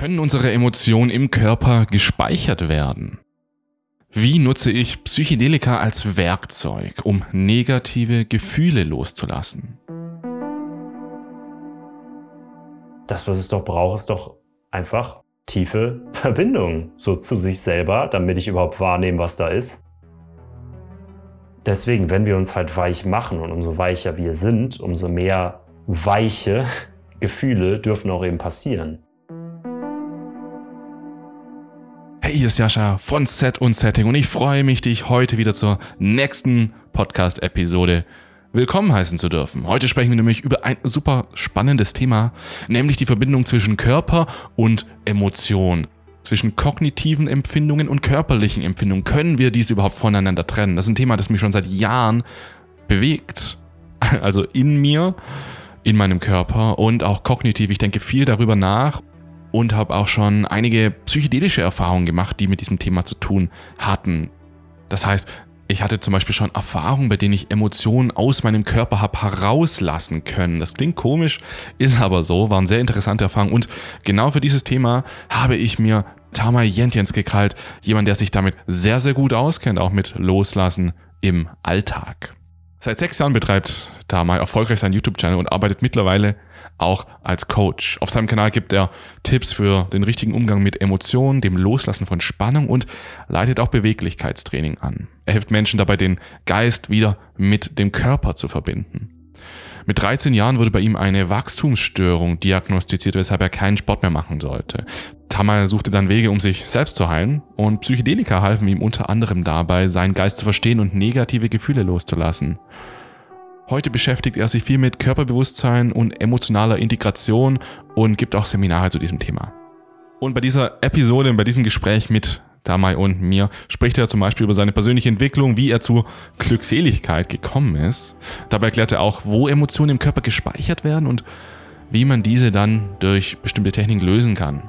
Können unsere Emotionen im Körper gespeichert werden? Wie nutze ich Psychedelika als Werkzeug, um negative Gefühle loszulassen? Das, was es doch braucht, ist doch einfach tiefe Verbindung so zu sich selber, damit ich überhaupt wahrnehme, was da ist. Deswegen, wenn wir uns halt weich machen und umso weicher wir sind, umso mehr weiche Gefühle dürfen auch eben passieren. Hey, hier ist Jascha von Set und Setting und ich freue mich, dich heute wieder zur nächsten Podcast-Episode willkommen heißen zu dürfen. Heute sprechen wir nämlich über ein super spannendes Thema, nämlich die Verbindung zwischen Körper und Emotion. Zwischen kognitiven Empfindungen und körperlichen Empfindungen. Können wir diese überhaupt voneinander trennen? Das ist ein Thema, das mich schon seit Jahren bewegt. Also in mir, in meinem Körper und auch kognitiv. Ich denke viel darüber nach und habe auch schon einige psychedelische Erfahrungen gemacht, die mit diesem Thema zu tun hatten. Das heißt, ich hatte zum Beispiel schon Erfahrungen, bei denen ich Emotionen aus meinem Körper habe herauslassen können. Das klingt komisch, ist aber so, waren sehr interessante Erfahrungen. Und genau für dieses Thema habe ich mir Tamay Jentjens gekrallt. Jemand, der sich damit sehr, sehr gut auskennt, auch mit Loslassen im Alltag. Seit sechs Jahren betreibt Tamay erfolgreich seinen YouTube-Channel und arbeitet mittlerweile auch als Coach. Auf seinem Kanal gibt er Tipps für den richtigen Umgang mit Emotionen, dem Loslassen von Spannung und leitet auch Beweglichkeitstraining an. Er hilft Menschen dabei, den Geist wieder mit dem Körper zu verbinden. Mit 13 Jahren wurde bei ihm eine Wachstumsstörung diagnostiziert, weshalb er keinen Sport mehr machen sollte. Tamay suchte dann Wege, um sich selbst zu heilen und Psychedelika halfen ihm unter anderem dabei, seinen Geist zu verstehen und negative Gefühle loszulassen. Heute beschäftigt er sich viel mit Körperbewusstsein und emotionaler Integration und gibt auch Seminare zu diesem Thema. Und bei dieser Episode, bei diesem Gespräch mit Damai und mir, spricht er zum Beispiel über seine persönliche Entwicklung, wie er zur Glückseligkeit gekommen ist. Dabei erklärt er auch, wo Emotionen im Körper gespeichert werden und wie man diese dann durch bestimmte Techniken lösen kann.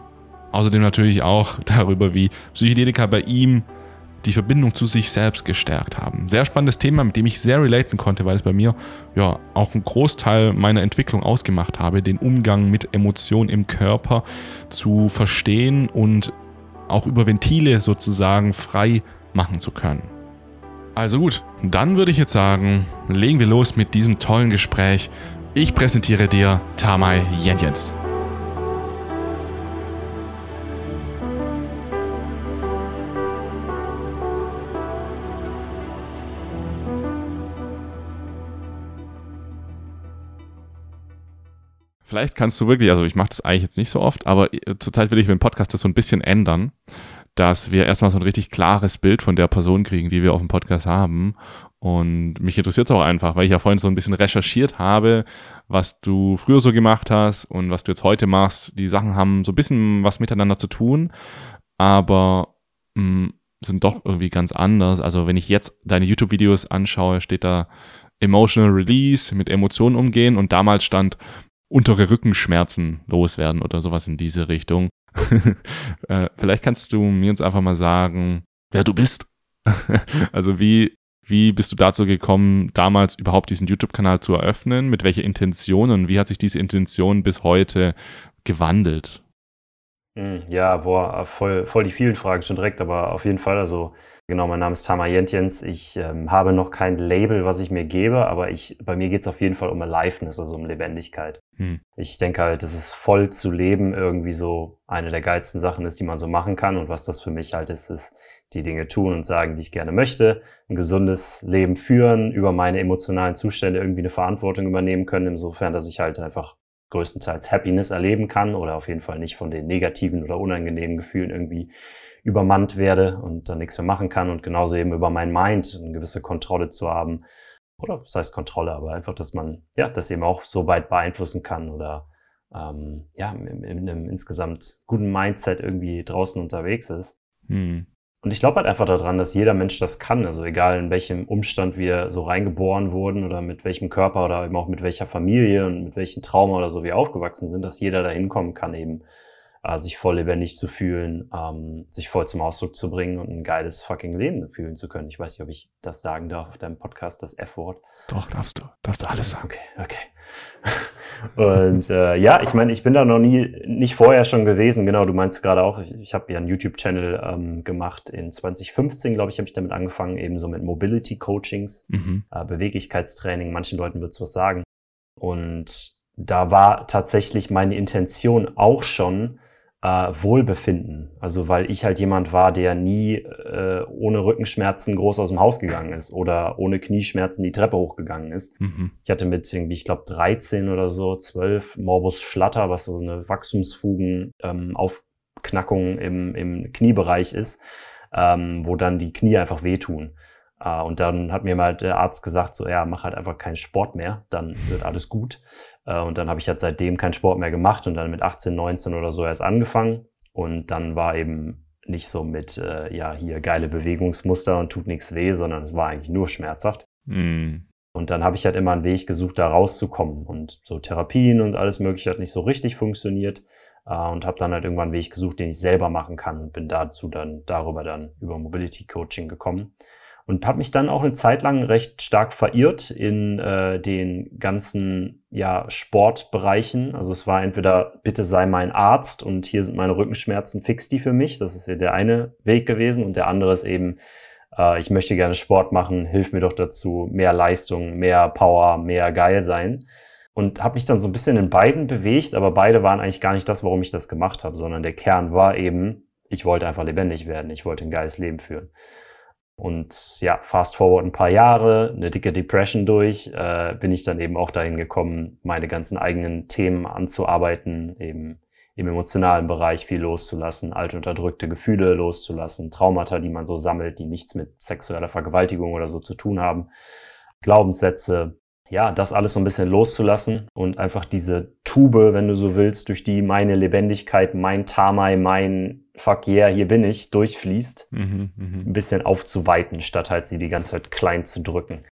Außerdem natürlich auch darüber, wie Psychedelika bei ihm die Verbindung zu sich selbst gestärkt haben. Sehr spannendes Thema, mit dem ich sehr relaten konnte, weil es bei mir ja auch einen Großteil meiner Entwicklung ausgemacht habe, den Umgang mit Emotionen im Körper zu verstehen und auch über Ventile sozusagen frei machen zu können. Also gut, dann würde ich jetzt sagen, legen wir los mit diesem tollen Gespräch. Ich präsentiere dir Tamay Jentjens. Vielleicht kannst du wirklich, also ich mache das eigentlich jetzt nicht so oft, aber äh, zurzeit will ich mit dem Podcast das so ein bisschen ändern, dass wir erstmal so ein richtig klares Bild von der Person kriegen, die wir auf dem Podcast haben. Und mich interessiert es auch einfach, weil ich ja vorhin so ein bisschen recherchiert habe, was du früher so gemacht hast und was du jetzt heute machst. Die Sachen haben so ein bisschen was miteinander zu tun, aber mh, mm, sind doch irgendwie ganz anders. Also wenn ich jetzt deine YouTube-Videos anschaue, steht da Emotional Release, mit Emotionen umgehen und damals stand untere Rückenschmerzen loswerden oder sowas in diese Richtung. äh, vielleicht kannst du mir jetzt einfach mal sagen, wer du bist. also wie, wie bist du dazu gekommen, damals überhaupt diesen YouTube-Kanal zu eröffnen? Mit welcher Intention und wie hat sich diese Intention bis heute gewandelt? Hm, ja, boah, voll, voll die vielen Fragen schon direkt, aber auf jeden Fall, also Genau, mein Name ist Tamar Jentjens. Ich ähm, habe noch kein Label, was ich mir gebe, aber ich, bei mir geht es auf jeden Fall um Aliveness, also um Lebendigkeit. Hm. Ich denke halt, dass es voll zu leben irgendwie so eine der geilsten Sachen ist, die man so machen kann. Und was das für mich halt ist, ist die Dinge tun und sagen, die ich gerne möchte, ein gesundes Leben führen, über meine emotionalen Zustände irgendwie eine Verantwortung übernehmen können, insofern, dass ich halt einfach größtenteils Happiness erleben kann oder auf jeden Fall nicht von den negativen oder unangenehmen Gefühlen irgendwie übermannt werde und dann nichts mehr machen kann und genauso eben über mein Mind eine gewisse Kontrolle zu haben. Oder das heißt Kontrolle, aber einfach, dass man ja das eben auch so weit beeinflussen kann oder ähm, ja, in, in einem insgesamt guten Mindset irgendwie draußen unterwegs ist. Hm. Und ich glaube halt einfach daran, dass jeder Mensch das kann. Also egal in welchem Umstand wir so reingeboren wurden oder mit welchem Körper oder eben auch mit welcher Familie und mit welchem Trauma oder so wir aufgewachsen sind, dass jeder da hinkommen kann, eben äh, sich voll lebendig zu fühlen, ähm, sich voll zum Ausdruck zu bringen und ein geiles fucking Leben fühlen zu können. Ich weiß nicht, ob ich das sagen darf auf deinem Podcast, das F-Wort. Doch, darfst du. Darfst du alles sagen. Okay, okay. Und äh, ja, ich meine, ich bin da noch nie, nicht vorher schon gewesen. Genau, du meinst gerade auch, ich, ich habe ja einen YouTube-Channel ähm, gemacht in 2015, glaube ich, habe ich damit angefangen, eben so mit Mobility-Coachings, mhm. äh, Beweglichkeitstraining. Manchen Leuten wird es was sagen. Und da war tatsächlich meine Intention auch schon, äh, Wohlbefinden. Also weil ich halt jemand war, der nie äh, ohne Rückenschmerzen groß aus dem Haus gegangen ist oder ohne Knieschmerzen die Treppe hochgegangen ist. Mhm. Ich hatte mit irgendwie, ich glaube, 13 oder so, 12 Morbus Schlatter, was so eine Wachstumsfugen ähm, Aufknackung im, im Kniebereich ist, ähm, wo dann die Knie einfach wehtun. Uh, und dann hat mir mal der Arzt gesagt, so, ja, mach halt einfach keinen Sport mehr, dann wird alles gut. Uh, und dann habe ich halt seitdem keinen Sport mehr gemacht und dann mit 18, 19 oder so erst angefangen. Und dann war eben nicht so mit, äh, ja, hier geile Bewegungsmuster und tut nichts weh, sondern es war eigentlich nur schmerzhaft. Mm. Und dann habe ich halt immer einen Weg gesucht, da rauszukommen. Und so Therapien und alles Mögliche hat nicht so richtig funktioniert. Uh, und habe dann halt irgendwann einen Weg gesucht, den ich selber machen kann und bin dazu dann darüber dann über Mobility Coaching gekommen und habe mich dann auch eine Zeit lang recht stark verirrt in äh, den ganzen ja, Sportbereichen. Also es war entweder bitte sei mein Arzt und hier sind meine Rückenschmerzen, fix die für mich. Das ist ja der eine Weg gewesen und der andere ist eben äh, ich möchte gerne Sport machen, hilf mir doch dazu, mehr Leistung, mehr Power, mehr geil sein. Und habe mich dann so ein bisschen in beiden bewegt, aber beide waren eigentlich gar nicht das, warum ich das gemacht habe, sondern der Kern war eben, ich wollte einfach lebendig werden, ich wollte ein geiles Leben führen. Und ja, fast forward ein paar Jahre, eine dicke Depression durch, äh, bin ich dann eben auch dahin gekommen, meine ganzen eigenen Themen anzuarbeiten, eben im emotionalen Bereich viel loszulassen, alte unterdrückte Gefühle loszulassen, Traumata, die man so sammelt, die nichts mit sexueller Vergewaltigung oder so zu tun haben, Glaubenssätze, ja, das alles so ein bisschen loszulassen und einfach diese Tube, wenn du so willst, durch die meine Lebendigkeit, mein Tamai, mein Fuck yeah, hier bin ich, durchfließt, mhm, mh. ein bisschen aufzuweiten, statt halt sie die ganze Zeit klein zu drücken.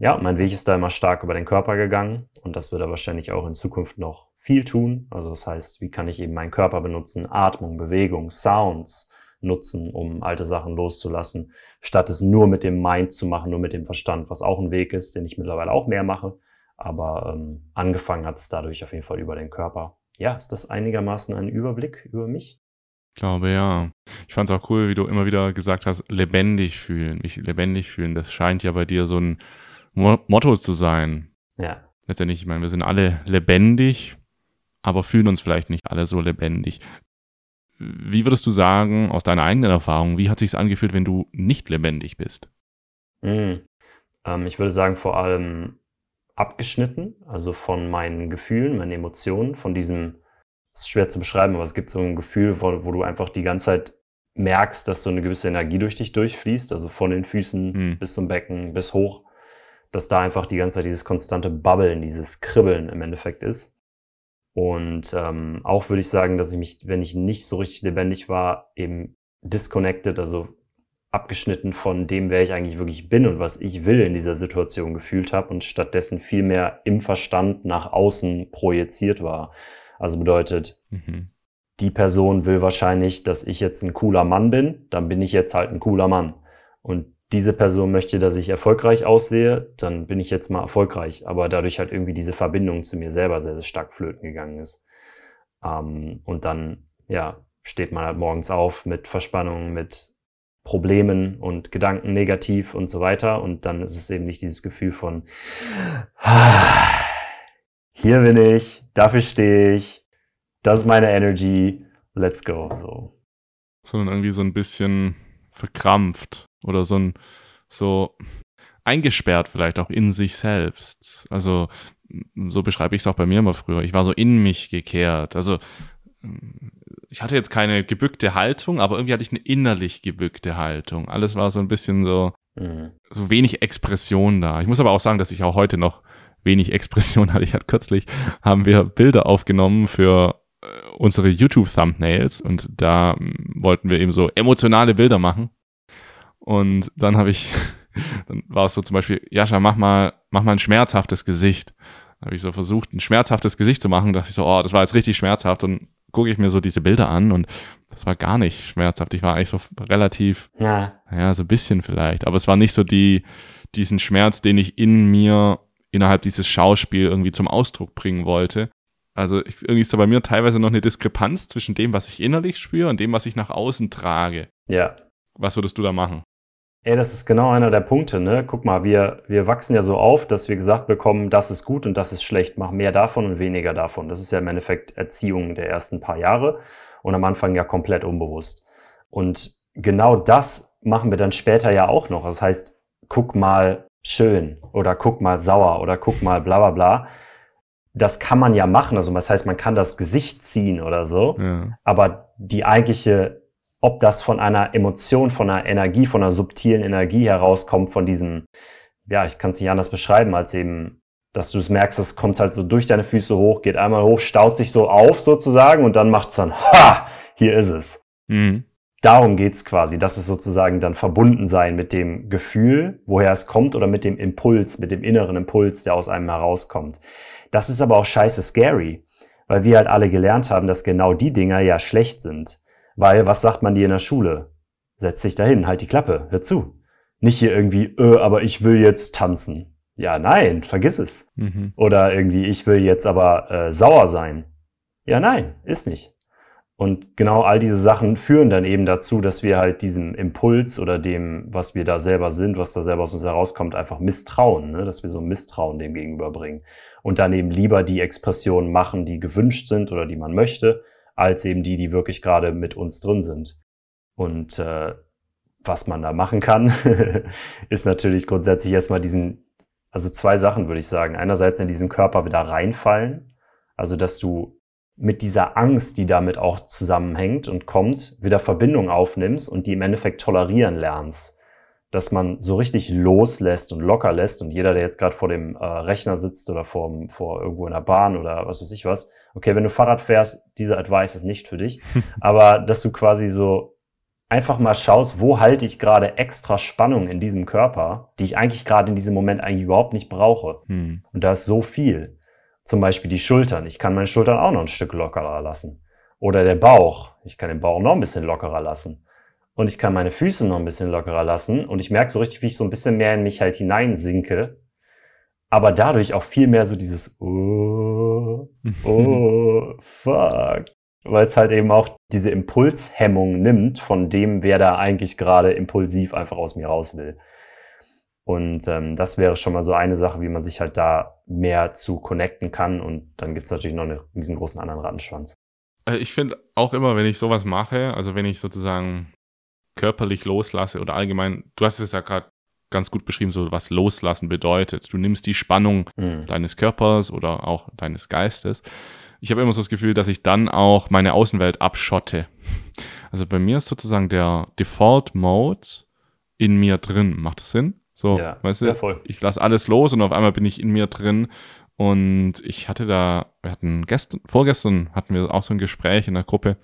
Ja, mein Weg ist da immer stark über den Körper gegangen und das wird er wahrscheinlich auch in Zukunft noch viel tun. Also das heißt, wie kann ich eben meinen Körper benutzen, Atmung, Bewegung, Sounds nutzen, um alte Sachen loszulassen, statt es nur mit dem Mind zu machen, nur mit dem Verstand, was auch ein Weg ist, den ich mittlerweile auch mehr mache. Aber ähm, angefangen hat es dadurch auf jeden Fall über den Körper. Ja, ist das einigermaßen ein Überblick über mich? Ich glaube, ja. Ich fand es auch cool, wie du immer wieder gesagt hast, lebendig fühlen, mich lebendig fühlen. Das scheint ja bei dir so ein Motto zu sein. Ja. Letztendlich, ich meine, wir sind alle lebendig, aber fühlen uns vielleicht nicht alle so lebendig. Wie würdest du sagen, aus deiner eigenen Erfahrung, wie hat sich angefühlt, wenn du nicht lebendig bist? Mhm. Ähm, ich würde sagen, vor allem abgeschnitten, also von meinen Gefühlen, meinen Emotionen, von diesem, ist schwer zu beschreiben, aber es gibt so ein Gefühl, wo, wo du einfach die ganze Zeit merkst, dass so eine gewisse Energie durch dich durchfließt, also von den Füßen mhm. bis zum Becken, bis hoch, dass da einfach die ganze Zeit dieses konstante Bubbeln, dieses Kribbeln im Endeffekt ist. Und ähm, auch würde ich sagen, dass ich mich, wenn ich nicht so richtig lebendig war, eben disconnected, also abgeschnitten von dem, wer ich eigentlich wirklich bin und was ich will in dieser Situation gefühlt habe und stattdessen viel mehr im Verstand nach außen projiziert war. Also bedeutet, mhm. die Person will wahrscheinlich, dass ich jetzt ein cooler Mann bin, dann bin ich jetzt halt ein cooler Mann. Und diese Person möchte, dass ich erfolgreich aussehe, dann bin ich jetzt mal erfolgreich. Aber dadurch halt irgendwie diese Verbindung zu mir selber sehr, sehr stark flöten gegangen ist. Ähm, und dann, ja, steht man halt morgens auf mit Verspannungen, mit Problemen und Gedanken negativ und so weiter. Und dann ist es eben nicht dieses Gefühl von, hier bin ich, dafür stehe ich, das ist meine Energy, let's go. So. Sondern irgendwie so ein bisschen verkrampft oder so ein, so eingesperrt vielleicht auch in sich selbst. Also so beschreibe ich es auch bei mir immer früher. Ich war so in mich gekehrt. Also ich hatte jetzt keine gebückte Haltung, aber irgendwie hatte ich eine innerlich gebückte Haltung. Alles war so ein bisschen so, mhm. so wenig Expression da. Ich muss aber auch sagen, dass ich auch heute noch wenig Expression hatte. Ich hatte kürzlich, haben wir Bilder aufgenommen für äh, unsere YouTube-Thumbnails und da wollten wir eben so emotionale Bilder machen. Und dann habe ich, dann war es so zum Beispiel, Jascha, mach mal, mach mal ein schmerzhaftes Gesicht. Habe ich so versucht, ein schmerzhaftes Gesicht zu machen. Da dachte ich so, oh, das war jetzt richtig schmerzhaft. Und gucke ich mir so diese Bilder an und das war gar nicht schmerzhaft. Ich war eigentlich so relativ, ja, ja so ein bisschen vielleicht. Aber es war nicht so die, diesen Schmerz, den ich in mir innerhalb dieses Schauspiels irgendwie zum Ausdruck bringen wollte. Also irgendwie ist da bei mir teilweise noch eine Diskrepanz zwischen dem, was ich innerlich spüre und dem, was ich nach außen trage. Ja. Was würdest du da machen? Ey, das ist genau einer der Punkte, ne? Guck mal, wir, wir wachsen ja so auf, dass wir gesagt bekommen, das ist gut und das ist schlecht, mach mehr davon und weniger davon. Das ist ja im Endeffekt Erziehung der ersten paar Jahre und am Anfang ja komplett unbewusst. Und genau das machen wir dann später ja auch noch. Das heißt, guck mal schön oder guck mal sauer oder guck mal bla bla bla. Das kann man ja machen. Also das heißt, man kann das Gesicht ziehen oder so. Ja. Aber die eigentliche, ob das von einer Emotion, von einer Energie, von einer subtilen Energie herauskommt, von diesem, ja, ich kann es nicht anders beschreiben, als eben, dass du es merkst, es kommt halt so durch deine Füße hoch, geht einmal hoch, staut sich so auf sozusagen und dann macht es dann, ha, hier ist es. Mhm darum geht's quasi. Das ist sozusagen dann verbunden sein mit dem Gefühl, woher es kommt, oder mit dem Impuls, mit dem inneren Impuls, der aus einem herauskommt. Das ist aber auch scheiße scary, weil wir halt alle gelernt haben, dass genau die Dinger ja schlecht sind. Weil, was sagt man dir in der Schule? Setz dich dahin, halt die Klappe, hör zu. Nicht hier irgendwie, äh, aber ich will jetzt tanzen. Ja, nein, vergiss es. Mhm. Oder irgendwie, ich will jetzt aber äh, sauer sein. Ja, nein, ist nicht. Und genau all diese Sachen führen dann eben dazu, dass wir halt diesem Impuls oder dem, was wir da selber sind, was da selber aus uns herauskommt, einfach misstrauen, ne? dass wir so Misstrauen dem gegenüberbringen. Und dann eben lieber die Expressionen machen, die gewünscht sind oder die man möchte, als eben die, die wirklich gerade mit uns drin sind. Und äh, was man da machen kann, ist natürlich grundsätzlich erstmal diesen, also zwei Sachen würde ich sagen. Einerseits in diesen Körper wieder reinfallen, also dass du mit dieser Angst, die damit auch zusammenhängt und kommt, wieder Verbindung aufnimmst und die im Endeffekt tolerieren lernst. Dass man so richtig loslässt und locker lässt und jeder, der jetzt gerade vor dem äh, Rechner sitzt oder vor, vor irgendwo in der Bahn oder was weiß ich was, okay, wenn du Fahrrad fährst, dieser Advice ist nicht für dich, aber dass du quasi so einfach mal schaust, wo halte ich gerade extra Spannung in diesem Körper, die ich eigentlich gerade in diesem Moment eigentlich überhaupt nicht brauche. Hm. Und da ist so viel. Zum Beispiel die Schultern. Ich kann meine Schultern auch noch ein Stück lockerer lassen. Oder der Bauch. Ich kann den Bauch noch ein bisschen lockerer lassen. Und ich kann meine Füße noch ein bisschen lockerer lassen. Und ich merke so richtig, wie ich so ein bisschen mehr in mich halt hineinsinke. Aber dadurch auch viel mehr so dieses Oh, oh, fuck. Weil es halt eben auch diese Impulshemmung nimmt von dem, wer da eigentlich gerade impulsiv einfach aus mir raus will. Und ähm, das wäre schon mal so eine Sache, wie man sich halt da mehr zu connecten kann. Und dann gibt es natürlich noch einen riesengroßen anderen Rattenschwanz. Äh, ich finde auch immer, wenn ich sowas mache, also wenn ich sozusagen körperlich loslasse oder allgemein, du hast es ja gerade ganz gut beschrieben, so was loslassen bedeutet. Du nimmst die Spannung mhm. deines Körpers oder auch deines Geistes. Ich habe immer so das Gefühl, dass ich dann auch meine Außenwelt abschotte. Also bei mir ist sozusagen der Default Mode in mir drin. Macht das Sinn? So, ja, weißt du, voll. ich lasse alles los und auf einmal bin ich in mir drin. Und ich hatte da, wir hatten gestern, vorgestern hatten wir auch so ein Gespräch in der Gruppe.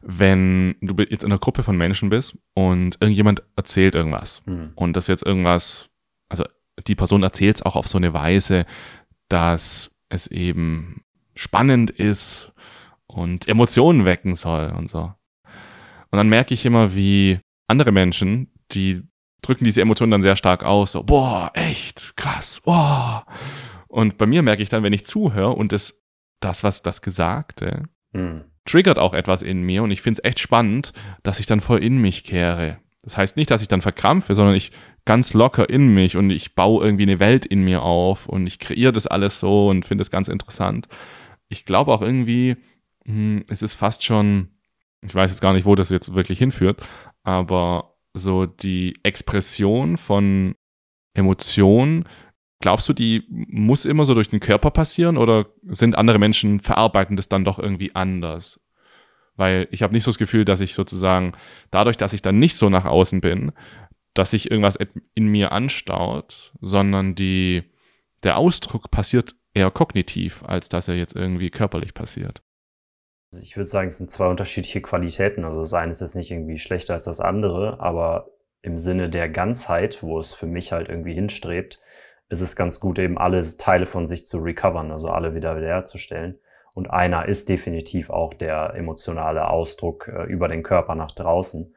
Wenn du jetzt in einer Gruppe von Menschen bist und irgendjemand erzählt irgendwas mhm. und das jetzt irgendwas, also die Person erzählt es auch auf so eine Weise, dass es eben spannend ist und Emotionen wecken soll und so. Und dann merke ich immer, wie andere Menschen, die drücken diese Emotionen dann sehr stark aus. So, boah, echt, krass, boah. Und bei mir merke ich dann, wenn ich zuhöre und das, das was das Gesagte, mhm. triggert auch etwas in mir und ich finde es echt spannend, dass ich dann voll in mich kehre. Das heißt nicht, dass ich dann verkrampfe, sondern ich ganz locker in mich und ich baue irgendwie eine Welt in mir auf und ich kreiere das alles so und finde es ganz interessant. Ich glaube auch irgendwie, hm, es ist fast schon, ich weiß jetzt gar nicht, wo das jetzt wirklich hinführt, aber so die Expression von Emotionen, glaubst du, die muss immer so durch den Körper passieren oder sind andere Menschen verarbeiten das dann doch irgendwie anders? Weil ich habe nicht so das Gefühl, dass ich sozusagen dadurch, dass ich dann nicht so nach außen bin, dass sich irgendwas in mir anstaut, sondern die, der Ausdruck passiert eher kognitiv, als dass er jetzt irgendwie körperlich passiert. Ich würde sagen, es sind zwei unterschiedliche Qualitäten. Also das eine ist jetzt nicht irgendwie schlechter als das andere, aber im Sinne der Ganzheit, wo es für mich halt irgendwie hinstrebt, ist es ganz gut, eben alle Teile von sich zu recovern, also alle wieder wiederherzustellen. Und einer ist definitiv auch der emotionale Ausdruck äh, über den Körper nach draußen.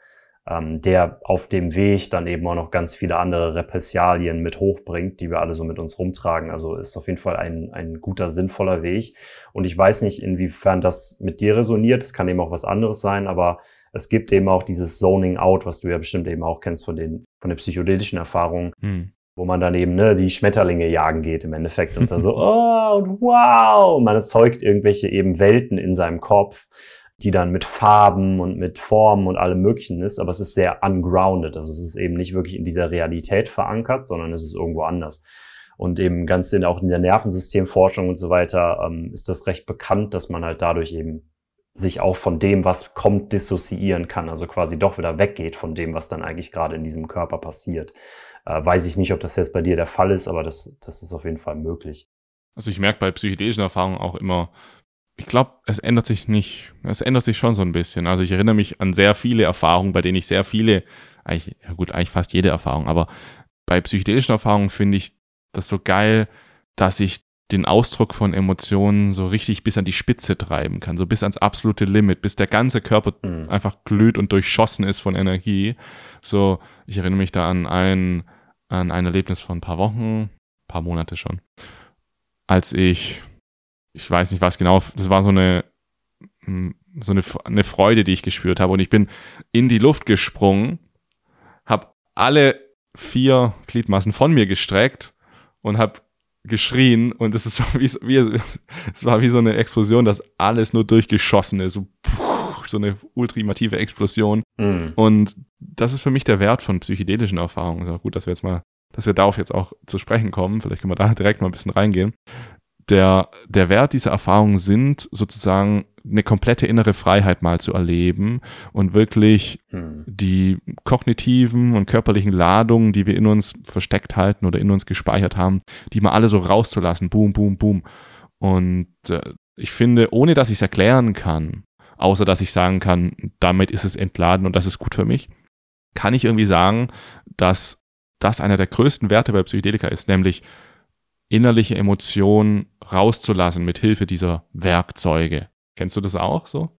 Ähm, der auf dem Weg dann eben auch noch ganz viele andere Repressalien mit hochbringt, die wir alle so mit uns rumtragen. Also ist auf jeden Fall ein, ein guter, sinnvoller Weg. Und ich weiß nicht, inwiefern das mit dir resoniert. Es kann eben auch was anderes sein, aber es gibt eben auch dieses Zoning Out, was du ja bestimmt eben auch kennst von den, von den psychedelischen Erfahrungen. Hm wo man dann eben ne, die Schmetterlinge jagen geht im Endeffekt und dann so, oh und wow, man erzeugt irgendwelche eben Welten in seinem Kopf, die dann mit Farben und mit Formen und allem Möglichen ist, aber es ist sehr ungrounded. Also es ist eben nicht wirklich in dieser Realität verankert, sondern es ist irgendwo anders. Und eben ganz in, auch in der Nervensystemforschung und so weiter ähm, ist das recht bekannt, dass man halt dadurch eben sich auch von dem, was kommt, dissoziieren kann. Also quasi doch wieder weggeht von dem, was dann eigentlich gerade in diesem Körper passiert. Äh, weiß ich nicht, ob das jetzt bei dir der Fall ist, aber das, das ist auf jeden Fall möglich. Also ich merke bei psychedelischen Erfahrungen auch immer, ich glaube, es ändert sich nicht. Es ändert sich schon so ein bisschen. Also ich erinnere mich an sehr viele Erfahrungen, bei denen ich sehr viele, eigentlich, ja gut, eigentlich fast jede Erfahrung, aber bei psychedelischen Erfahrungen finde ich das so geil, dass ich den Ausdruck von Emotionen so richtig bis an die Spitze treiben kann, so bis ans absolute Limit, bis der ganze Körper mhm. einfach glüht und durchschossen ist von Energie. So, ich erinnere mich da an ein, an ein Erlebnis von ein paar Wochen, ein paar Monate schon, als ich ich weiß nicht was genau, das war so eine, hm, so eine, eine Freude, die ich gespürt habe. Und ich bin in die Luft gesprungen, habe alle vier Gliedmaßen von mir gestreckt und habe geschrien und es ist so wie, wie, es war wie so eine Explosion, dass alles nur durchgeschossen ist, so, so eine ultimative Explosion. Mhm. Und das ist für mich der Wert von psychedelischen Erfahrungen. Ist auch gut, dass wir jetzt mal, dass wir darauf jetzt auch zu sprechen kommen. Vielleicht können wir da direkt mal ein bisschen reingehen der, der Wert dieser Erfahrungen sind, sozusagen eine komplette innere Freiheit mal zu erleben und wirklich hm. die kognitiven und körperlichen Ladungen, die wir in uns versteckt halten oder in uns gespeichert haben, die mal alle so rauszulassen. Boom, boom, boom. Und äh, ich finde, ohne dass ich es erklären kann, außer dass ich sagen kann, damit ist es entladen und das ist gut für mich, kann ich irgendwie sagen, dass das einer der größten Werte bei Psychedelika ist, nämlich innerliche Emotionen rauszulassen mit Hilfe dieser Werkzeuge. Kennst du das auch so?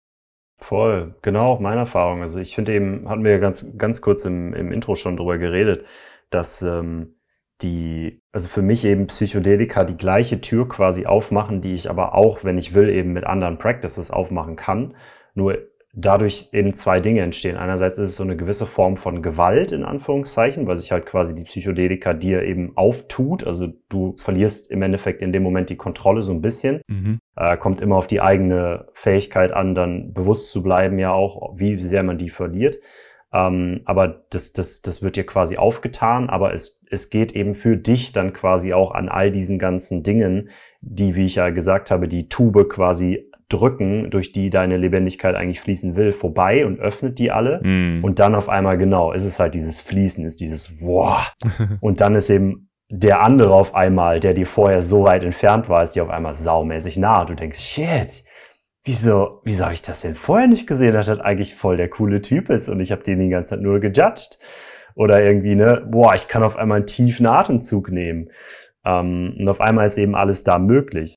Voll, genau auch meine Erfahrung. Also ich finde eben, hatten wir ja ganz, ganz kurz im, im Intro schon drüber geredet, dass ähm, die, also für mich eben Psychedelika die gleiche Tür quasi aufmachen, die ich aber auch, wenn ich will, eben mit anderen Practices aufmachen kann. Nur dadurch eben zwei Dinge entstehen. Einerseits ist es so eine gewisse Form von Gewalt in Anführungszeichen, weil sich halt quasi die Psychedelika dir eben auftut. Also du verlierst im Endeffekt in dem Moment die Kontrolle so ein bisschen. Mhm. Äh, kommt immer auf die eigene Fähigkeit an, dann bewusst zu bleiben, ja auch, wie sehr man die verliert. Ähm, aber das, das, das wird dir quasi aufgetan, aber es, es geht eben für dich dann quasi auch an all diesen ganzen Dingen, die, wie ich ja gesagt habe, die Tube quasi drücken, durch die deine Lebendigkeit eigentlich fließen will, vorbei und öffnet die alle. Mm. Und dann auf einmal, genau, ist es halt dieses Fließen, ist dieses Wow. und dann ist eben der andere auf einmal, der dir vorher so weit entfernt war, ist dir auf einmal saumäßig nah. Und du denkst, shit, wieso, wieso habe ich das denn vorher nicht gesehen, dass das eigentlich voll der coole Typ ist und ich habe den die ganze Zeit nur gejudged. Oder irgendwie, ne, boah, ich kann auf einmal einen tiefen Atemzug nehmen. Ähm, und auf einmal ist eben alles da möglich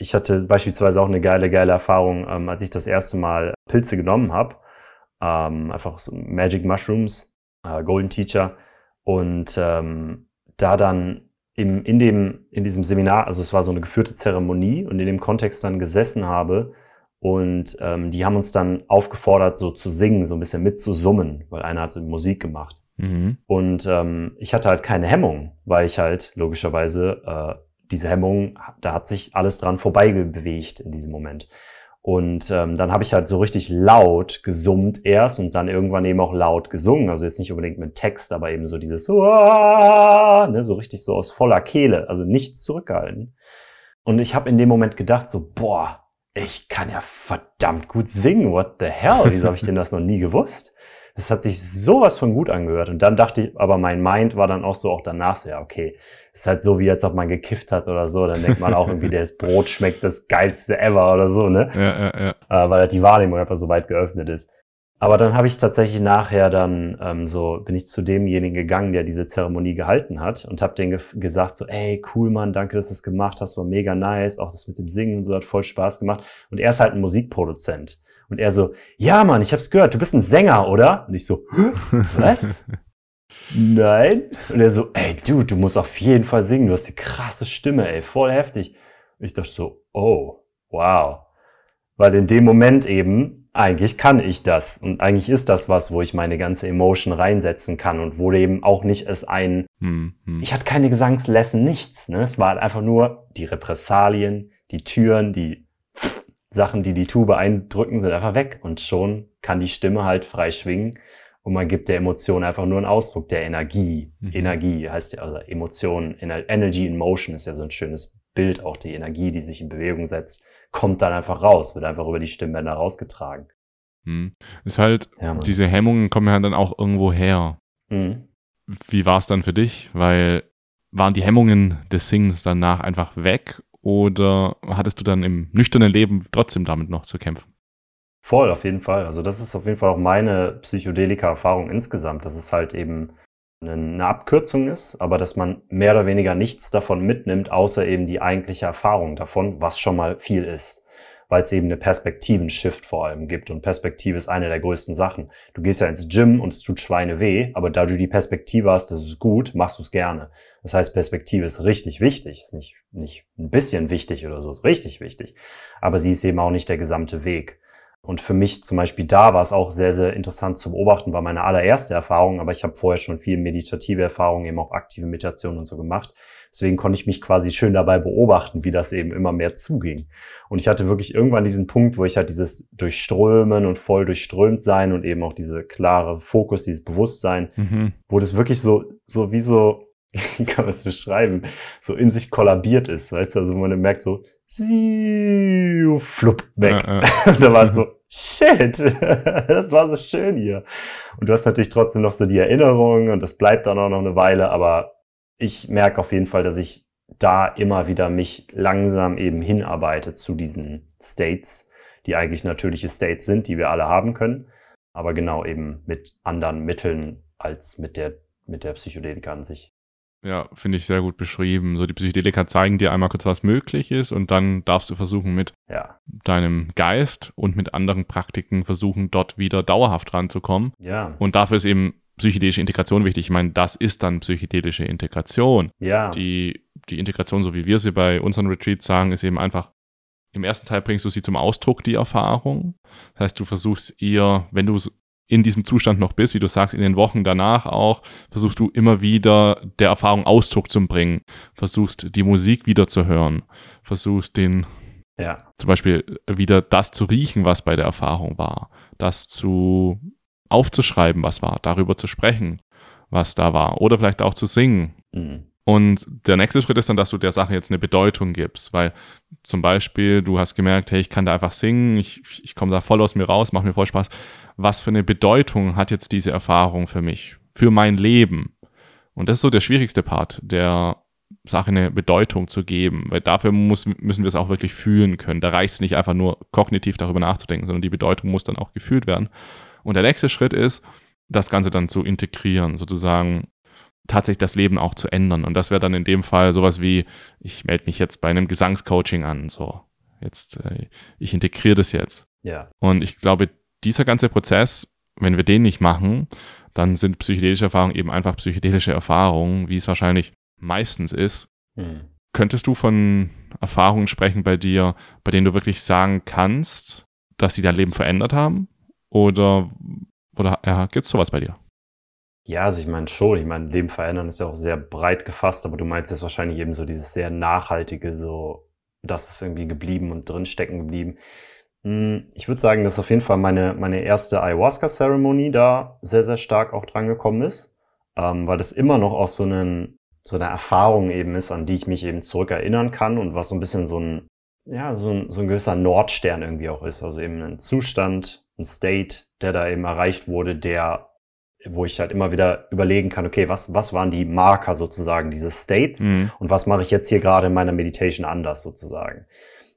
ich hatte beispielsweise auch eine geile, geile Erfahrung, ähm, als ich das erste Mal Pilze genommen habe. Ähm, einfach so Magic Mushrooms, äh, Golden Teacher. Und ähm, da dann im, in, dem, in diesem Seminar, also es war so eine geführte Zeremonie und in dem Kontext dann gesessen habe und ähm, die haben uns dann aufgefordert, so zu singen, so ein bisschen mitzusummen, weil einer hat so Musik gemacht. Mhm. Und ähm, ich hatte halt keine Hemmung, weil ich halt logischerweise äh, diese Hemmung, da hat sich alles dran vorbeibewegt in diesem Moment. Und ähm, dann habe ich halt so richtig laut gesummt erst und dann irgendwann eben auch laut gesungen. Also jetzt nicht unbedingt mit Text, aber eben so dieses ne, so richtig so aus voller Kehle, also nichts zurückgehalten. Und ich habe in dem Moment gedacht so, boah, ich kann ja verdammt gut singen. What the hell? Wieso habe ich denn das noch nie gewusst? Das hat sich sowas von gut angehört. Und dann dachte ich, aber mein Mind war dann auch so auch danach so, ja, okay, ist halt so, wie als ob man gekifft hat oder so. Dann denkt man auch irgendwie, das Brot schmeckt das geilste ever oder so, ne? Ja, ja, ja. Äh, weil halt die Wahrnehmung einfach so weit geöffnet ist. Aber dann habe ich tatsächlich nachher dann ähm, so, bin ich zu demjenigen gegangen, der diese Zeremonie gehalten hat und habe denen ge gesagt so, ey, cool Mann, danke, dass du es gemacht hast, war mega nice, auch das mit dem Singen und so hat voll Spaß gemacht. Und er ist halt ein Musikproduzent. Und er so, ja Mann, ich hab's gehört, du bist ein Sänger, oder? Und ich so, was? Nein. Und er so, ey, du, du musst auf jeden Fall singen, du hast die krasse Stimme, ey, voll heftig. Und ich dachte so, oh, wow. Weil in dem Moment eben, eigentlich kann ich das. Und eigentlich ist das was, wo ich meine ganze Emotion reinsetzen kann und wo eben auch nicht es ein, hm, hm. ich hatte keine Gesangslesson, nichts. Ne? Es war einfach nur die Repressalien, die Türen, die Sachen, die die Tube eindrücken, sind einfach weg. Und schon kann die Stimme halt frei schwingen und man gibt der Emotion einfach nur einen Ausdruck der Energie. Mhm. Energie heißt ja, also Emotion, Energy in Motion ist ja so ein schönes Bild, auch die Energie, die sich in Bewegung setzt, kommt dann einfach raus, wird einfach über die Stimmbänder rausgetragen. Mhm. Ist halt, ja, diese Hemmungen kommen ja dann auch irgendwo her. Mhm. Wie war es dann für dich? Weil waren die Hemmungen des Singens danach einfach weg oder hattest du dann im nüchternen Leben trotzdem damit noch zu kämpfen? Voll, auf jeden Fall. Also das ist auf jeden Fall auch meine Psychedelika-Erfahrung insgesamt, dass es halt eben eine Abkürzung ist, aber dass man mehr oder weniger nichts davon mitnimmt, außer eben die eigentliche Erfahrung davon, was schon mal viel ist. Weil es eben eine Perspektiven-Shift vor allem gibt. Und Perspektive ist eine der größten Sachen. Du gehst ja ins Gym und es tut Schweine weh, aber da du die Perspektive hast, das ist gut, machst du es gerne. Das heißt, Perspektive ist richtig wichtig. Ist nicht, nicht ein bisschen wichtig oder so, ist richtig wichtig. Aber sie ist eben auch nicht der gesamte Weg. Und für mich zum Beispiel da war es auch sehr, sehr interessant zu beobachten, war meine allererste Erfahrung, aber ich habe vorher schon viel meditative Erfahrungen, eben auch aktive Meditation und so gemacht. Deswegen konnte ich mich quasi schön dabei beobachten, wie das eben immer mehr zuging. Und ich hatte wirklich irgendwann diesen Punkt, wo ich halt dieses Durchströmen und voll durchströmt sein und eben auch diese klare Fokus, dieses Bewusstsein, mhm. wo das wirklich so, so wie so, wie kann man es beschreiben, so in sich kollabiert ist, weißt du, also man merkt so, flupp, weg. Ja, ja. Und da war es so, shit, das war so schön hier. Und du hast natürlich trotzdem noch so die Erinnerung und das bleibt dann auch noch eine Weile, aber ich merke auf jeden Fall, dass ich da immer wieder mich langsam eben hinarbeite zu diesen States, die eigentlich natürliche States sind, die wir alle haben können, aber genau eben mit anderen Mitteln als mit der, mit der Psychedelika an sich. Ja, finde ich sehr gut beschrieben. So die Psychedelika zeigen dir einmal kurz, was möglich ist und dann darfst du versuchen mit ja. deinem Geist und mit anderen Praktiken versuchen, dort wieder dauerhaft ranzukommen. Ja. Und dafür ist eben psychedelische Integration wichtig. Ich meine, das ist dann psychedelische Integration. Ja. Die, die Integration, so wie wir sie bei unseren Retreats sagen, ist eben einfach, im ersten Teil bringst du sie zum Ausdruck, die Erfahrung. Das heißt, du versuchst ihr, wenn du in diesem Zustand noch bist, wie du sagst, in den Wochen danach auch, versuchst du immer wieder der Erfahrung Ausdruck zu bringen, versuchst die Musik wieder zu hören, versuchst den, ja. zum Beispiel wieder das zu riechen, was bei der Erfahrung war, das zu aufzuschreiben, was war, darüber zu sprechen, was da war, oder vielleicht auch zu singen. Mhm. Und der nächste Schritt ist dann, dass du der Sache jetzt eine Bedeutung gibst, weil zum Beispiel du hast gemerkt, hey, ich kann da einfach singen, ich, ich komme da voll aus mir raus, macht mir voll Spaß. Was für eine Bedeutung hat jetzt diese Erfahrung für mich, für mein Leben? Und das ist so der schwierigste Part, der Sache eine Bedeutung zu geben, weil dafür muss, müssen wir es auch wirklich fühlen können. Da reicht es nicht einfach nur kognitiv darüber nachzudenken, sondern die Bedeutung muss dann auch gefühlt werden. Und der nächste Schritt ist, das Ganze dann zu integrieren, sozusagen tatsächlich das Leben auch zu ändern. Und das wäre dann in dem Fall sowas wie, ich melde mich jetzt bei einem Gesangscoaching an, so, jetzt, äh, ich integriere das jetzt. Ja. Und ich glaube, dieser ganze Prozess, wenn wir den nicht machen, dann sind psychedelische Erfahrungen eben einfach psychedelische Erfahrungen, wie es wahrscheinlich meistens ist. Hm. Könntest du von Erfahrungen sprechen bei dir, bei denen du wirklich sagen kannst, dass sie dein Leben verändert haben? Oder, oder ja, gibt es sowas bei dir? Ja, also ich meine schon, ich meine, Leben verändern ist ja auch sehr breit gefasst, aber du meinst jetzt wahrscheinlich eben so dieses sehr nachhaltige, so, das ist irgendwie geblieben und drin stecken geblieben. Hm, ich würde sagen, dass auf jeden Fall meine, meine erste Ayahuasca-Ceremony da sehr, sehr stark auch dran gekommen ist, ähm, weil das immer noch auch so, einen, so eine Erfahrung eben ist, an die ich mich eben zurückerinnern kann und was so ein bisschen so ein, ja, so ein, so ein gewisser Nordstern irgendwie auch ist, also eben ein Zustand, ein State, der da eben erreicht wurde, der wo ich halt immer wieder überlegen kann, okay, was, was waren die Marker sozusagen, diese States mhm. und was mache ich jetzt hier gerade in meiner Meditation anders sozusagen.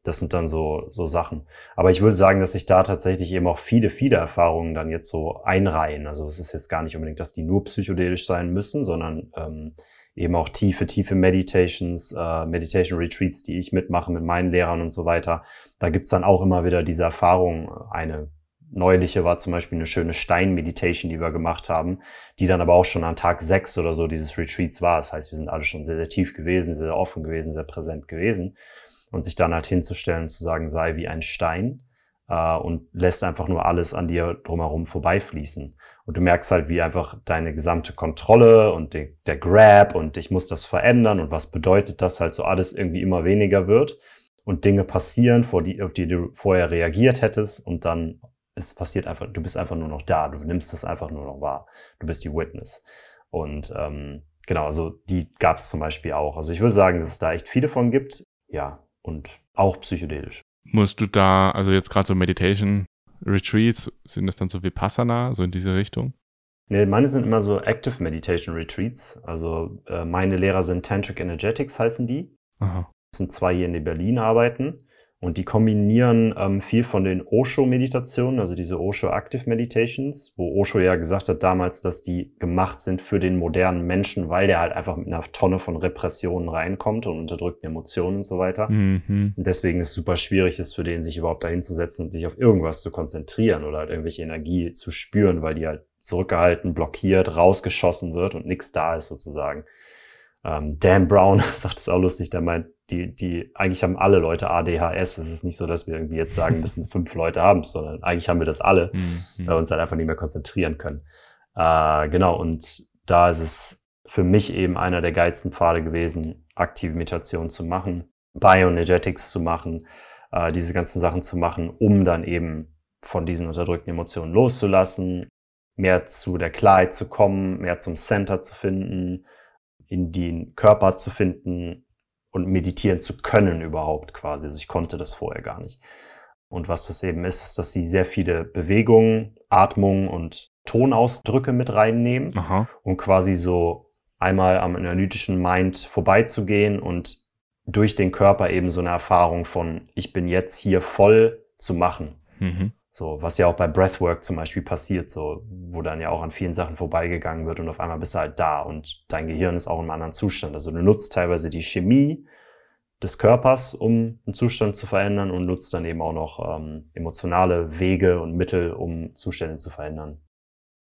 Das sind dann so, so Sachen. Aber ich würde sagen, dass sich da tatsächlich eben auch viele, viele Erfahrungen dann jetzt so einreihen. Also es ist jetzt gar nicht unbedingt, dass die nur psychedelisch sein müssen, sondern ähm, eben auch tiefe, tiefe Meditations, äh, Meditation Retreats, die ich mitmache mit meinen Lehrern und so weiter. Da gibt's dann auch immer wieder diese Erfahrung, eine neuliche war zum Beispiel eine schöne Stein-Meditation, die wir gemacht haben, die dann aber auch schon an Tag sechs oder so dieses Retreats war. Das heißt, wir sind alle schon sehr, sehr tief gewesen, sehr, offen gewesen, sehr präsent gewesen. Und sich dann halt hinzustellen und zu sagen, sei wie ein Stein äh, und lässt einfach nur alles an dir drumherum vorbeifließen. Und du merkst halt, wie einfach deine gesamte Kontrolle und de, der Grab und ich muss das verändern und was bedeutet das halt so alles irgendwie immer weniger wird und Dinge passieren, vor die, auf die du vorher reagiert hättest und dann es passiert einfach, du bist einfach nur noch da, du nimmst das einfach nur noch wahr, du bist die Witness. Und ähm, genau, also die gab es zum Beispiel auch. Also ich würde sagen, dass es da echt viele von gibt, ja, und auch psychedelisch. Musst du da, also jetzt gerade so Meditation Retreats, sind das dann so wie Passana, so in diese Richtung? Nee, meine sind immer so Active Meditation Retreats. Also äh, meine Lehrer sind Tantric Energetics, heißen die. Aha. Das sind zwei hier in Berlin arbeiten. Und die kombinieren ähm, viel von den Osho-Meditationen, also diese Osho Active Meditations, wo Osho ja gesagt hat damals, dass die gemacht sind für den modernen Menschen, weil der halt einfach mit einer Tonne von Repressionen reinkommt und unterdrückten Emotionen und so weiter. Mhm. Und deswegen ist es super schwierig ist für den, sich überhaupt dahinzusetzen und sich auf irgendwas zu konzentrieren oder halt irgendwelche Energie zu spüren, weil die halt zurückgehalten, blockiert, rausgeschossen wird und nichts da ist sozusagen. Ähm, Dan Brown sagt es auch lustig, der meint, die, die, eigentlich haben alle Leute ADHS. Es ist nicht so, dass wir irgendwie jetzt sagen müssen, fünf Leute haben es, sondern eigentlich haben wir das alle, mhm. weil wir uns halt einfach nicht mehr konzentrieren können. Äh, genau, und da ist es für mich eben einer der geilsten Pfade gewesen, aktive Meditation zu machen, Bioenergetics zu machen, äh, diese ganzen Sachen zu machen, um dann eben von diesen unterdrückten Emotionen loszulassen, mehr zu der Klarheit zu kommen, mehr zum Center zu finden, in den Körper zu finden und meditieren zu können überhaupt quasi. Also ich konnte das vorher gar nicht. Und was das eben ist, ist, dass sie sehr viele Bewegungen, Atmungen und Tonausdrücke mit reinnehmen, Aha. um quasi so einmal am analytischen Mind vorbeizugehen und durch den Körper eben so eine Erfahrung von ich bin jetzt hier voll zu machen. Mhm. So, was ja auch bei Breathwork zum Beispiel passiert, so, wo dann ja auch an vielen Sachen vorbeigegangen wird und auf einmal bist du halt da und dein Gehirn ist auch in einem anderen Zustand. Also du nutzt teilweise die Chemie des Körpers, um einen Zustand zu verändern und nutzt dann eben auch noch ähm, emotionale Wege und Mittel, um Zustände zu verändern.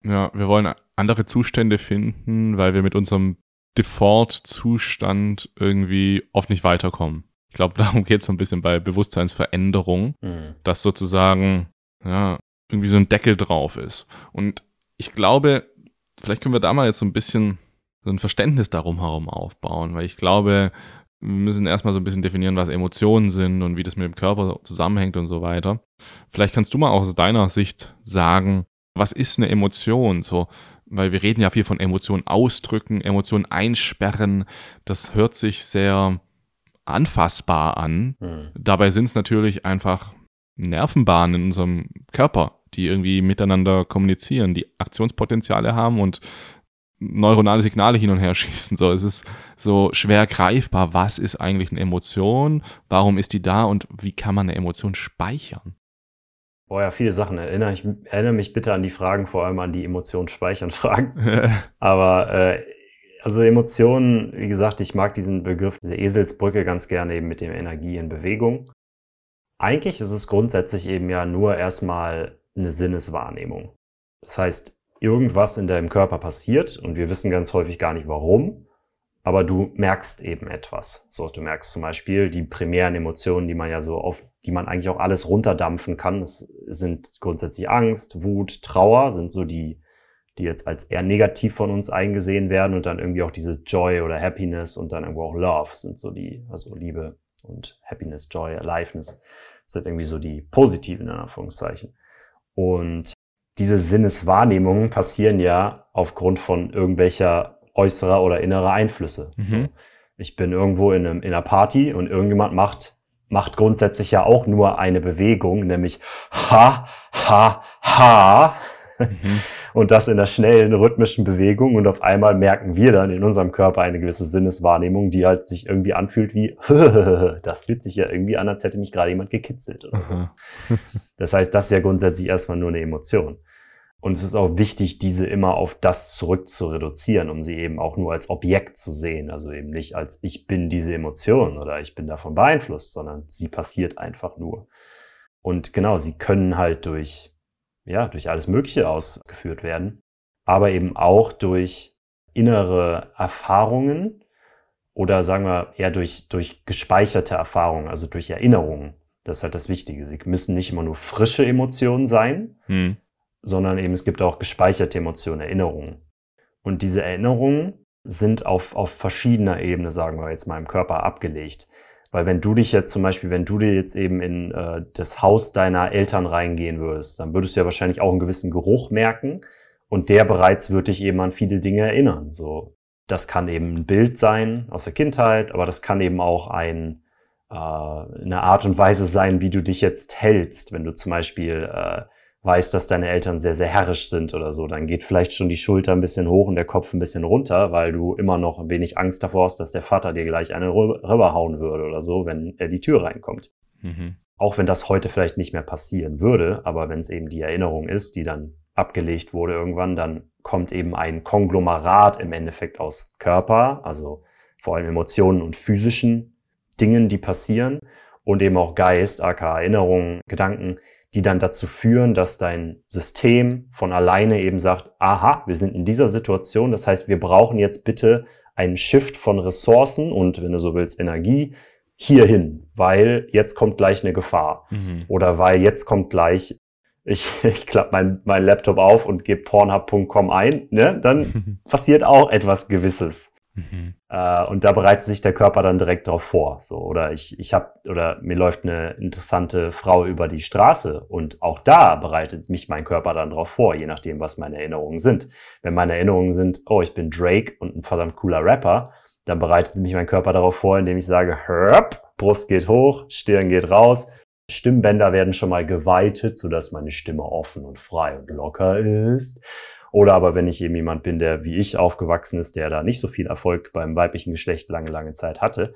Ja, wir wollen andere Zustände finden, weil wir mit unserem Default-Zustand irgendwie oft nicht weiterkommen. Ich glaube, darum geht es so ein bisschen bei Bewusstseinsveränderung, mhm. dass sozusagen ja, irgendwie so ein Deckel drauf ist. Und ich glaube, vielleicht können wir da mal jetzt so ein bisschen so ein Verständnis darum herum aufbauen, weil ich glaube, wir müssen erstmal so ein bisschen definieren, was Emotionen sind und wie das mit dem Körper zusammenhängt und so weiter. Vielleicht kannst du mal auch aus deiner Sicht sagen, was ist eine Emotion? So, weil wir reden ja viel von Emotionen ausdrücken, Emotionen einsperren. Das hört sich sehr anfassbar an. Hm. Dabei sind es natürlich einfach Nervenbahnen in unserem Körper, die irgendwie miteinander kommunizieren, die Aktionspotenziale haben und neuronale Signale hin und her schießen. So, es ist so schwer greifbar. Was ist eigentlich eine Emotion? Warum ist die da? Und wie kann man eine Emotion speichern? Boah, ja, viele Sachen. Erinnere, ich, erinnere mich bitte an die Fragen, vor allem an die Emotionen speichern Fragen. Aber äh, also Emotionen, wie gesagt, ich mag diesen Begriff, diese Eselsbrücke ganz gerne eben mit dem Energie in Bewegung. Eigentlich ist es grundsätzlich eben ja nur erstmal eine Sinneswahrnehmung. Das heißt, irgendwas in deinem Körper passiert und wir wissen ganz häufig gar nicht warum, aber du merkst eben etwas. So, du merkst zum Beispiel die primären Emotionen, die man ja so oft, die man eigentlich auch alles runterdampfen kann. Das sind grundsätzlich Angst, Wut, Trauer, sind so die, die jetzt als eher negativ von uns eingesehen werden und dann irgendwie auch diese Joy oder Happiness und dann irgendwo auch Love sind so die, also Liebe und Happiness, Joy, Aliveness sind irgendwie so die positiven, in Anführungszeichen. Und diese Sinneswahrnehmungen passieren ja aufgrund von irgendwelcher äußerer oder innerer Einflüsse. Mhm. Ich bin irgendwo in, einem, in einer Party und irgendjemand macht, macht grundsätzlich ja auch nur eine Bewegung, nämlich ha, ha, ha. Mhm. Und das in der schnellen, rhythmischen Bewegung. Und auf einmal merken wir dann in unserem Körper eine gewisse Sinneswahrnehmung, die halt sich irgendwie anfühlt wie, das fühlt sich ja irgendwie an, als hätte mich gerade jemand gekitzelt oder so. Das heißt, das ist ja grundsätzlich erstmal nur eine Emotion. Und es ist auch wichtig, diese immer auf das zurück zu reduzieren, um sie eben auch nur als Objekt zu sehen. Also eben nicht als ich bin diese Emotion oder ich bin davon beeinflusst, sondern sie passiert einfach nur. Und genau, sie können halt durch ja, durch alles Mögliche ausgeführt werden, aber eben auch durch innere Erfahrungen oder sagen wir eher durch, durch gespeicherte Erfahrungen, also durch Erinnerungen. Das ist halt das Wichtige. Sie müssen nicht immer nur frische Emotionen sein, hm. sondern eben es gibt auch gespeicherte Emotionen, Erinnerungen. Und diese Erinnerungen sind auf, auf verschiedener Ebene, sagen wir jetzt mal, im Körper abgelegt. Weil wenn du dich jetzt zum Beispiel, wenn du dir jetzt eben in äh, das Haus deiner Eltern reingehen würdest, dann würdest du ja wahrscheinlich auch einen gewissen Geruch merken und der bereits wird dich eben an viele Dinge erinnern. So, das kann eben ein Bild sein aus der Kindheit, aber das kann eben auch ein, äh, eine Art und Weise sein, wie du dich jetzt hältst. Wenn du zum Beispiel äh, weißt, dass deine Eltern sehr, sehr herrisch sind oder so, dann geht vielleicht schon die Schulter ein bisschen hoch und der Kopf ein bisschen runter, weil du immer noch ein wenig Angst davor hast, dass der Vater dir gleich eine rüberhauen würde oder so, wenn er die Tür reinkommt. Mhm. Auch wenn das heute vielleicht nicht mehr passieren würde, aber wenn es eben die Erinnerung ist, die dann abgelegt wurde irgendwann, dann kommt eben ein Konglomerat im Endeffekt aus Körper, also vor allem Emotionen und physischen Dingen, die passieren und eben auch Geist, aka Erinnerungen, Gedanken, die dann dazu führen, dass dein System von alleine eben sagt, aha, wir sind in dieser Situation, das heißt, wir brauchen jetzt bitte einen Shift von Ressourcen und, wenn du so willst, Energie hierhin, weil jetzt kommt gleich eine Gefahr mhm. oder weil jetzt kommt gleich ich, ich klappe mein, mein Laptop auf und gebe pornhub.com ein, ne, dann passiert auch etwas Gewisses. Mhm. Äh, und da bereitet sich der Körper dann direkt darauf vor. So, oder ich, ich habe, oder mir läuft eine interessante Frau über die Straße und auch da bereitet mich mein Körper dann darauf vor, je nachdem, was meine Erinnerungen sind. Wenn meine Erinnerungen sind, oh, ich bin Drake und ein verdammt cooler Rapper, dann bereitet mich mein Körper darauf vor, indem ich sage, Hörp, Brust geht hoch, Stirn geht raus, Stimmbänder werden schon mal geweitet, sodass meine Stimme offen und frei und locker ist. Oder aber wenn ich eben jemand bin, der wie ich aufgewachsen ist, der da nicht so viel Erfolg beim weiblichen Geschlecht lange, lange Zeit hatte,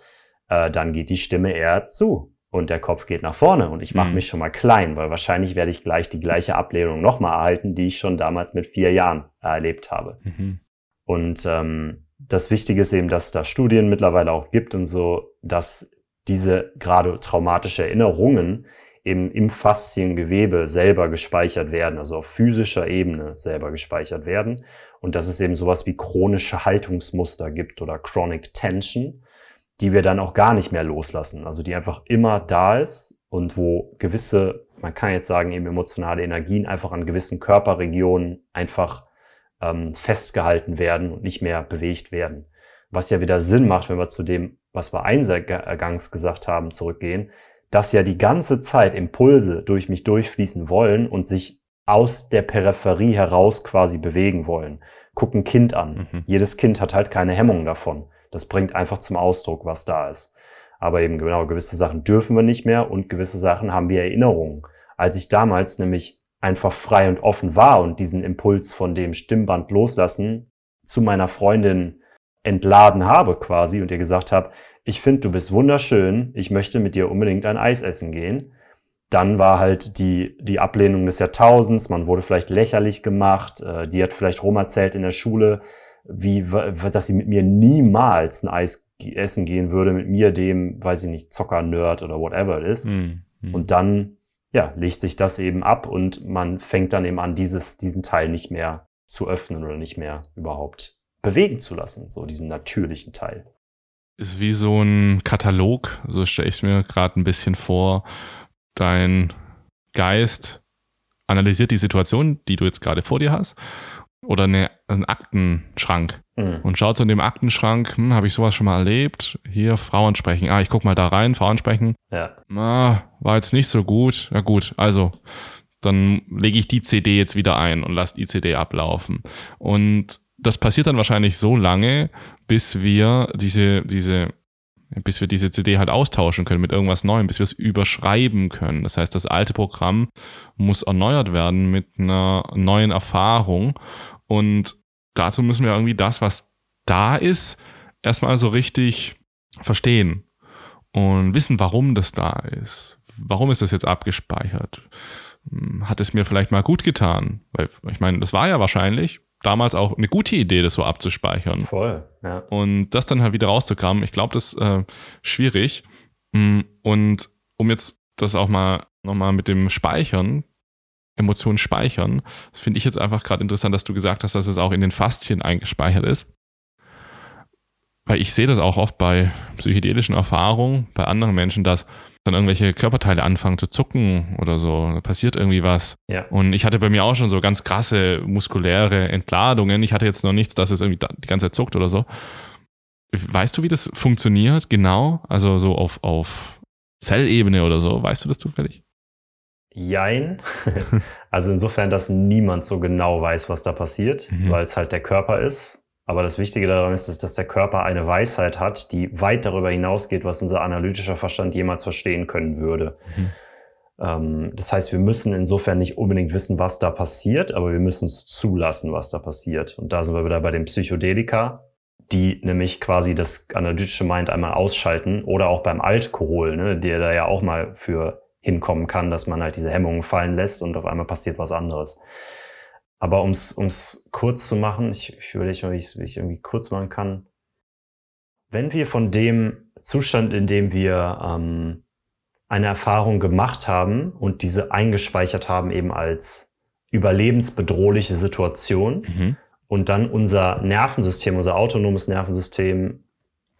äh, dann geht die Stimme eher zu und der Kopf geht nach vorne und ich mache mhm. mich schon mal klein, weil wahrscheinlich werde ich gleich die gleiche Ablehnung nochmal erhalten, die ich schon damals mit vier Jahren erlebt habe. Mhm. Und ähm, das Wichtige ist eben, dass da Studien mittlerweile auch gibt und so, dass diese gerade traumatische Erinnerungen eben im Fasziengewebe selber gespeichert werden, also auf physischer Ebene selber gespeichert werden. Und dass es eben sowas wie chronische Haltungsmuster gibt oder Chronic Tension, die wir dann auch gar nicht mehr loslassen. Also die einfach immer da ist und wo gewisse, man kann jetzt sagen, eben emotionale Energien einfach an gewissen Körperregionen einfach ähm, festgehalten werden und nicht mehr bewegt werden. Was ja wieder Sinn macht, wenn wir zu dem, was wir eingangs gesagt haben, zurückgehen, dass ja die ganze Zeit Impulse durch mich durchfließen wollen und sich aus der Peripherie heraus quasi bewegen wollen. Guck ein Kind an. Mhm. Jedes Kind hat halt keine Hemmung davon. Das bringt einfach zum Ausdruck, was da ist. Aber eben genau, gewisse Sachen dürfen wir nicht mehr und gewisse Sachen haben wir Erinnerungen. Als ich damals nämlich einfach frei und offen war und diesen Impuls von dem Stimmband loslassen zu meiner Freundin entladen habe quasi und ihr gesagt habe, ich finde, du bist wunderschön, ich möchte mit dir unbedingt ein Eis essen gehen. Dann war halt die, die Ablehnung des Jahrtausends, man wurde vielleicht lächerlich gemacht, äh, die hat vielleicht Rom erzählt in der Schule, wie, dass sie mit mir niemals ein Eis essen gehen würde, mit mir, dem, weiß ich nicht, Zocker-Nerd oder whatever it is. Mm, mm. Und dann, ja, legt sich das eben ab und man fängt dann eben an, dieses, diesen Teil nicht mehr zu öffnen oder nicht mehr überhaupt bewegen zu lassen, so diesen natürlichen Teil ist wie so ein Katalog, so stelle ich es mir gerade ein bisschen vor. Dein Geist analysiert die Situation, die du jetzt gerade vor dir hast, oder eine, einen Aktenschrank mhm. und schaut so in dem Aktenschrank, hm, habe ich sowas schon mal erlebt? Hier Frauen sprechen. Ah, ich guck mal da rein, Frauen sprechen. Ja. Ah, war jetzt nicht so gut. Ja gut, also dann lege ich die CD jetzt wieder ein und lasse die CD ablaufen. Und das passiert dann wahrscheinlich so lange, bis wir diese, diese, bis wir diese CD halt austauschen können mit irgendwas Neuem, bis wir es überschreiben können. Das heißt, das alte Programm muss erneuert werden mit einer neuen Erfahrung. Und dazu müssen wir irgendwie das, was da ist, erstmal so richtig verstehen und wissen, warum das da ist. Warum ist das jetzt abgespeichert? Hat es mir vielleicht mal gut getan? Weil ich meine, das war ja wahrscheinlich, damals auch eine gute Idee, das so abzuspeichern. Voll, ja. Und das dann halt wieder rauszukommen, ich glaube, das ist äh, schwierig. Mm, und um jetzt das auch mal nochmal mit dem Speichern Emotionen speichern. Das finde ich jetzt einfach gerade interessant, dass du gesagt hast, dass es auch in den Faszien eingespeichert ist. Weil ich sehe das auch oft bei psychedelischen Erfahrungen, bei anderen Menschen, dass dann irgendwelche Körperteile anfangen zu zucken oder so. Da passiert irgendwie was. Ja. Und ich hatte bei mir auch schon so ganz krasse muskuläre Entladungen. Ich hatte jetzt noch nichts, dass es irgendwie die ganze Zeit zuckt oder so. Weißt du, wie das funktioniert genau? Also so auf, auf Zellebene oder so. Weißt du das zufällig? Jein. also insofern, dass niemand so genau weiß, was da passiert, mhm. weil es halt der Körper ist. Aber das Wichtige daran ist, dass der Körper eine Weisheit hat, die weit darüber hinausgeht, was unser analytischer Verstand jemals verstehen können würde. Mhm. Ähm, das heißt, wir müssen insofern nicht unbedingt wissen, was da passiert, aber wir müssen es zulassen, was da passiert. Und da sind wir wieder bei den Psychedelika, die nämlich quasi das analytische Mind einmal ausschalten oder auch beim Alkohol, ne, der da ja auch mal für hinkommen kann, dass man halt diese Hemmungen fallen lässt und auf einmal passiert was anderes. Aber um es kurz zu machen, ich, ich überlege mal, wie ich es irgendwie kurz machen kann. Wenn wir von dem Zustand, in dem wir ähm, eine Erfahrung gemacht haben und diese eingespeichert haben eben als überlebensbedrohliche Situation mhm. und dann unser Nervensystem, unser autonomes Nervensystem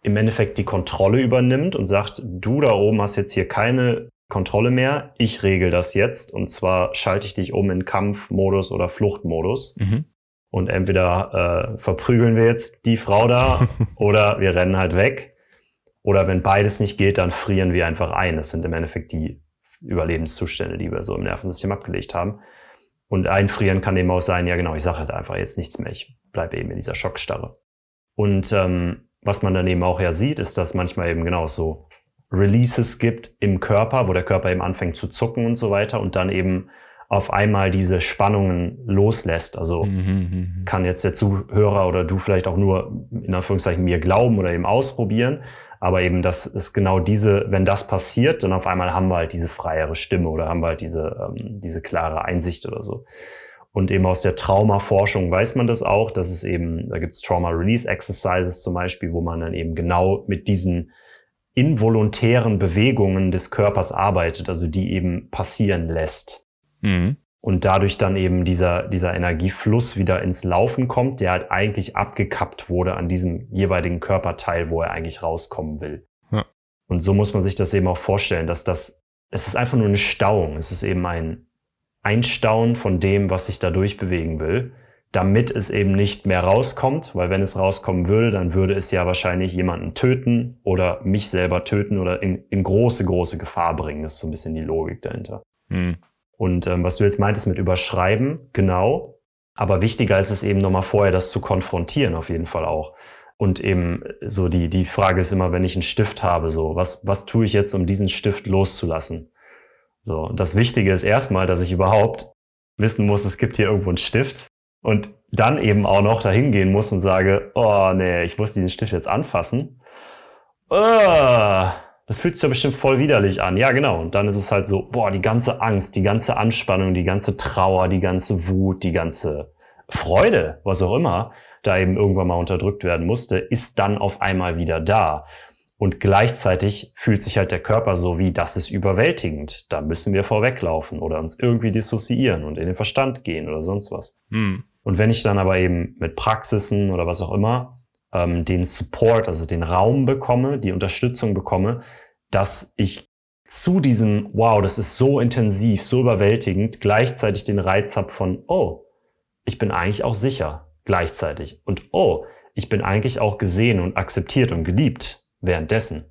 im Endeffekt die Kontrolle übernimmt und sagt, du da oben hast jetzt hier keine Kontrolle mehr. Ich regel das jetzt und zwar schalte ich dich um in Kampfmodus oder Fluchtmodus. Mhm. Und entweder äh, verprügeln wir jetzt die Frau da oder wir rennen halt weg. Oder wenn beides nicht geht, dann frieren wir einfach ein. Das sind im Endeffekt die Überlebenszustände, die wir so im Nervensystem abgelegt haben. Und einfrieren kann eben auch sein, ja genau, ich sage halt einfach jetzt nichts mehr. Ich bleibe eben in dieser Schockstarre. Und ähm, was man dann eben auch ja sieht, ist, dass manchmal eben genau so Releases gibt im Körper, wo der Körper eben anfängt zu zucken und so weiter und dann eben auf einmal diese Spannungen loslässt. Also mhm, mhm, mhm, kann jetzt der Zuhörer oder du vielleicht auch nur in Anführungszeichen mir glauben oder eben ausprobieren. Aber eben das ist genau diese, wenn das passiert, dann auf einmal haben wir halt diese freiere Stimme oder haben wir halt diese, ähm, diese klare Einsicht oder so. Und eben aus der Traumaforschung weiß man das auch, dass es eben, da gibt es Trauma Release Exercises zum Beispiel, wo man dann eben genau mit diesen involontären Bewegungen des Körpers arbeitet, also die eben passieren lässt. Mhm. Und dadurch dann eben dieser, dieser Energiefluss wieder ins Laufen kommt, der halt eigentlich abgekappt wurde an diesem jeweiligen Körperteil, wo er eigentlich rauskommen will. Ja. Und so muss man sich das eben auch vorstellen, dass das, es ist einfach nur eine Stauung. Es ist eben ein Einstauen von dem, was sich da durchbewegen will damit es eben nicht mehr rauskommt, weil wenn es rauskommen würde, dann würde es ja wahrscheinlich jemanden töten oder mich selber töten oder in, in große, große Gefahr bringen. Das ist so ein bisschen die Logik dahinter. Hm. Und ähm, was du jetzt meintest mit Überschreiben, genau. Aber wichtiger ist es eben nochmal vorher, das zu konfrontieren, auf jeden Fall auch. Und eben so die, die Frage ist immer, wenn ich einen Stift habe, so, was, was tue ich jetzt, um diesen Stift loszulassen? So, und das Wichtige ist erstmal, dass ich überhaupt wissen muss, es gibt hier irgendwo einen Stift und dann eben auch noch dahin gehen muss und sage, oh nee, ich muss diesen Stift jetzt anfassen. Oh, das fühlt sich ja bestimmt voll widerlich an. Ja, genau. Und dann ist es halt so, boah, die ganze Angst, die ganze Anspannung, die ganze Trauer, die ganze Wut, die ganze Freude, was auch immer, da eben irgendwann mal unterdrückt werden musste, ist dann auf einmal wieder da. Und gleichzeitig fühlt sich halt der Körper so wie, das ist überwältigend. Da müssen wir vorweglaufen oder uns irgendwie dissoziieren und in den Verstand gehen oder sonst was. Hm. Und wenn ich dann aber eben mit Praxisen oder was auch immer ähm, den Support, also den Raum bekomme, die Unterstützung bekomme, dass ich zu diesem, wow, das ist so intensiv, so überwältigend, gleichzeitig den Reiz habe von, oh, ich bin eigentlich auch sicher gleichzeitig. Und oh, ich bin eigentlich auch gesehen und akzeptiert und geliebt währenddessen.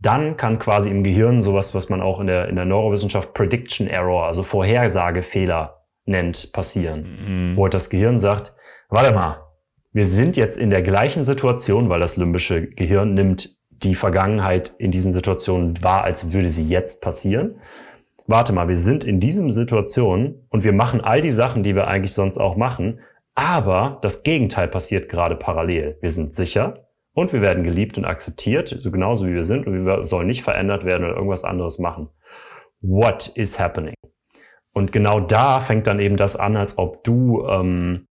Dann kann quasi im Gehirn sowas, was man auch in der, in der Neurowissenschaft Prediction Error, also Vorhersagefehler nennt, passieren. Mhm. Wo das Gehirn sagt, warte mal, wir sind jetzt in der gleichen Situation, weil das limbische Gehirn nimmt die Vergangenheit in diesen Situationen wahr, als würde sie jetzt passieren. Warte mal, wir sind in diesem Situation und wir machen all die Sachen, die wir eigentlich sonst auch machen, aber das Gegenteil passiert gerade parallel. Wir sind sicher, und wir werden geliebt und akzeptiert, so genauso wie wir sind. Und wir sollen nicht verändert werden oder irgendwas anderes machen. What is happening? Und genau da fängt dann eben das an, als ob du ähm,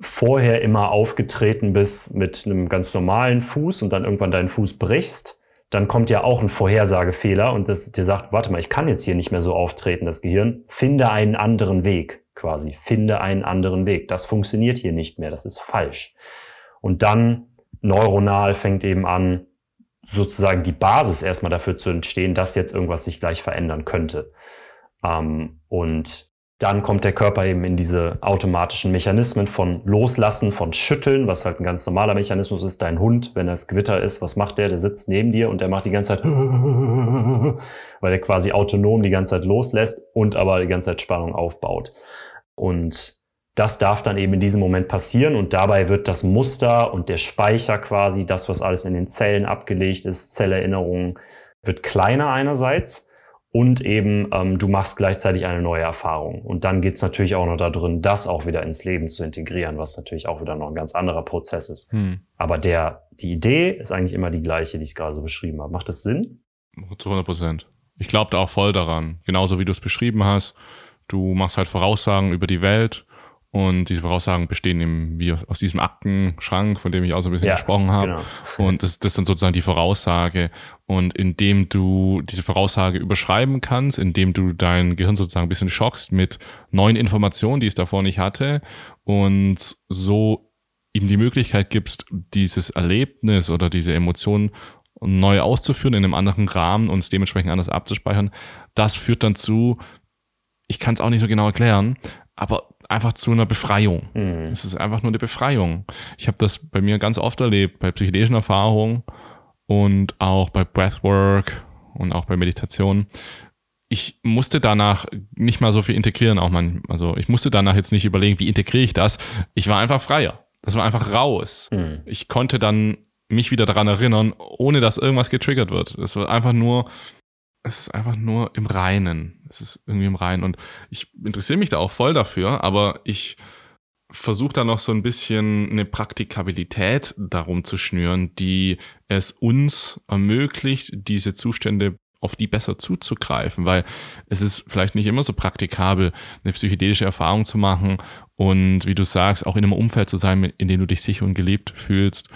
vorher immer aufgetreten bist mit einem ganz normalen Fuß und dann irgendwann deinen Fuß brichst, dann kommt ja auch ein Vorhersagefehler und das dir sagt, warte mal, ich kann jetzt hier nicht mehr so auftreten, das Gehirn, finde einen anderen Weg quasi, finde einen anderen Weg. Das funktioniert hier nicht mehr, das ist falsch. Und dann neuronal fängt eben an, sozusagen die Basis erstmal dafür zu entstehen, dass jetzt irgendwas sich gleich verändern könnte. Ähm, und dann kommt der Körper eben in diese automatischen Mechanismen von Loslassen, von Schütteln, was halt ein ganz normaler Mechanismus ist. Dein Hund, wenn es Gewitter ist, was macht der? Der sitzt neben dir und der macht die ganze Zeit, weil er quasi autonom die ganze Zeit loslässt und aber die ganze Zeit Spannung aufbaut. Und das darf dann eben in diesem Moment passieren und dabei wird das Muster und der Speicher quasi, das, was alles in den Zellen abgelegt ist, Zellerinnerungen, wird kleiner einerseits und eben ähm, du machst gleichzeitig eine neue Erfahrung. Und dann geht's natürlich auch noch darin, das auch wieder ins Leben zu integrieren, was natürlich auch wieder noch ein ganz anderer Prozess ist. Hm. Aber der, die Idee ist eigentlich immer die gleiche, die ich gerade so beschrieben habe. Macht das Sinn? Zu 100 Prozent. Ich glaube da auch voll daran. Genauso wie du es beschrieben hast. Du machst halt Voraussagen über die Welt und diese Voraussagen bestehen eben wie aus diesem Aktenschrank, von dem ich auch so ein bisschen ja, gesprochen habe. Genau. Und das, das ist dann sozusagen die Voraussage. Und indem du diese Voraussage überschreiben kannst, indem du dein Gehirn sozusagen ein bisschen schockst mit neuen Informationen, die es davor nicht hatte, und so ihm die Möglichkeit gibst, dieses Erlebnis oder diese Emotion neu auszuführen in einem anderen Rahmen und es dementsprechend anders abzuspeichern, das führt dann zu, ich kann es auch nicht so genau erklären, aber einfach zu einer Befreiung. Mhm. Es ist einfach nur eine Befreiung. Ich habe das bei mir ganz oft erlebt, bei psychedelischen Erfahrungen und auch bei Breathwork und auch bei Meditation. Ich musste danach nicht mal so viel integrieren, auch man, also ich musste danach jetzt nicht überlegen, wie integriere ich das. Ich war einfach freier. Das war einfach raus. Mhm. Ich konnte dann mich wieder daran erinnern, ohne dass irgendwas getriggert wird. Das war einfach nur, es ist einfach nur im Reinen. Es ist irgendwie im Reinen. Und ich interessiere mich da auch voll dafür, aber ich versuche da noch so ein bisschen eine Praktikabilität darum zu schnüren, die es uns ermöglicht, diese Zustände auf die besser zuzugreifen, weil es ist vielleicht nicht immer so praktikabel, eine psychedelische Erfahrung zu machen und wie du sagst, auch in einem Umfeld zu sein, in dem du dich sicher und geliebt fühlst.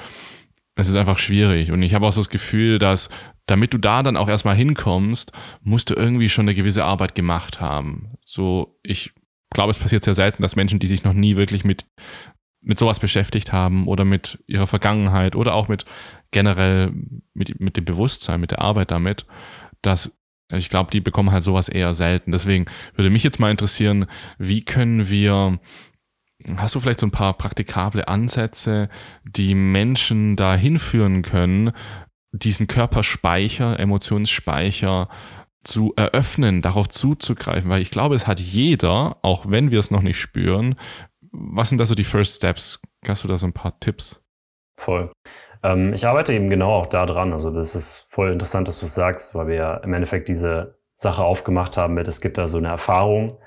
Es ist einfach schwierig. Und ich habe auch so das Gefühl, dass damit du da dann auch erstmal hinkommst, musst du irgendwie schon eine gewisse Arbeit gemacht haben. So, ich glaube, es passiert sehr selten, dass Menschen, die sich noch nie wirklich mit, mit sowas beschäftigt haben oder mit ihrer Vergangenheit oder auch mit generell mit, mit dem Bewusstsein, mit der Arbeit damit, dass ich glaube, die bekommen halt sowas eher selten. Deswegen würde mich jetzt mal interessieren, wie können wir Hast du vielleicht so ein paar praktikable Ansätze, die Menschen da hinführen können, diesen Körperspeicher, Emotionsspeicher zu eröffnen, darauf zuzugreifen, weil ich glaube, es hat jeder, auch wenn wir es noch nicht spüren. Was sind da so die First Steps? Hast du da so ein paar Tipps? Voll. Ähm, ich arbeite eben genau auch da dran. Also das ist voll interessant, dass du es sagst, weil wir ja im Endeffekt diese Sache aufgemacht haben mit, es gibt da so eine Erfahrung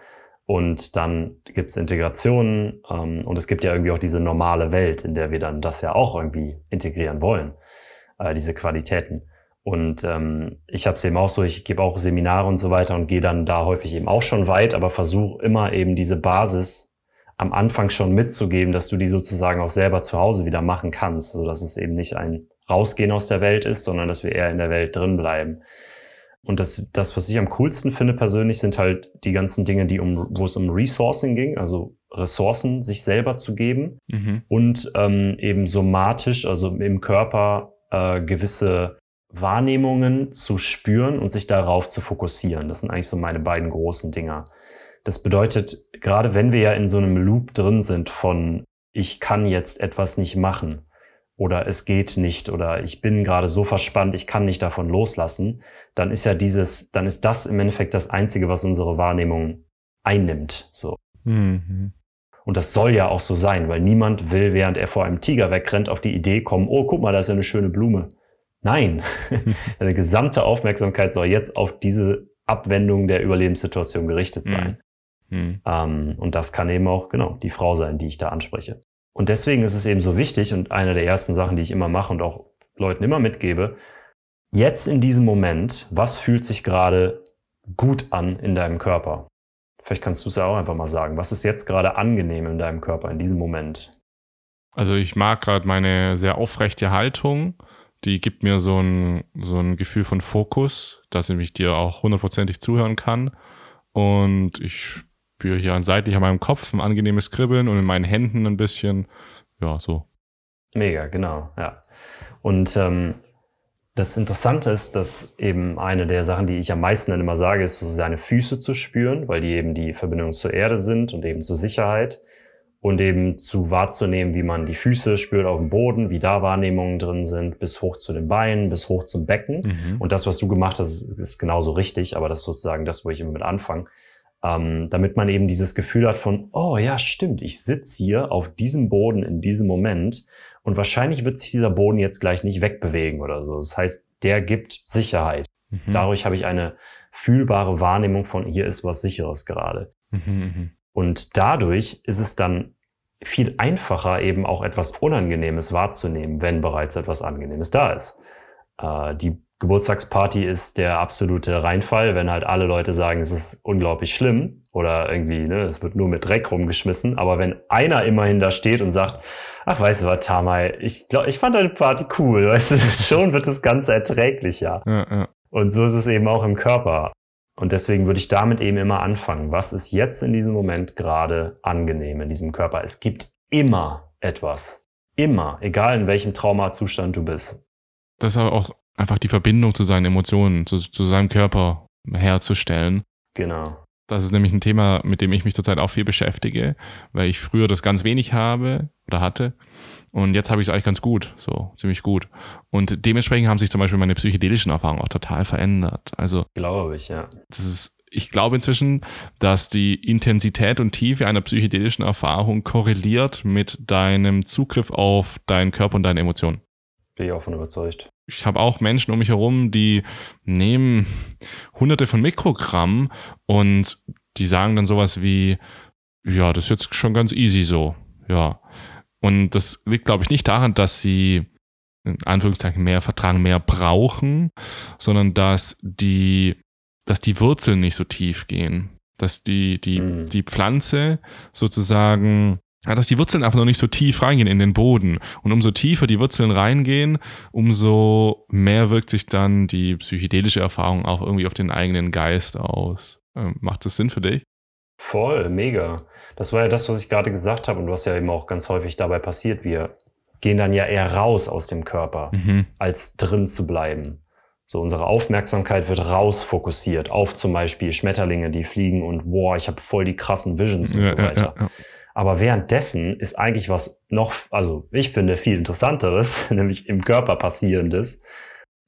und dann gibt es Integrationen ähm, und es gibt ja irgendwie auch diese normale Welt, in der wir dann das ja auch irgendwie integrieren wollen äh, diese Qualitäten. Und ähm, ich habe es eben auch so, ich gebe auch Seminare und so weiter und gehe dann da häufig eben auch schon weit, aber versuche immer eben diese Basis am Anfang schon mitzugeben, dass du die sozusagen auch selber zu Hause wieder machen kannst, so dass es eben nicht ein Rausgehen aus der Welt ist, sondern dass wir eher in der Welt drin bleiben. Und das, das, was ich am coolsten finde persönlich, sind halt die ganzen Dinge, die um, wo es um Resourcing ging, also Ressourcen sich selber zu geben mhm. und ähm, eben somatisch, also im Körper äh, gewisse Wahrnehmungen zu spüren und sich darauf zu fokussieren. Das sind eigentlich so meine beiden großen Dinger. Das bedeutet, gerade wenn wir ja in so einem Loop drin sind von ich kann jetzt etwas nicht machen oder es geht nicht oder ich bin gerade so verspannt, ich kann nicht davon loslassen, dann ist ja dieses, dann ist das im Endeffekt das Einzige, was unsere Wahrnehmung einnimmt. So. Mhm. Und das soll ja auch so sein, weil niemand will, während er vor einem Tiger wegrennt, auf die Idee kommen, oh, guck mal, da ist ja eine schöne Blume. Nein, deine gesamte Aufmerksamkeit soll jetzt auf diese Abwendung der Überlebenssituation gerichtet sein. Mhm. Ähm, und das kann eben auch, genau, die Frau sein, die ich da anspreche. Und deswegen ist es eben so wichtig und eine der ersten Sachen, die ich immer mache und auch Leuten immer mitgebe, jetzt in diesem Moment, was fühlt sich gerade gut an in deinem Körper? Vielleicht kannst du es ja auch einfach mal sagen. Was ist jetzt gerade angenehm in deinem Körper in diesem Moment? Also ich mag gerade meine sehr aufrechte Haltung, die gibt mir so ein, so ein Gefühl von Fokus, dass ich dir auch hundertprozentig zuhören kann. Und ich spüre hier seitlich an meinem Kopf ein angenehmes Kribbeln und in meinen Händen ein bisschen, ja, so. Mega, genau, ja. Und ähm, das Interessante ist, dass eben eine der Sachen, die ich am meisten dann immer sage, ist, so seine Füße zu spüren, weil die eben die Verbindung zur Erde sind und eben zur Sicherheit und eben zu wahrzunehmen, wie man die Füße spürt auf dem Boden, wie da Wahrnehmungen drin sind, bis hoch zu den Beinen, bis hoch zum Becken. Mhm. Und das, was du gemacht hast, ist genauso richtig, aber das ist sozusagen das, wo ich immer mit anfange. Ähm, damit man eben dieses Gefühl hat von, oh ja, stimmt, ich sitze hier auf diesem Boden in diesem Moment und wahrscheinlich wird sich dieser Boden jetzt gleich nicht wegbewegen oder so. Das heißt, der gibt Sicherheit. Mhm. Dadurch habe ich eine fühlbare Wahrnehmung von, hier ist was Sicheres gerade. Mhm, mhm. und dadurch ist es dann viel einfacher, eben auch etwas Unangenehmes wahrzunehmen, wenn bereits etwas Angenehmes da ist. Äh, die Geburtstagsparty ist der absolute Reinfall, wenn halt alle Leute sagen, es ist unglaublich schlimm oder irgendwie, ne, es wird nur mit Dreck rumgeschmissen. Aber wenn einer immerhin da steht und sagt, ach, weißt du was, Tamay, ich glaube, ich fand deine Party cool, weißt du, schon wird das Ganze erträglicher. Ja, ja. Und so ist es eben auch im Körper. Und deswegen würde ich damit eben immer anfangen. Was ist jetzt in diesem Moment gerade angenehm in diesem Körper? Es gibt immer etwas. Immer. Egal in welchem Traumazustand du bist. Das ist aber auch einfach die Verbindung zu seinen Emotionen, zu, zu seinem Körper herzustellen. Genau. Das ist nämlich ein Thema, mit dem ich mich zurzeit auch viel beschäftige, weil ich früher das ganz wenig habe oder hatte. Und jetzt habe ich es eigentlich ganz gut, so ziemlich gut. Und dementsprechend haben sich zum Beispiel meine psychedelischen Erfahrungen auch total verändert. Also glaube ich, ja. Das ist, ich glaube inzwischen, dass die Intensität und Tiefe einer psychedelischen Erfahrung korreliert mit deinem Zugriff auf deinen Körper und deine Emotionen. Bin ich auch von überzeugt ich habe auch Menschen um mich herum, die nehmen hunderte von Mikrogramm und die sagen dann sowas wie, ja, das ist jetzt schon ganz easy so, ja. Und das liegt, glaube ich, nicht daran, dass sie in Anführungszeichen mehr vertragen, mehr brauchen, sondern dass die, dass die Wurzeln nicht so tief gehen. Dass die, die, mhm. die Pflanze sozusagen ja, dass die Wurzeln einfach noch nicht so tief reingehen in den Boden. Und umso tiefer die Wurzeln reingehen, umso mehr wirkt sich dann die psychedelische Erfahrung auch irgendwie auf den eigenen Geist aus. Ähm, macht das Sinn für dich? Voll, mega. Das war ja das, was ich gerade gesagt habe und was ja eben auch ganz häufig dabei passiert. Wir gehen dann ja eher raus aus dem Körper, mhm. als drin zu bleiben. So, unsere Aufmerksamkeit wird rausfokussiert auf zum Beispiel Schmetterlinge, die fliegen und boah, ich habe voll die krassen Visions und ja, so weiter. Ja, ja, aber währenddessen ist eigentlich was noch, also ich finde viel interessanteres, nämlich im Körper passierendes,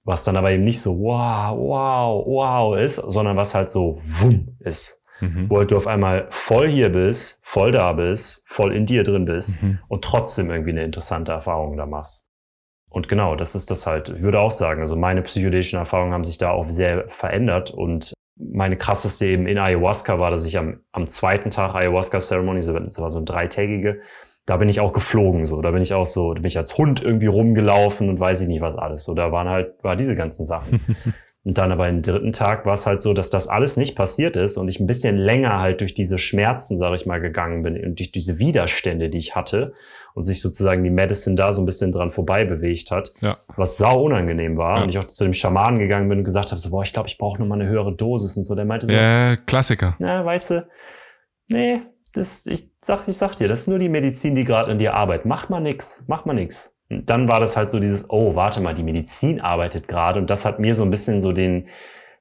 was dann aber eben nicht so wow, wow, wow ist, sondern was halt so wumm ist. Mhm. Wo halt du auf einmal voll hier bist, voll da bist, voll in dir drin bist mhm. und trotzdem irgendwie eine interessante Erfahrung da machst. Und genau, das ist das halt. Ich würde auch sagen, also meine psychedelischen Erfahrungen haben sich da auch sehr verändert und meine krasseste eben in Ayahuasca war, dass ich am, am zweiten Tag Ayahuasca-Ceremony, das war so ein dreitägige, da bin ich auch geflogen, so. Da bin ich auch so, da bin ich als Hund irgendwie rumgelaufen und weiß ich nicht was alles. So, da waren halt, war diese ganzen Sachen. Und dann aber im dritten Tag war es halt so, dass das alles nicht passiert ist und ich ein bisschen länger halt durch diese Schmerzen, sag ich mal, gegangen bin und durch diese Widerstände, die ich hatte und sich sozusagen die Medicine da so ein bisschen dran vorbei bewegt hat, ja. was sau unangenehm war. Ja. Und ich auch zu dem Schamanen gegangen bin und gesagt habe, so, boah, ich glaube, ich brauche nochmal eine höhere Dosis und so. Der meinte so, ja, Klassiker. Na, weißt du, nee, das, ich sag, ich sag dir, das ist nur die Medizin, die gerade in dir arbeitet. Mach mal nix, mach mal nix dann war das halt so dieses, oh, warte mal, die Medizin arbeitet gerade. Und das hat mir so ein bisschen so den,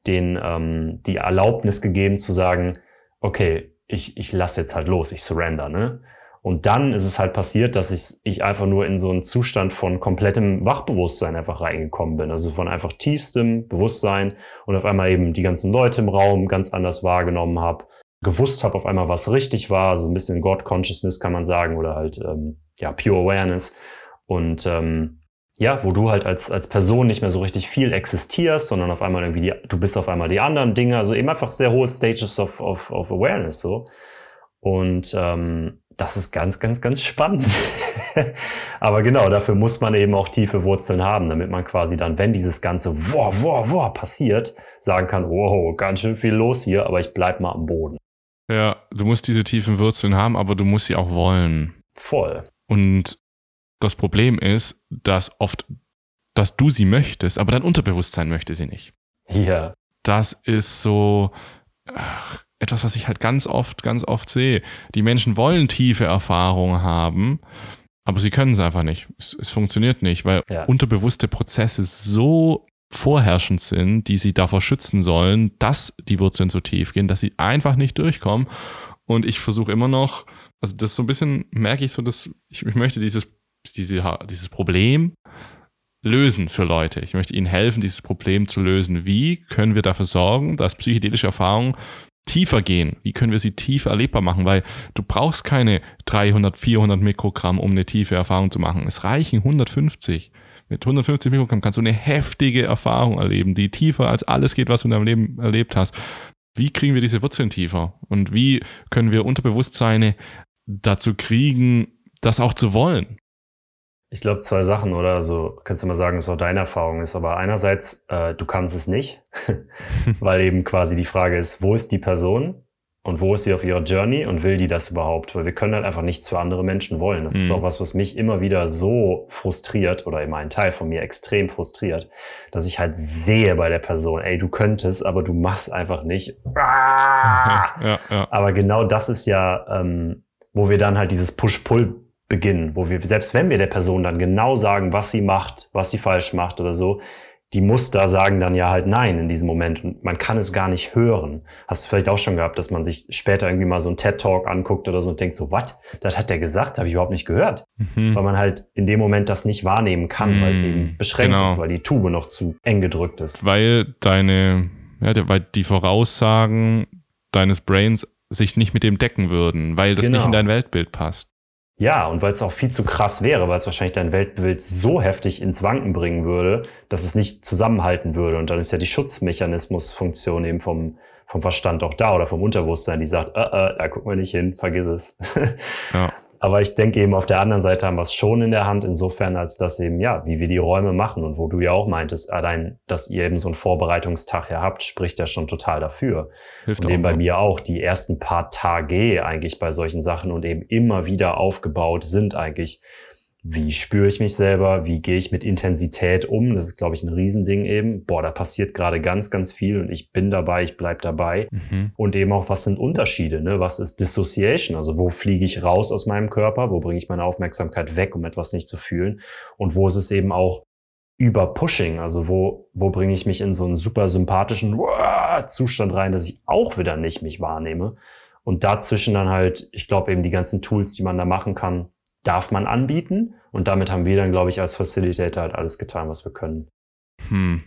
den, ähm, die Erlaubnis gegeben zu sagen, okay, ich, ich lasse jetzt halt los, ich surrender, ne? Und dann ist es halt passiert, dass ich, ich einfach nur in so einen Zustand von komplettem Wachbewusstsein einfach reingekommen bin. Also von einfach tiefstem Bewusstsein und auf einmal eben die ganzen Leute im Raum ganz anders wahrgenommen habe, gewusst habe auf einmal, was richtig war, so ein bisschen God Consciousness kann man sagen oder halt ähm, ja Pure Awareness und ähm, ja, wo du halt als, als Person nicht mehr so richtig viel existierst, sondern auf einmal irgendwie die, du bist auf einmal die anderen Dinge, also eben einfach sehr hohe Stages of, of, of Awareness so. Und ähm, das ist ganz, ganz, ganz spannend. Aber genau, dafür muss man eben auch tiefe Wurzeln haben, damit man quasi dann, wenn dieses ganze wow, wow, wow passiert, sagen kann, wow, ganz schön viel los hier, aber ich bleib mal am Boden. Ja, du musst diese tiefen Wurzeln haben, aber du musst sie auch wollen. Voll. Und das Problem ist, dass oft dass du sie möchtest, aber dein Unterbewusstsein möchte sie nicht. Ja. Das ist so ach, etwas, was ich halt ganz oft, ganz oft sehe. Die Menschen wollen tiefe Erfahrungen haben, aber sie können es einfach nicht. Es, es funktioniert nicht, weil Ja. unterbewusste Prozesse so vorherrschend sind, die sie davor schützen sollen, dass die Wurzeln so tief gehen, dass sie einfach nicht durchkommen. Und ich versuche immer noch, also das so ein bisschen merke ich so, dass ich, ich möchte dieses, diese, dieses Problem lösen für Leute. Ich möchte ihnen helfen, dieses Problem zu lösen. Wie können wir dafür sorgen, dass psychedelische Erfahrungen tiefer gehen? Wie können wir sie tiefer erlebbar machen? Weil du brauchst keine 300, 400 Mikrogramm, um eine tiefe Erfahrung zu machen. Es reichen 150. Mit 150 Mikrogramm kannst du eine heftige Erfahrung erleben, die tiefer als alles geht, was du in deinem Leben erlebt hast. Wie kriegen wir diese Wurzeln tiefer? Und wie können wir Unterbewusstseine dazu kriegen, das auch zu wollen? Ich glaube, zwei Sachen, oder? Also kannst du mal sagen, was auch deine Erfahrung ist. Aber einerseits, äh, du kannst es nicht, weil eben quasi die Frage ist, wo ist die Person und wo ist sie auf ihrer Journey und will die das überhaupt? Weil wir können halt einfach nichts für andere Menschen wollen. Das ist Mhm. auch was, was mich immer wieder so frustriert oder immer ein Teil von mir extrem frustriert, dass ich halt sehe bei der Person, ey, du könntest, aber du machst einfach nicht. Ja, ja. Aber genau das ist ja, ähm, wo wir dann halt dieses Push-Pull beginnen, wo wir, selbst wenn wir der Person dann genau sagen, was sie macht, was sie falsch macht oder so, die Muster sagen dann ja halt nein in diesem Moment und man kann es gar nicht hören. Hast du vielleicht auch schon gehabt, dass man sich später irgendwie mal so einen TED-Talk anguckt oder so und denkt so, was? Das hat der gesagt, habe ich überhaupt nicht gehört. Mhm. Weil man halt in dem Moment das nicht wahrnehmen kann, weil es eben beschränkt genau. ist, weil die Tube noch zu eng gedrückt ist. weil deine, ja, weil die Voraussagen deines Brains sich nicht mit dem decken würden, weil das Genau. nicht in dein Weltbild passt. Ja, und weil es auch viel zu krass wäre, weil es wahrscheinlich dein Weltbild so heftig ins Wanken bringen würde, dass es nicht zusammenhalten würde. Und dann ist ja die Schutzmechanismusfunktion eben vom, vom Verstand auch da oder vom Unterbewusstsein, die sagt, äh, äh, da gucken wir nicht hin, vergiss es. Ja. Aber ich denke eben auf der anderen Seite haben wir es schon in der Hand, insofern als dass eben, ja, wie wir die Räume machen und wo du ja auch meintest, allein, dass ihr eben so einen Vorbereitungstag ja habt, spricht ja schon total dafür. Hilft Und eben auch. bei mir auch die ersten paar Tage eigentlich bei solchen Sachen und eben immer wieder aufgebaut sind eigentlich, wie spüre ich mich selber, wie gehe ich mit Intensität um, das ist, glaube ich, ein Riesending eben. Boah, da passiert gerade ganz, ganz viel und ich bin dabei, ich bleib dabei. Mhm. Und eben auch, was sind Unterschiede, ne? was ist Dissociation, also wo fliege ich raus aus meinem Körper, wo bringe ich meine Aufmerksamkeit weg, um etwas nicht zu fühlen und wo ist es eben auch Überpushing, also wo, wo bringe ich mich in so einen super sympathischen Zustand rein, dass ich auch wieder nicht mich wahrnehme. Und dazwischen dann halt, ich glaube eben die ganzen Tools, die man da machen kann, darf man anbieten. Und damit haben wir dann, glaube ich, als Facilitator halt alles getan, was wir können. Hm.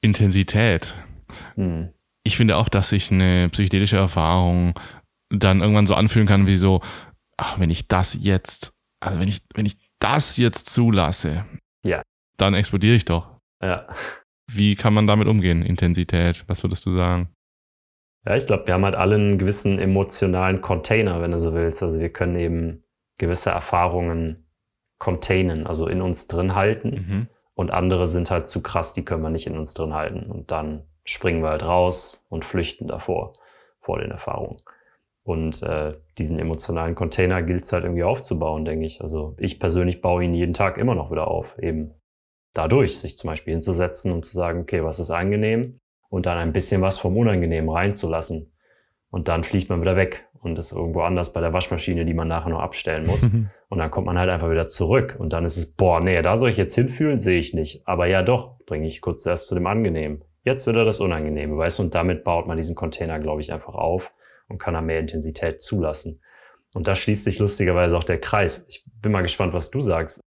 Intensität. Hm. Ich finde auch, dass sich eine psychedelische Erfahrung dann irgendwann so anfühlen kann wie so, ach, wenn ich das jetzt, also wenn ich, wenn ich das jetzt zulasse, Ja. dann explodiere ich doch. Ja. Wie kann man damit umgehen? Intensität, was würdest du sagen? Ja, ich glaube, wir haben halt alle einen gewissen emotionalen Container, wenn du so willst. Also wir können eben gewisse Erfahrungen containen, also in uns drin halten. Mhm. Und andere sind halt zu krass, die können wir nicht in uns drin halten. Und dann springen wir halt raus und flüchten davor, vor den Erfahrungen. Und äh, diesen emotionalen Container gilt es halt irgendwie aufzubauen, denke ich. Also ich persönlich baue ihn jeden Tag immer noch wieder auf. Eben dadurch, sich zum Beispiel hinzusetzen und zu sagen, okay, was ist angenehm? Und dann ein bisschen was vom Unangenehmen reinzulassen. Und dann fliegt man wieder weg und ist irgendwo anders bei der Waschmaschine, die man nachher noch abstellen muss. Und dann kommt man halt einfach wieder zurück. Und dann ist es, boah, nee, da soll ich jetzt hinfühlen, sehe ich nicht. Aber ja doch, bringe ich kurz erst zu dem Angenehmen. Jetzt wieder das Unangenehme, weißt du? Und damit baut man diesen Container, glaube ich, einfach auf und kann dann mehr Intensität zulassen. Und da schließt sich lustigerweise auch der Kreis. Ich bin mal gespannt, was du sagst.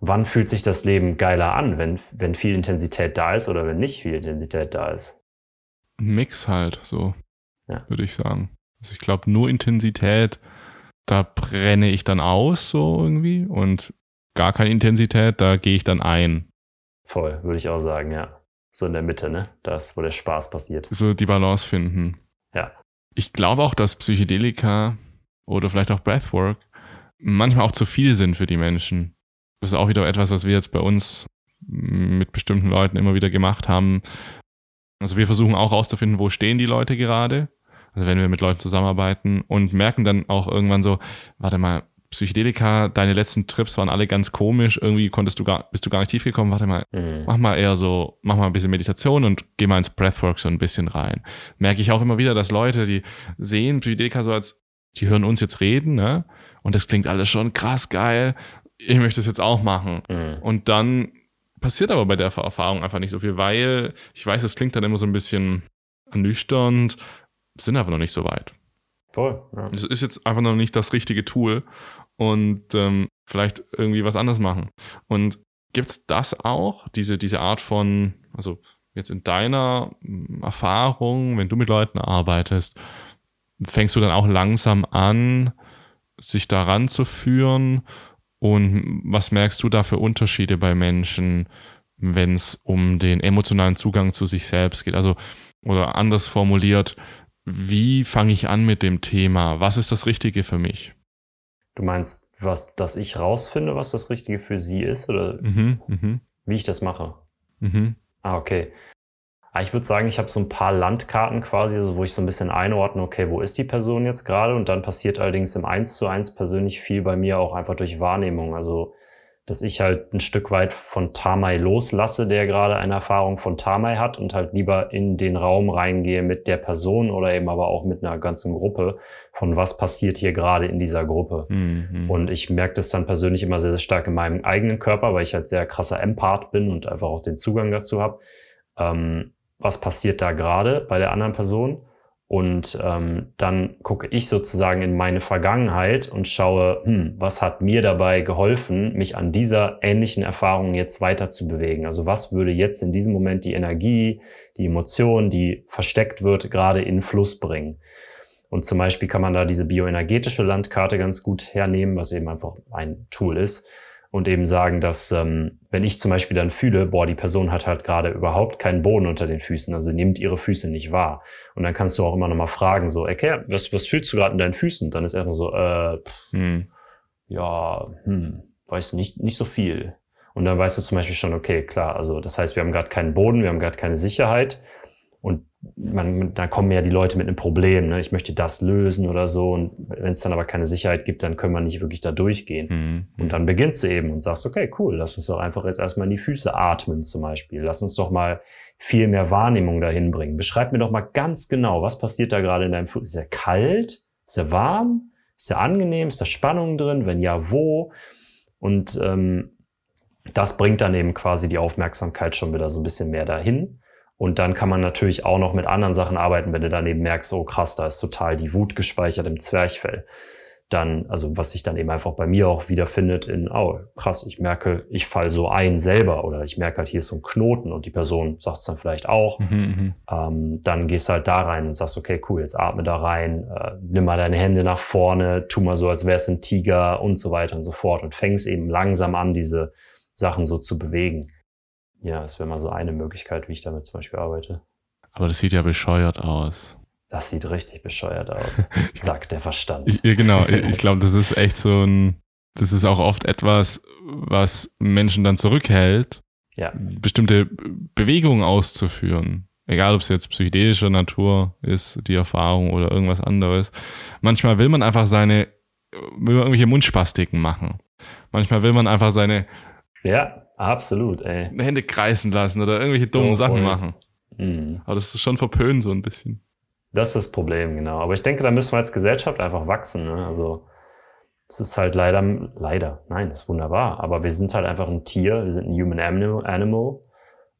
Wann fühlt sich das Leben geiler an, wenn, wenn viel Intensität da ist oder wenn nicht viel Intensität da ist? Ein Mix halt, so, Ja. würde ich sagen. Also ich glaube, nur Intensität, da brenne ich dann aus, so irgendwie. Und gar keine Intensität, da gehe ich dann ein. Voll, würde ich auch sagen, ja. So in der Mitte, ne? Das, wo der Spaß passiert. So die Balance finden. Ja. Ich glaube auch, dass Psychedelika oder vielleicht auch Breathwork manchmal auch zu viel sind für die Menschen. Das ist auch wieder etwas, was wir jetzt bei uns mit bestimmten Leuten immer wieder gemacht haben. Also wir versuchen auch herauszufinden, wo stehen die Leute gerade. Also wenn wir mit Leuten zusammenarbeiten und merken dann auch irgendwann so, warte mal, Psychedelika, deine letzten Trips waren alle ganz komisch, irgendwie konntest du gar, bist du gar nicht tief gekommen, warte mal, mhm. mach mal eher so, mach mal ein bisschen Meditation und geh mal ins Breathwork so ein bisschen rein. Merke ich auch immer wieder, dass Leute, die sehen Psychedelika so als, die hören uns jetzt reden, ne? Und das klingt alles schon krass geil. Ich möchte es jetzt auch machen. Mhm. Und dann passiert aber bei der Erfahrung einfach nicht so viel, weil ich weiß, es klingt dann immer so ein bisschen ernüchternd, sind aber noch nicht so weit. Voll. Ja. Es ist jetzt einfach noch nicht das richtige Tool und ähm, vielleicht irgendwie was anderes machen. Und gibt es das auch, diese, diese Art von, also jetzt in deiner hm, Erfahrung, wenn du mit Leuten arbeitest, fängst du dann auch langsam an, sich daran zu führen? Und was merkst du da für Unterschiede bei Menschen, wenn es um den emotionalen Zugang zu sich selbst geht? Also, oder anders formuliert, wie fange ich an mit dem Thema? Was ist das Richtige für mich? Du meinst, was, dass ich rausfinde, was das Richtige für sie ist oder mhm, mh. wie ich das mache? Mhm. Ah, okay. Ah, ich würde sagen, ich habe so ein paar Landkarten quasi, also wo ich so ein bisschen einordne, okay, wo ist die Person jetzt gerade? Und dann passiert allerdings im Eins zu eins persönlich viel bei mir auch einfach durch Wahrnehmung. Also dass ich halt ein Stück weit von Tamai loslasse, der gerade eine Erfahrung von Tamai hat und halt lieber in den Raum reingehe mit der Person oder eben aber auch mit einer ganzen Gruppe von was passiert hier gerade in dieser Gruppe. Mhm. Und ich merke das dann persönlich immer sehr, sehr stark in meinem eigenen Körper, weil ich halt sehr krasser Empath bin und einfach auch den Zugang dazu habe. Ähm, was passiert da gerade bei der anderen Person? Und ähm, dann gucke ich sozusagen in meine Vergangenheit und schaue, hm, was hat mir dabei geholfen, mich an dieser ähnlichen Erfahrung jetzt weiter zu bewegen. Also was würde jetzt in diesem Moment die Energie, die Emotion, die versteckt wird, gerade in Fluss bringen. Und zum Beispiel kann man da diese bioenergetische Landkarte ganz gut hernehmen, was eben einfach ein Tool ist und eben sagen, dass ähm, wenn ich zum Beispiel dann fühle, boah, die Person hat halt gerade überhaupt keinen Boden unter den Füßen, also nimmt ihre Füße nicht wahr. Und dann kannst du auch immer noch mal fragen, so, okay, was, was fühlst du gerade in deinen Füßen? Dann ist erstmal so, äh, pff, hm. ja, hm, weißt du, nicht, nicht so viel. Und dann weißt du zum Beispiel schon, okay, klar, also das heißt, wir haben gerade keinen Boden, wir haben gerade keine Sicherheit. Man, da kommen ja die Leute mit einem Problem, ne? ich möchte das lösen oder so. Und wenn es dann aber keine Sicherheit gibt, dann können wir nicht wirklich da durchgehen. Mhm. Und dann beginnst du eben und sagst, okay, cool, lass uns doch einfach jetzt erstmal in die Füße atmen zum Beispiel. Lass uns doch mal viel mehr Wahrnehmung dahin bringen. Beschreib mir doch mal ganz genau, was passiert da gerade in deinem Fuß. Ist er kalt? Ist er warm? Ist er angenehm? Ist da Spannung drin? Wenn ja, wo? Und ähm, das bringt dann eben quasi die Aufmerksamkeit schon wieder so ein bisschen mehr dahin. Und dann kann man natürlich auch noch mit anderen Sachen arbeiten, wenn du daneben merkst, oh krass, da ist total die Wut gespeichert im Zwerchfell. Dann, also was sich dann eben einfach bei mir auch wiederfindet in, oh krass, ich merke, ich fall so ein selber oder ich merke halt, hier ist so ein Knoten und die Person sagt es dann vielleicht auch. Mhm, mhm, ähm, dann gehst du halt da rein und sagst, okay, cool, jetzt atme da rein, äh, nimm mal deine Hände nach vorne, tu mal so, als wär's ein Tiger und so weiter und so fort und fängst eben langsam an, diese Sachen so zu bewegen. Ja, das wäre mal so eine Möglichkeit, wie ich damit zum Beispiel arbeite. Aber das sieht ja bescheuert aus. Das sieht richtig bescheuert aus, sagt der Verstand. Ich, genau, ich glaube, das ist echt so ein, das ist auch oft etwas, was Menschen dann zurückhält, ja. bestimmte Bewegungen auszuführen. Egal, ob es jetzt psychedelischer Natur ist, die Erfahrung oder irgendwas anderes. Manchmal will man einfach seine, will man irgendwelche Mundspastiken machen. Manchmal will man einfach seine ja. Absolut, ey. Hände kreisen lassen oder irgendwelche dummen oh, Sachen machen. Mhm. Aber das ist schon verpönt so ein bisschen. Das ist das Problem, genau. Aber ich denke, da müssen wir als Gesellschaft einfach wachsen. Ne? Also es ist halt leider, leider, nein, das ist wunderbar. Aber wir sind halt einfach ein Tier, wir sind ein Human Animal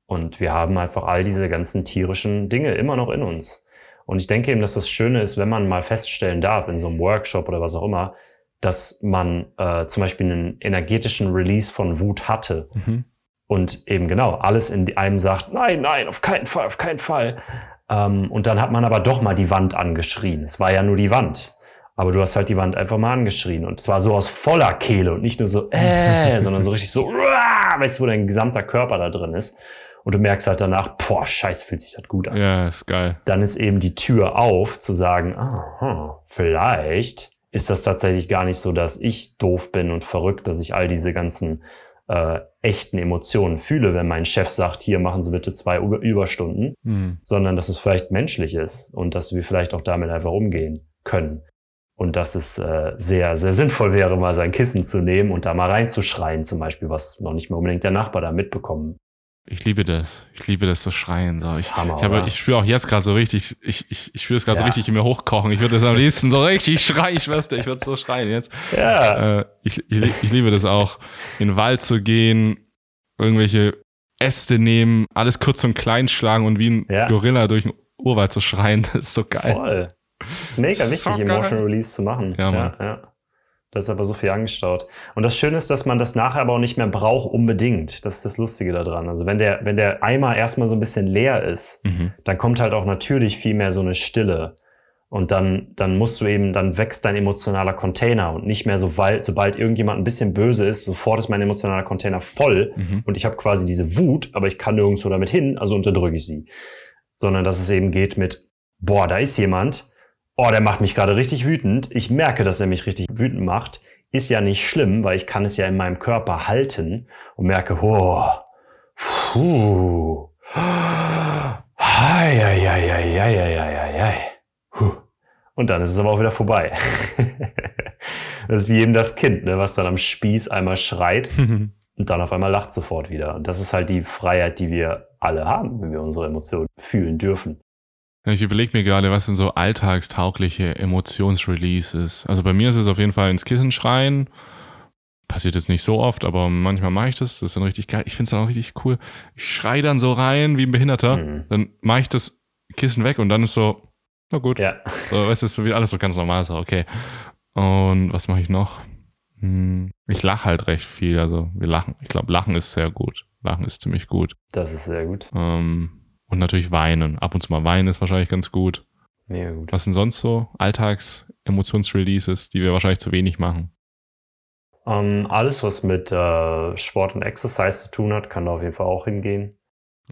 und wir haben einfach all diese ganzen tierischen Dinge immer noch in uns. Und ich denke eben, dass das Schöne ist, wenn man mal feststellen darf, in so einem Workshop oder was auch immer, dass man äh, zum Beispiel einen energetischen Release von Wut hatte. Mhm. Und eben genau, alles in einem sagt, nein, nein, auf keinen Fall, auf keinen Fall. Ähm, und dann hat man aber doch mal die Wand angeschrien. Es war ja nur die Wand. Aber du hast halt die Wand einfach mal angeschrien. Und zwar so aus voller Kehle und nicht nur so, äh, sondern so richtig so, weißt du, wo dein gesamter Körper da drin ist. Und du merkst halt danach, boah, scheiße, fühlt sich das gut an. Ja, ist geil. Dann ist eben die Tür auf, zu sagen, aha, vielleicht ist das tatsächlich gar nicht so, dass ich doof bin und verrückt, dass ich all diese ganzen äh, echten Emotionen fühle, wenn mein Chef sagt, hier machen Sie bitte zwei Überstunden, mhm. sondern dass es vielleicht menschlich ist und dass wir vielleicht auch damit einfach umgehen können. und dass es äh, sehr, sehr sinnvoll wäre, mal sein Kissen zu nehmen und da mal reinzuschreien, zum Beispiel, was noch nicht mehr unbedingt der Nachbar da mitbekommen. Ich liebe das. Ich liebe das, so schreien. So. Ich, Hammer, ich, habe, ich spüre auch jetzt gerade so richtig, ich, ich, ich spüre es gerade so Ja. richtig in mir hochkochen. Ich würde das am liebsten so richtig schreien, Schwester. Ich würde so schreien jetzt. Ja, Äh, ich, ich, ich liebe das auch, in den Wald zu gehen, irgendwelche Äste nehmen, alles kurz und klein schlagen und wie ein Ja. Gorilla durch den Urwald zu schreien. Das ist so geil. voll. Das ist mega So wichtig, geil. Emotional Release zu machen. Ja, Mann. ja, ja. Da ist aber so viel angestaut. Und das Schöne ist, dass man das nachher aber auch nicht mehr braucht, unbedingt. Das ist das Lustige daran. Also wenn der, wenn der Eimer erstmal so ein bisschen leer ist, Mhm. dann kommt halt auch natürlich viel mehr so eine Stille. Und dann, dann musst du eben, dann wächst dein emotionaler Container und nicht mehr so, weil, sobald irgendjemand ein bisschen böse ist, sofort ist mein emotionaler Container voll Mhm. und ich habe quasi diese Wut, aber ich kann nirgendwo damit hin, also unterdrücke ich sie. Sondern dass es eben geht mit, boah, da ist jemand, oh, der macht mich gerade richtig wütend, ich merke, dass er mich richtig wütend macht, ist ja nicht schlimm, weil ich kann es ja in meinem Körper halten und merke, oh, puh, und dann ist es aber auch wieder vorbei. das ist wie eben das Kind, ne, was dann am Spieß einmal schreit mhm. und dann auf einmal lacht sofort wieder. Und das ist halt die Freiheit, die wir alle haben, wenn wir unsere Emotionen fühlen dürfen. Ich überlege mir gerade, was sind so alltagstaugliche Emotionsreleases. Also bei mir ist es auf jeden Fall ins Kissen schreien. Passiert jetzt nicht so oft, aber manchmal mache ich das. Das ist dann richtig geil. Ich finde es dann auch richtig cool. Ich schreie dann so rein wie ein Behinderter. Mhm. Dann mache ich das Kissen weg und dann ist so, na gut. Ja. So, weißt du, ist so wie alles so ganz normal, so okay. Und was mache ich noch? Hm, Ich lache halt recht viel. Also wir lachen. Ich glaube, Lachen ist sehr gut. Lachen ist ziemlich gut. Das ist sehr gut. Ähm, und natürlich weinen. Ab und zu mal weinen ist wahrscheinlich ganz gut. Mega gut. Was sind sonst so Alltags-Emotionsreleases, die wir wahrscheinlich zu wenig machen? Ähm, alles, was mit äh, Sport und Exercise zu tun hat, kann da auf jeden Fall auch hingehen.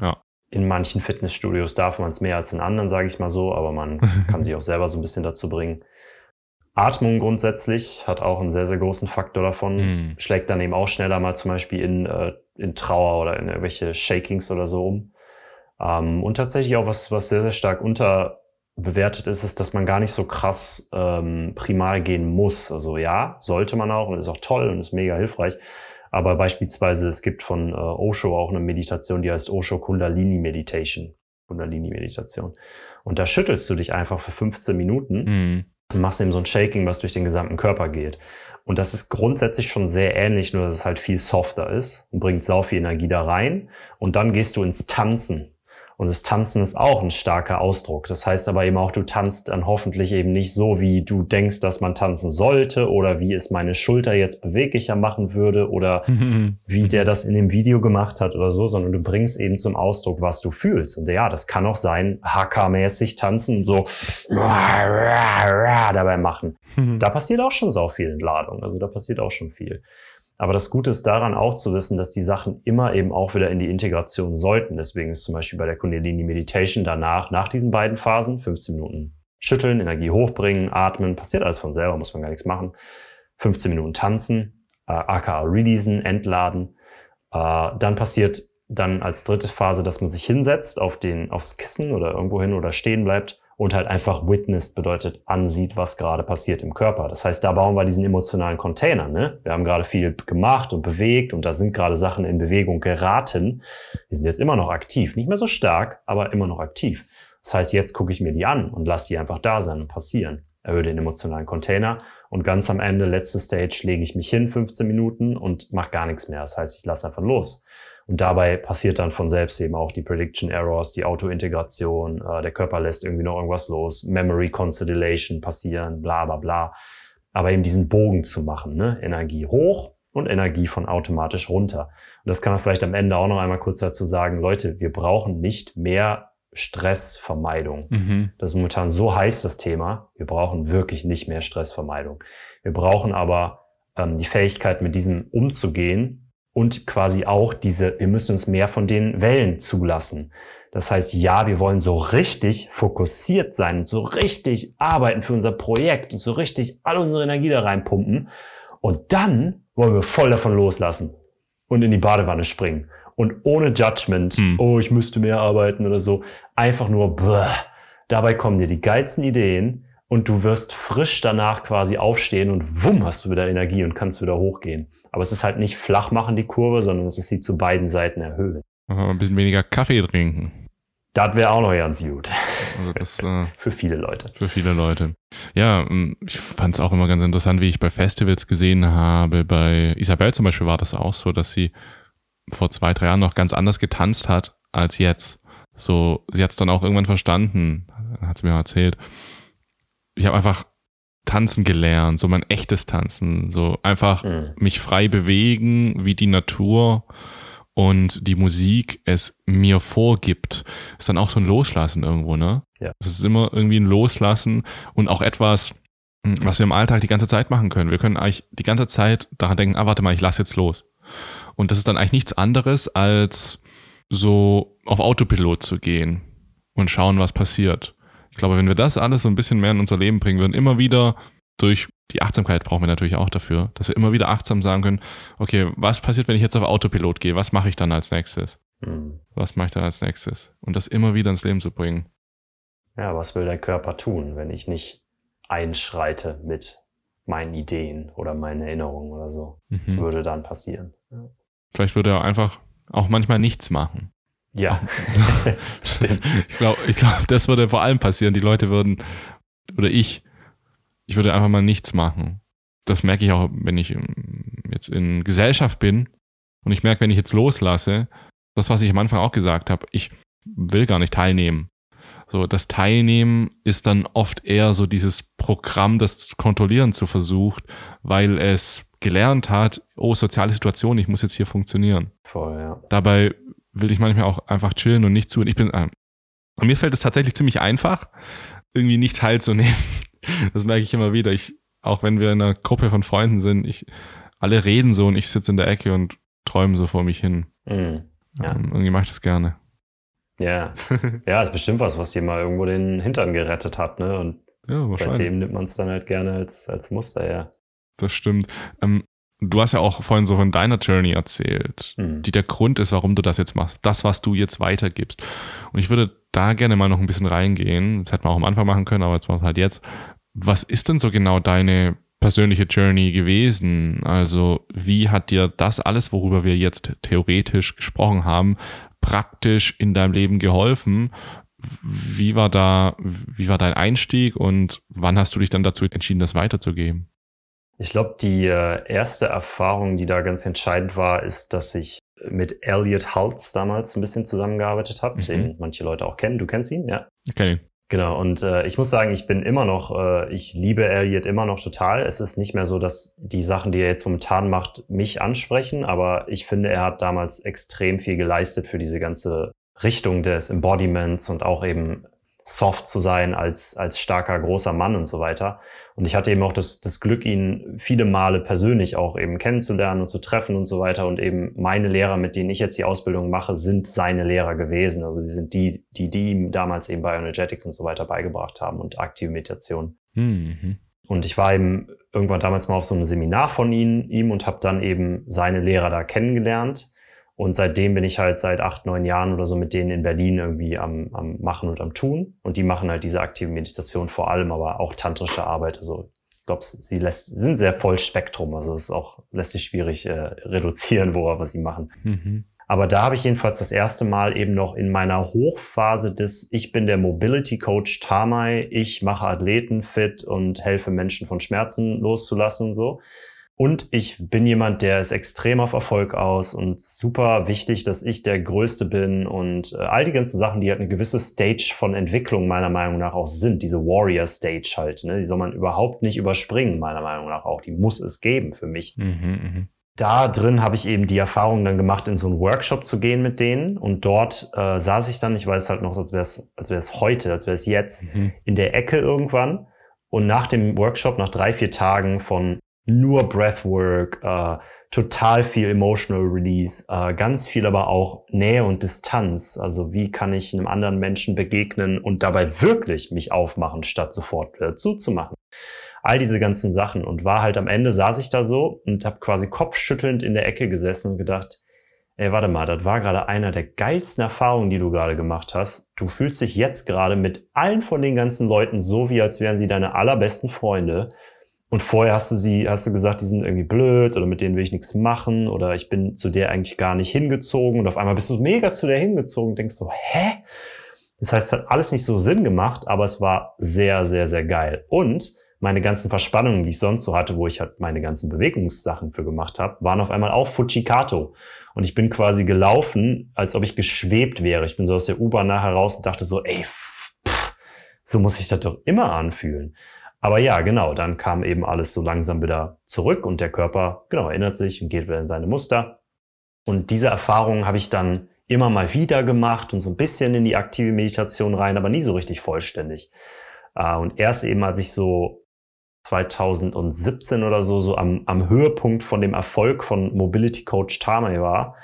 Ja. In manchen Fitnessstudios darf man es mehr als in anderen, sage ich mal so, aber man kann sich auch selber so ein bisschen dazu bringen. Atmung grundsätzlich hat auch einen sehr, sehr großen Faktor davon. Hm. Schlägt dann eben auch schneller mal zum Beispiel in, äh, in Trauer oder in irgendwelche Shakings oder so um. Ähm, und tatsächlich auch was, was sehr, sehr stark unterbewertet ist, ist, dass man gar nicht so krass ähm, primal gehen muss. Also ja, sollte man auch und ist auch toll und ist mega hilfreich. Aber beispielsweise, es gibt von äh, Osho auch eine Meditation, die heißt Osho Kundalini Meditation. Kundalini Meditation. Und da schüttelst du dich einfach für 15 Minuten Hm. und machst eben so ein Shaking, was durch den gesamten Körper geht. Und das ist grundsätzlich schon sehr ähnlich, nur dass es halt viel softer ist und bringt sau viel Energie da rein. Und dann gehst du ins Tanzen. Und das Tanzen ist auch ein starker Ausdruck. Das heißt aber eben auch, du tanzt dann hoffentlich eben nicht so, wie du denkst, dass man tanzen sollte oder wie es meine Schulter jetzt beweglicher machen würde oder wie der das in dem Video gemacht hat oder so, sondern du bringst eben zum Ausdruck, was du fühlst. Und ja, das kann auch sein, HK-mäßig tanzen so dabei machen. Da passiert auch schon sau viel Entladung. Also da passiert auch schon viel. Aber das Gute ist daran auch zu wissen, dass die Sachen immer eben auch wieder in die Integration sollten. Deswegen ist zum Beispiel bei der Kundalini Meditation danach, nach diesen beiden Phasen, 15 Minuten schütteln, Energie hochbringen, atmen, passiert alles von selber, muss man gar nichts machen. 15 Minuten tanzen, äh, aka releasen, entladen. Äh, dann passiert dann als dritte Phase, dass man sich hinsetzt auf den, aufs Kissen oder irgendwo hin oder stehen bleibt und halt einfach witnessed bedeutet ansieht, was gerade passiert im Körper. Das heißt, da bauen wir diesen emotionalen Container. Ne? Wir haben gerade viel gemacht und bewegt und da sind gerade Sachen in Bewegung geraten. Die sind jetzt immer noch aktiv, nicht mehr so stark, aber immer noch aktiv. Das heißt, jetzt gucke ich mir die an und lasse die einfach da sein und passieren. Erhöhe den emotionalen Container und ganz am Ende, letzte Stage, lege ich mich hin, 15 Minuten und mache gar nichts mehr. Das heißt, ich lasse einfach los. Und dabei passiert dann von selbst eben auch die Prediction Errors, die Autointegration, äh, der Körper lässt irgendwie noch irgendwas los, Memory Consolidation passieren, bla bla bla. Aber eben diesen Bogen zu machen, ne? Energie hoch und Energie von automatisch runter. Und das kann man vielleicht am Ende auch noch einmal kurz dazu sagen, Leute, wir brauchen nicht mehr Stressvermeidung. Mhm. Das ist momentan so heiß, das Thema. Wir brauchen wirklich nicht mehr Stressvermeidung. Wir brauchen aber ähm, die Fähigkeit, mit diesem umzugehen und quasi auch diese, wir müssen uns mehr von den Wellen zulassen. Das heißt, ja, wir wollen so richtig fokussiert sein und so richtig arbeiten für unser Projekt und so richtig all unsere Energie da reinpumpen. Und dann wollen wir voll davon loslassen und in die Badewanne springen. Und ohne Judgment, Hm. oh, ich müsste mehr arbeiten oder so, einfach nur, bläh. dabei kommen dir die geilsten Ideen und du wirst frisch danach quasi aufstehen und wumm hast du wieder Energie und kannst wieder hochgehen. Aber es ist halt nicht flach machen, die Kurve, sondern es ist sie zu beiden Seiten erhöhen. Ein bisschen weniger Kaffee trinken. Das wäre auch noch ganz gut. Also das, äh, für viele Leute. Für viele Leute. Ja, ähm, ich fand es auch immer ganz interessant, wie ich bei Festivals gesehen habe. Bei Isabel zum Beispiel war das auch so, dass sie vor zwei, drei Jahren noch ganz anders getanzt hat als jetzt. So, sie hat es dann auch irgendwann verstanden, hat sie mir erzählt. Ich habe einfach tanzen gelernt, so mein echtes Tanzen, so einfach mhm. mich frei bewegen, wie die Natur und die Musik es mir vorgibt. Ist dann auch so ein Loslassen irgendwo, ne? Ja. Es ist immer irgendwie ein Loslassen und auch etwas, hm, was wir im Alltag die ganze Zeit machen können. Wir können eigentlich die ganze Zeit daran denken, ah, warte mal, ich lass jetzt los. Und das ist dann eigentlich nichts anderes, als so auf Autopilot zu gehen und schauen, was passiert. Ich glaube, wenn wir das alles so ein bisschen mehr in unser Leben bringen würden, immer wieder durch die Achtsamkeit brauchen wir natürlich auch dafür, dass wir immer wieder achtsam sagen können, okay, was passiert, wenn ich jetzt auf Autopilot gehe? Was mache ich dann als nächstes? Mhm. Was mache ich dann als nächstes? Und das immer wieder ins Leben zu bringen. Ja, was will dein Körper tun, wenn ich nicht einschreite mit meinen Ideen oder meinen Erinnerungen oder so? Mhm. Würde dann passieren. Ja. Vielleicht würde er einfach auch manchmal nichts machen. Ja, stimmt. Ich glaube, ich glaub, das würde vor allem passieren. Die Leute würden, oder ich, ich würde einfach mal nichts machen. Das merke ich auch, wenn ich jetzt in Gesellschaft bin und ich merke, wenn ich jetzt loslasse, das, was ich am Anfang auch gesagt habe, ich will gar nicht teilnehmen. So, das Teilnehmen ist dann oft eher so dieses Programm, das Kontrollieren zu versucht, weil es gelernt hat, oh, soziale Situation, ich muss jetzt hier funktionieren. Voll, ja. Dabei will ich manchmal auch einfach chillen und nicht zu. Ich bin, äh, mir fällt es tatsächlich ziemlich einfach, irgendwie nicht teilzunehmen. Das merke ich immer wieder. Ich, auch wenn wir in einer Gruppe von Freunden sind, ich, alle reden so und ich sitze in der Ecke und träume so vor mich hin. Mhm. Ja. Ähm, irgendwie mache ich das gerne. Ja. ja, ist bestimmt was, was dir mal irgendwo den Hintern gerettet hat, ne? Und ja, seitdem nimmt man es dann halt gerne als, als Muster, ja. Das stimmt. Ähm, du hast ja auch vorhin so von deiner Journey erzählt, mhm. die der Grund ist, warum du das jetzt machst. Das, was du jetzt weitergibst. Und ich würde da gerne mal noch ein bisschen reingehen. Das hätte man auch am Anfang machen können, aber jetzt machen wir halt jetzt. Was ist denn so genau deine persönliche Journey gewesen? Also wie hat dir das alles, worüber wir jetzt theoretisch gesprochen haben, praktisch in deinem Leben geholfen? Wie war da, wie war dein Einstieg und wann hast du dich dann dazu entschieden, das weiterzugeben? Ich glaube, die äh, erste Erfahrung, die da ganz entscheidend war, ist, dass ich mit Elliot Haltz damals ein bisschen zusammengearbeitet habe, mhm. den manche Leute auch kennen. Du kennst ihn, ja? Okay. Genau, und äh, ich muss sagen, ich bin immer noch, äh, ich liebe Elliot immer noch total. Es ist nicht mehr so, dass die Sachen, die er jetzt momentan macht, mich ansprechen, aber ich finde, er hat damals extrem viel geleistet für diese ganze Richtung des Embodiments und auch eben soft zu sein als, als starker, großer Mann und so weiter. Und ich hatte eben auch das, das Glück, ihn viele Male persönlich auch eben kennenzulernen und zu treffen und so weiter. Und eben meine Lehrer, mit denen ich jetzt die Ausbildung mache, sind seine Lehrer gewesen. Also sie sind die, die, die ihm damals eben Bioenergetics und so weiter beigebracht haben und aktive Meditation. Mhm. Und ich war eben irgendwann damals mal auf so einem Seminar von ihm, ihm und habe dann eben seine Lehrer da kennengelernt und seitdem bin ich halt seit acht, neun Jahren oder so mit denen in Berlin irgendwie am, am Machen und am Tun. Und die machen halt diese aktive Meditation vor allem, aber auch tantrische Arbeit. Also ich glaube, sie lässt, sind sehr voll Spektrum. Also es ist auch, lässt sich schwierig äh, reduzieren, worauf sie machen. Mhm. Aber da habe ich jedenfalls das erste Mal eben noch in meiner Hochphase des Ich bin der Mobility Coach Tamai, ich mache Athleten fit und helfe Menschen von Schmerzen loszulassen und so und ich bin jemand, der ist extrem auf Erfolg aus und super wichtig, dass ich der Größte bin und äh, all die ganzen Sachen, die halt eine gewisse Stage von Entwicklung meiner Meinung nach auch sind, diese Warrior Stage halt, ne? die soll man überhaupt nicht überspringen, meiner Meinung nach auch. Die muss es geben für mich. Mhm, mh. Da drin habe ich eben die Erfahrung dann gemacht, in so einen Workshop zu gehen mit denen. Und dort äh, saß ich dann, ich weiß halt noch, als wäre es als wär's heute, als wäre es jetzt, mhm. in der Ecke irgendwann. Und nach dem Workshop, nach drei, vier Tagen von nur Breathwork, äh, total viel Emotional Release, äh, ganz viel aber auch Nähe und Distanz. Also wie kann ich einem anderen Menschen begegnen und dabei wirklich mich aufmachen, statt sofort wieder zuzumachen. All diese ganzen Sachen. Und war halt am Ende, saß ich da so und habe quasi kopfschüttelnd in der Ecke gesessen und gedacht, ey, warte mal, das war gerade einer der geilsten Erfahrungen, die du gerade gemacht hast. Du fühlst dich jetzt gerade mit allen von den ganzen Leuten so, wie als wären sie deine allerbesten Freunde. Und vorher hast du sie, hast du gesagt, die sind irgendwie blöd oder mit denen will ich nichts machen oder ich bin zu der eigentlich gar nicht hingezogen und auf einmal bist du mega zu der hingezogen und denkst so, hä? Das heißt, es hat alles nicht so Sinn gemacht, aber es war sehr, sehr, sehr geil. Und meine ganzen Verspannungen, die ich sonst so hatte, wo ich halt meine ganzen Bewegungssachen für gemacht habe, waren auf einmal auch Fujikato. Und ich bin quasi gelaufen, als ob ich geschwebt wäre. Ich bin so aus der U-Bahn nachher raus und dachte so, ey, pff, so muss ich das doch immer anfühlen. Aber ja, genau, dann kam eben alles so langsam wieder zurück und der Körper, genau, erinnert sich und geht wieder in seine Muster. Und diese Erfahrungen habe ich dann immer mal wieder gemacht und so ein bisschen in die aktive Meditation rein, aber nie so richtig vollständig. Äh, und erst eben, als ich so 2017 oder so, so am, am Höhepunkt von dem Erfolg von Mobility Coach Tame war,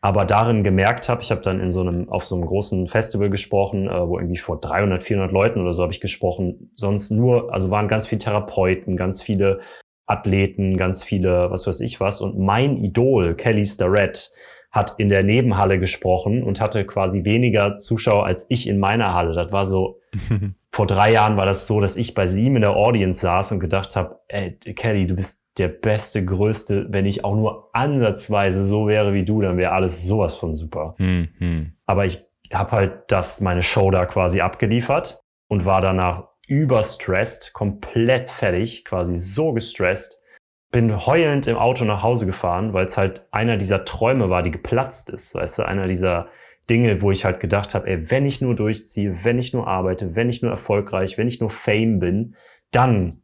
aber darin gemerkt habe, ich habe dann in so einem auf so einem großen Festival gesprochen, äh, wo irgendwie vor 300, 400 Leuten oder so habe ich gesprochen. Sonst nur, also waren ganz viele Therapeuten, ganz viele Athleten, ganz viele, was weiß ich was. Und mein Idol Kelly Starrett hat in der Nebenhalle gesprochen und hatte quasi weniger Zuschauer als ich in meiner Halle. Das war so, vor drei Jahren war das so, dass ich bei ihm in der Audience saß und gedacht habe, ey, Kelly, du bist der beste, größte, wenn ich auch nur ansatzweise so wäre wie du, dann wäre alles sowas von super. Mhm. Aber ich habe halt das, meine Show da quasi abgeliefert und war danach überstresst, komplett fertig, quasi so gestresst. Bin heulend im Auto nach Hause gefahren, weil es halt einer dieser Träume war, die geplatzt ist. Weißt du, einer dieser Dinge, wo ich halt gedacht habe, ey, wenn ich nur durchziehe, wenn ich nur arbeite, wenn ich nur erfolgreich, wenn ich nur Fame bin, dann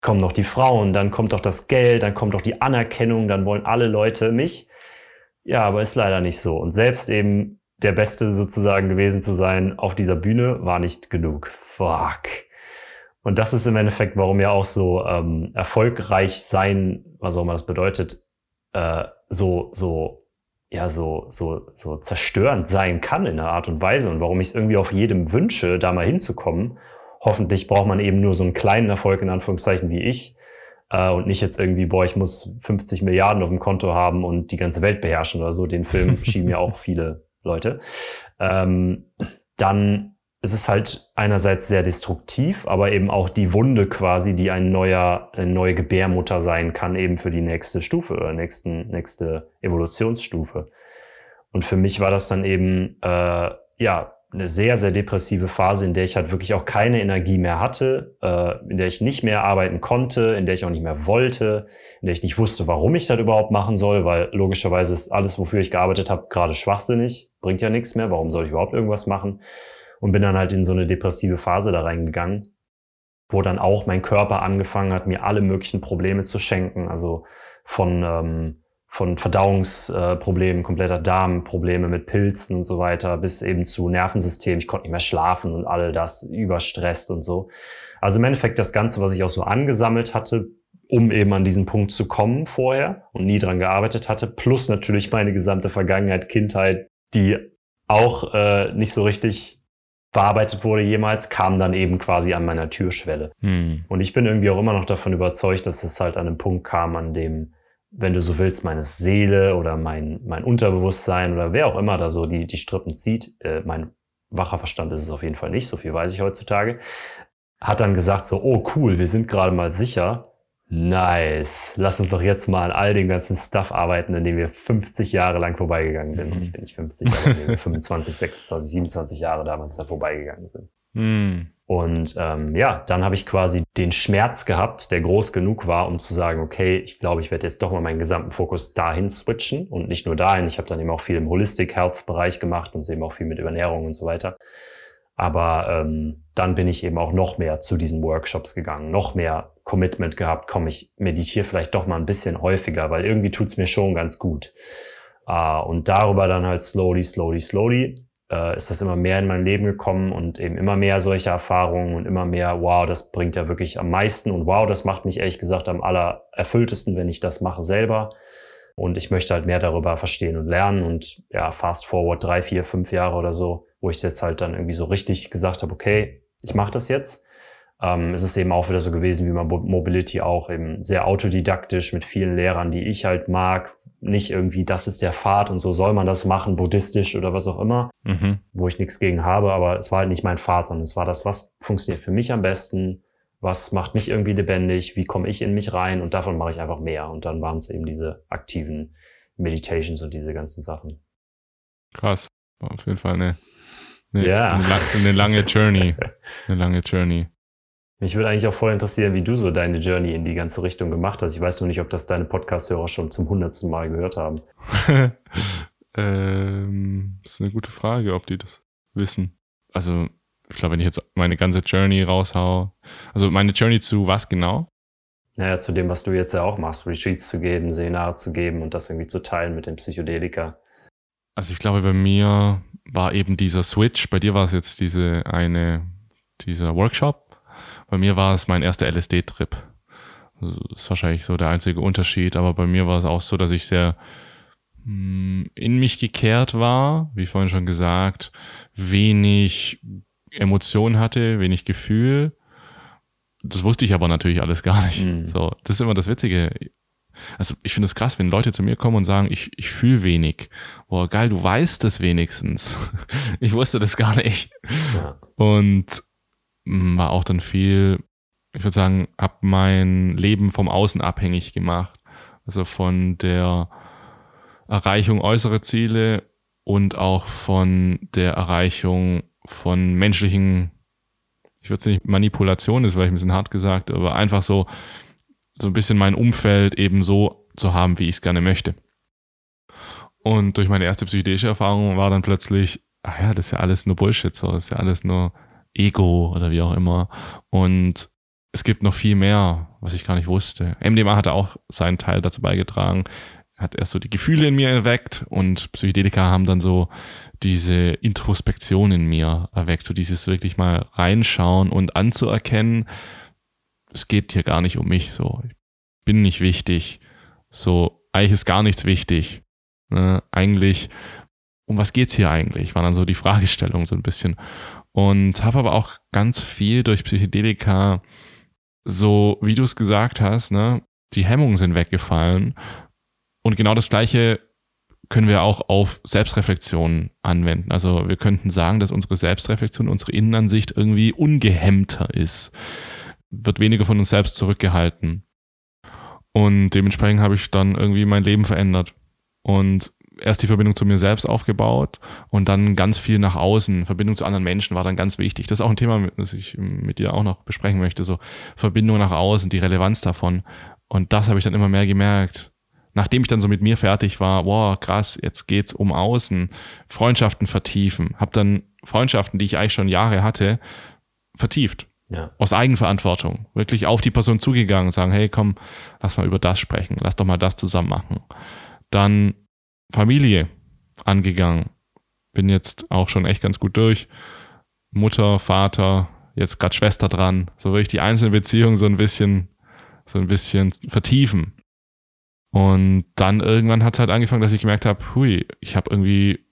kommen noch die Frauen, dann kommt doch das Geld, dann kommt doch die Anerkennung, dann wollen alle Leute mich. Ja, aber ist leider nicht so. Und selbst eben der Beste sozusagen gewesen zu sein auf dieser Bühne war nicht genug. Fuck. Und das ist im Endeffekt, warum ja auch so ähm, erfolgreich sein, was auch immer das bedeutet, äh, so, so, ja, so, so, so zerstörend sein kann in einer Art und Weise und warum ich es irgendwie auf jedem wünsche, da mal hinzukommen hoffentlich braucht man eben nur so einen kleinen Erfolg in Anführungszeichen wie ich äh, und nicht jetzt irgendwie, boah, ich muss 50 Milliarden auf dem Konto haben und die ganze Welt beherrschen oder so. Den Film schieben ja auch viele Leute. Ähm, dann ist es halt einerseits sehr destruktiv, aber eben auch die Wunde quasi, die ein neuer, eine neue Gebärmutter sein kann, eben für die nächste Stufe oder nächsten, nächste Evolutionsstufe. Und für mich war das dann eben, äh, ja, eine sehr, sehr depressive Phase, in der ich halt wirklich auch keine Energie mehr hatte, äh, in der ich nicht mehr arbeiten konnte, in der ich auch nicht mehr wollte, in der ich nicht wusste, warum ich das überhaupt machen soll, weil logischerweise ist alles, wofür ich gearbeitet habe, gerade schwachsinnig, bringt ja nichts mehr, warum soll ich überhaupt irgendwas machen? Und bin dann halt in so eine depressive Phase da reingegangen, wo dann auch mein Körper angefangen hat, mir alle möglichen Probleme zu schenken, also von ähm, von Verdauungsproblemen, kompletter Darmprobleme mit Pilzen und so weiter, bis eben zu Nervensystem. Ich konnte nicht mehr schlafen und all das überstresst und so. Also im Endeffekt das Ganze, was ich auch so angesammelt hatte, um eben an diesen Punkt zu kommen vorher und nie dran gearbeitet hatte, plus natürlich meine gesamte Vergangenheit, Kindheit, die auch äh, nicht so richtig bearbeitet wurde jemals, kam dann eben quasi an meiner Türschwelle. Hm. Und ich bin irgendwie auch immer noch davon überzeugt, dass es halt an einem Punkt kam, an dem wenn du so willst, meine Seele oder mein, mein Unterbewusstsein oder wer auch immer da so die, die Strippen zieht, äh, mein wacher Verstand ist es auf jeden Fall nicht, so viel weiß ich heutzutage, hat dann gesagt so, oh cool, wir sind gerade mal sicher, nice, lass uns doch jetzt mal an all dem ganzen Stuff arbeiten, in dem wir 50 Jahre lang vorbeigegangen sind. Mhm. Ich bin nicht 50, aber in dem wir 25, 26, 27 Jahre damals da vorbeigegangen sind. Mhm. Und ähm, ja, dann habe ich quasi den Schmerz gehabt, der groß genug war, um zu sagen, okay, ich glaube, ich werde jetzt doch mal meinen gesamten Fokus dahin switchen und nicht nur dahin. Ich habe dann eben auch viel im Holistic Health Bereich gemacht und eben auch viel mit Ernährung und so weiter. Aber ähm, dann bin ich eben auch noch mehr zu diesen Workshops gegangen, noch mehr Commitment gehabt, komm, ich meditiere vielleicht doch mal ein bisschen häufiger, weil irgendwie tut's mir schon ganz gut. Uh, und darüber dann halt slowly, slowly, slowly äh, ist das immer mehr in mein Leben gekommen und eben immer mehr solche Erfahrungen und immer mehr, wow, das bringt ja wirklich am meisten und wow, das macht mich ehrlich gesagt am allererfülltesten, wenn ich das mache selber. Und ich möchte halt mehr darüber verstehen und lernen und ja, fast forward drei, vier, fünf Jahre oder so, wo ich jetzt halt dann irgendwie so richtig gesagt habe, okay, ich mache das jetzt. Ähm, es ist eben auch wieder so gewesen wie bei Mobility auch eben sehr autodidaktisch mit vielen Lehrern, die ich halt mag. Nicht irgendwie, das ist der Pfad und so soll man das machen, buddhistisch oder was auch immer, mhm. wo ich nichts gegen habe, aber es war halt nicht mein Pfad, sondern es war das, was funktioniert für mich am besten, was macht mich irgendwie lebendig, wie komme ich in mich rein und davon mache ich einfach mehr. Und dann waren es eben diese aktiven Meditations und diese ganzen Sachen. Krass. War auf jeden Fall eine, eine, ja. eine, eine lange Journey. Eine lange Journey. Mich würde eigentlich auch voll interessieren, wie du so deine Journey in die ganze Richtung gemacht hast. Ich weiß nur nicht, ob das deine Podcast-Hörer schon zum hundertsten Mal gehört haben. ähm, das ist eine gute Frage, ob die das wissen. Also, ich glaube, wenn ich jetzt meine ganze Journey raushau, also meine Journey zu was genau? Naja, zu dem, was du jetzt ja auch machst, Retreats zu geben, Seminare zu geben und das irgendwie zu teilen mit dem Psychedelika. Also ich glaube, bei mir war eben dieser Switch, bei dir war es jetzt diese eine, dieser Workshop bei mir war es mein erster LSD-Trip. Das ist wahrscheinlich so der einzige Unterschied, aber bei mir war es auch so, dass ich sehr mm, in mich gekehrt war, wie vorhin schon gesagt, wenig Emotion hatte, wenig Gefühl. Das wusste ich aber natürlich alles gar nicht. Mhm. So, das ist immer das Witzige. Also ich finde es krass, wenn Leute zu mir kommen und sagen, ich, ich fühle wenig. Boah, geil, du weißt es wenigstens. ich wusste das gar nicht. Ja. Und war auch dann viel, ich würde sagen, habe mein Leben vom Außen abhängig gemacht. Also von der Erreichung äußerer Ziele und auch von der Erreichung von menschlichen, ich würde es nicht Manipulation, ist vielleicht ein bisschen hart gesagt, aber einfach so, so ein bisschen mein Umfeld eben so zu haben, wie ich es gerne möchte. Und durch meine erste psychedelische Erfahrung war dann plötzlich, ach ja, das ist ja alles nur Bullshit, so, das ist ja alles nur Ego oder wie auch immer. Und es gibt noch viel mehr, was ich gar nicht wusste. MDMA hatte auch seinen Teil dazu beigetragen, hat erst so die Gefühle in mir erweckt und Psychedelika haben dann so diese Introspektion in mir erweckt, so dieses wirklich mal reinschauen und anzuerkennen, es geht hier gar nicht um mich, so, ich bin nicht wichtig, so, eigentlich ist gar nichts wichtig. Ne? Eigentlich, um was geht's hier eigentlich? War dann so die Fragestellung so ein bisschen. Und habe aber auch ganz viel durch Psychedelika, so wie du es gesagt hast, ne, die Hemmungen sind weggefallen. Und genau das Gleiche können wir auch auf Selbstreflexion anwenden. Also wir könnten sagen, dass unsere Selbstreflexion, unsere Innenansicht irgendwie ungehemmter ist. Wird weniger von uns selbst zurückgehalten. Und dementsprechend habe ich dann irgendwie mein Leben verändert. Und erst die Verbindung zu mir selbst aufgebaut und dann ganz viel nach außen. Verbindung zu anderen Menschen war dann ganz wichtig. Das ist auch ein Thema, das ich mit dir auch noch besprechen möchte. So Verbindung nach außen, die Relevanz davon. Und das habe ich dann immer mehr gemerkt. Nachdem ich dann so mit mir fertig war, wow, krass, jetzt geht's um außen, Freundschaften vertiefen. Hab dann Freundschaften, die ich eigentlich schon Jahre hatte, vertieft. Ja. Aus Eigenverantwortung. Wirklich auf die Person zugegangen, sagen, hey, komm, lass mal über das sprechen, lass doch mal das zusammen machen. Dann Familie angegangen. Bin jetzt auch schon echt ganz gut durch. Mutter, Vater, jetzt gerade Schwester dran. So wirklich die einzelne Beziehung so ein bisschen, so ein bisschen vertiefen. Und dann irgendwann hat es halt angefangen, dass ich gemerkt habe, hui, ich habe irgendwie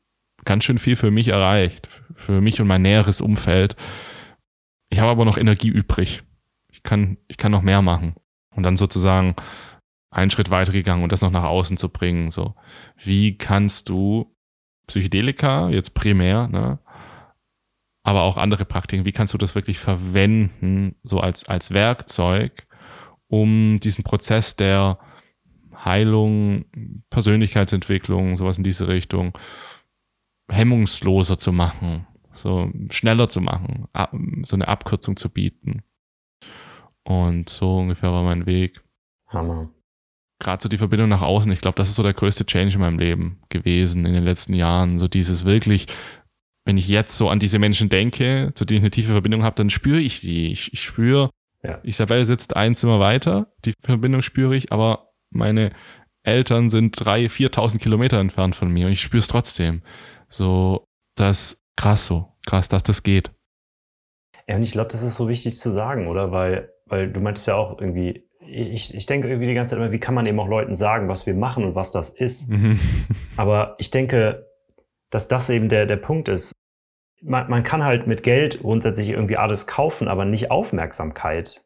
ganz schön viel für mich erreicht, für mich und mein näheres Umfeld. Ich habe aber noch Energie übrig. Ich kann, ich kann noch mehr machen. Und dann sozusagen einen Schritt weitergegangen und das noch nach außen zu bringen. So, wie kannst du Psychedelika jetzt primär, ne, aber auch andere Praktiken, wie kannst du das wirklich verwenden, so als, als Werkzeug, um diesen Prozess der Heilung, Persönlichkeitsentwicklung, sowas in diese Richtung, hemmungsloser zu machen, so schneller zu machen, so eine Abkürzung zu bieten. Und so ungefähr war mein Weg. Hammer gerade so die Verbindung nach außen, ich glaube, das ist so der größte Change in meinem Leben gewesen in den letzten Jahren. So dieses wirklich, wenn ich jetzt so an diese Menschen denke, zu denen ich eine tiefe Verbindung habe, dann spüre ich die. Ich, ich spüre, ja. Isabel sitzt ein Zimmer weiter, die Verbindung spüre ich, aber meine Eltern sind drei, 4.000 Kilometer entfernt von mir und ich spüre es trotzdem. So, das krass so, krass, dass das geht. Ja, und ich glaube, das ist so wichtig zu sagen, oder? Weil, weil du meintest ja auch irgendwie, ich, ich denke irgendwie die ganze Zeit immer, wie kann man eben auch Leuten sagen, was wir machen und was das ist. Mhm. Aber ich denke, dass das eben der, der Punkt ist. man, man kann halt mit Geld grundsätzlich irgendwie alles kaufen, aber nicht Aufmerksamkeit.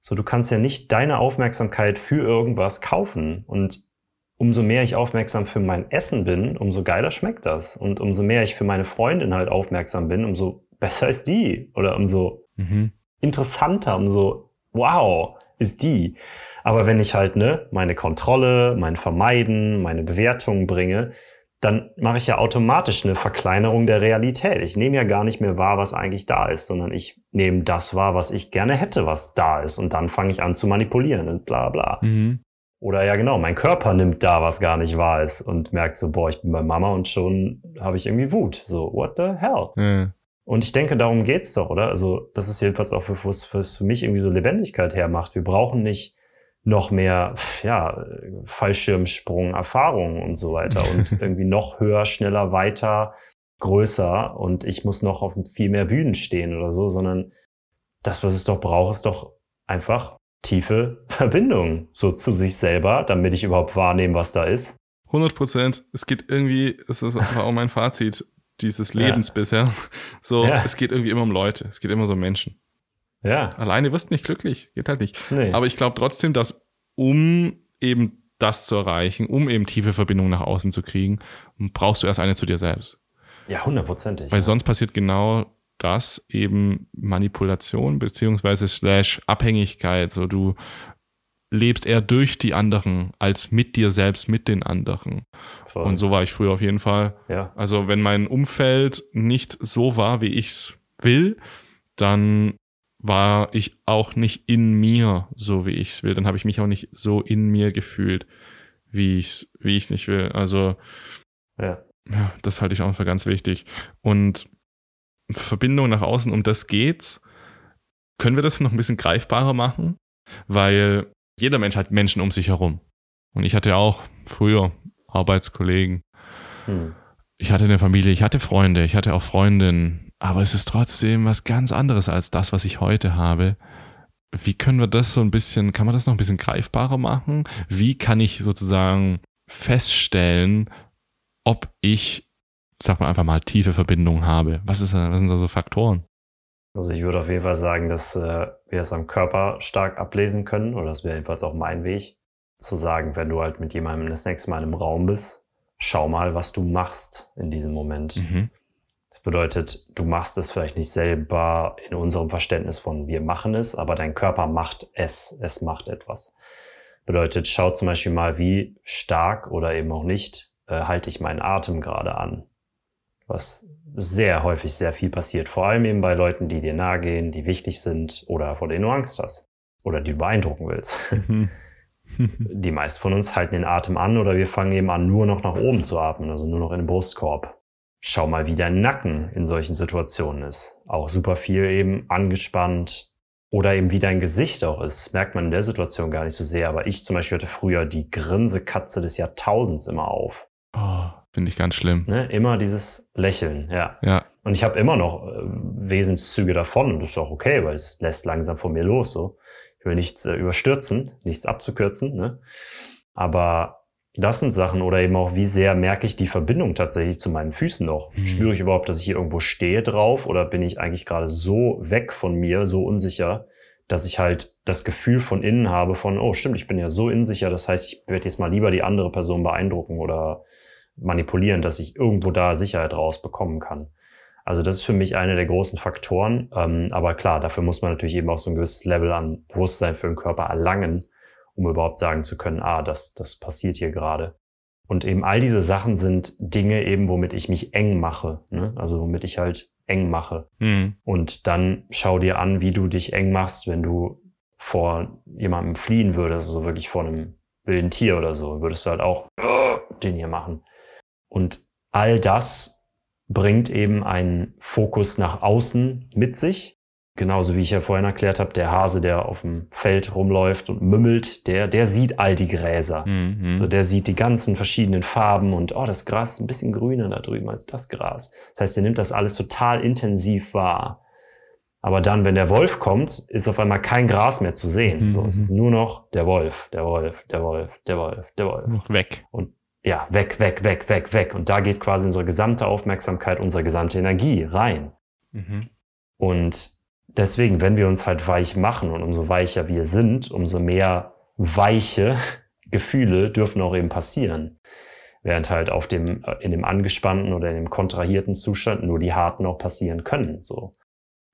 So, du kannst ja nicht deine Aufmerksamkeit für irgendwas kaufen. Und umso mehr ich aufmerksam für mein Essen bin, umso geiler schmeckt das. Und umso mehr ich für meine Freundin halt aufmerksam bin, umso besser ist die. Oder umso mhm. interessanter, umso wow ist die. Aber wenn ich halt ne, meine Kontrolle, mein Vermeiden, meine Bewertung bringe, dann mache ich ja automatisch eine Verkleinerung der Realität. Ich nehme ja gar nicht mehr wahr, was eigentlich da ist, sondern ich nehme das wahr, was ich gerne hätte, was da ist. Und dann fange ich an zu manipulieren und bla bla. Mhm. Oder ja genau, mein Körper nimmt da, was gar nicht wahr ist und merkt so, boah, ich bin bei Mama und schon habe ich irgendwie Wut. So, what the hell? Mhm. Und ich denke, darum geht's doch, oder? Also, das ist jedenfalls auch für, was für mich irgendwie so Lebendigkeit hermacht. Wir brauchen nicht noch mehr, ja, Fallschirmsprung, Erfahrungen und so weiter und irgendwie noch höher, schneller, weiter, größer und ich muss noch auf viel mehr Bühnen stehen oder so, sondern das, was es doch braucht, ist doch einfach tiefe Verbindung so zu sich selber, damit ich überhaupt wahrnehme, was da ist. 100 Prozent. Es geht irgendwie, es ist einfach auch mein Fazit dieses Lebens ja. bisher. So, ja. es geht irgendwie immer um Leute. Es geht immer so um Menschen. Ja. Alleine wirst du nicht glücklich. Geht halt nicht. Nee. Aber ich glaube trotzdem, dass um eben das zu erreichen, um eben tiefe Verbindungen nach außen zu kriegen, brauchst du erst eine zu dir selbst. Ja, hundertprozentig. Weil ja. sonst passiert genau das eben Manipulation beziehungsweise slash Abhängigkeit. So du lebst eher durch die anderen als mit dir selbst, mit den anderen. Voll. Und so war ich früher auf jeden Fall. Ja. Also wenn mein Umfeld nicht so war, wie ich es will, dann war ich auch nicht in mir so, wie ich es will. Dann habe ich mich auch nicht so in mir gefühlt, wie ich es wie ich's nicht will. Also, ja. ja, das halte ich auch für ganz wichtig. Und Verbindung nach außen, um das geht's. Können wir das noch ein bisschen greifbarer machen? Weil jeder Mensch hat Menschen um sich herum. Und ich hatte auch früher Arbeitskollegen. Hm. Ich hatte eine Familie, ich hatte Freunde, ich hatte auch Freundinnen, aber es ist trotzdem was ganz anderes als das, was ich heute habe. Wie können wir das so ein bisschen, kann man das noch ein bisschen greifbarer machen? Wie kann ich sozusagen feststellen, ob ich, sag mal einfach mal, tiefe Verbindungen habe? Was, ist, was sind da so Faktoren? Also ich würde auf jeden Fall sagen, dass äh, wir es am Körper stark ablesen können, oder das wäre jedenfalls auch mein Weg, zu sagen, wenn du halt mit jemandem das nächste Mal im Raum bist, schau mal, was du machst in diesem Moment. Mhm. Das bedeutet, du machst es vielleicht nicht selber in unserem Verständnis von wir machen es, aber dein Körper macht es, es macht etwas. Bedeutet, schau zum Beispiel mal, wie stark oder eben auch nicht äh, halte ich meinen Atem gerade an. Was sehr häufig sehr viel passiert. Vor allem eben bei Leuten, die dir nahe gehen, die wichtig sind oder vor denen du Angst hast oder die du beeindrucken willst. Mhm. die meisten von uns halten den Atem an oder wir fangen eben an, nur noch nach oben zu atmen, also nur noch in den Brustkorb. Schau mal, wie dein Nacken in solchen Situationen ist. Auch super viel eben angespannt. Oder eben wie dein Gesicht auch ist. Das merkt man in der Situation gar nicht so sehr. Aber ich zum Beispiel hatte früher die Grinsekatze des Jahrtausends immer auf. Oh, Finde ich ganz schlimm. Ne? Immer dieses Lächeln, ja. ja. Und ich habe immer noch äh, Wesenszüge davon. Und das ist auch okay, weil es lässt langsam von mir los. So. Ich will nichts äh, überstürzen, nichts abzukürzen. Ne? Aber das sind Sachen oder eben auch, wie sehr merke ich die Verbindung tatsächlich zu meinen Füßen noch? Mhm. Spüre ich überhaupt, dass ich hier irgendwo stehe drauf oder bin ich eigentlich gerade so weg von mir, so unsicher, dass ich halt das Gefühl von innen habe von, oh stimmt, ich bin ja so unsicher, das heißt, ich werde jetzt mal lieber die andere Person beeindrucken oder manipulieren, dass ich irgendwo da Sicherheit rausbekommen kann. Also das ist für mich einer der großen Faktoren. Ähm, aber klar, dafür muss man natürlich eben auch so ein gewisses Level an Bewusstsein für den Körper erlangen, um überhaupt sagen zu können, ah, das, das passiert hier gerade. Und eben all diese Sachen sind Dinge eben, womit ich mich eng mache, ne? also womit ich halt eng mache. Mhm. Und dann schau dir an, wie du dich eng machst, wenn du vor jemandem fliehen würdest, so also wirklich vor einem wilden Tier oder so, würdest du halt auch den hier machen. Und all das bringt eben einen Fokus nach außen mit sich, Genauso wie ich ja vorhin erklärt habe, der Hase, der auf dem Feld rumläuft und mümmelt, der, der sieht all die Gräser. Mhm. So, der sieht die ganzen verschiedenen Farben und oh, das Gras ist ein bisschen grüner da drüben als das Gras. Das heißt, er nimmt das alles total intensiv wahr. Aber dann, wenn der Wolf kommt, ist auf einmal kein Gras mehr zu sehen. Mhm. So, es ist nur noch der Wolf, der Wolf, der Wolf, der Wolf, der Wolf. Weg. Und ja, weg, weg, weg, weg, weg. Und da geht quasi unsere gesamte Aufmerksamkeit, unsere gesamte Energie rein. Mhm. Und deswegen, wenn wir uns halt weich machen und umso weicher wir sind, umso mehr weiche Gefühle dürfen auch eben passieren. Während halt auf dem, äh, in dem angespannten oder in dem kontrahierten Zustand nur die harten auch passieren können, so.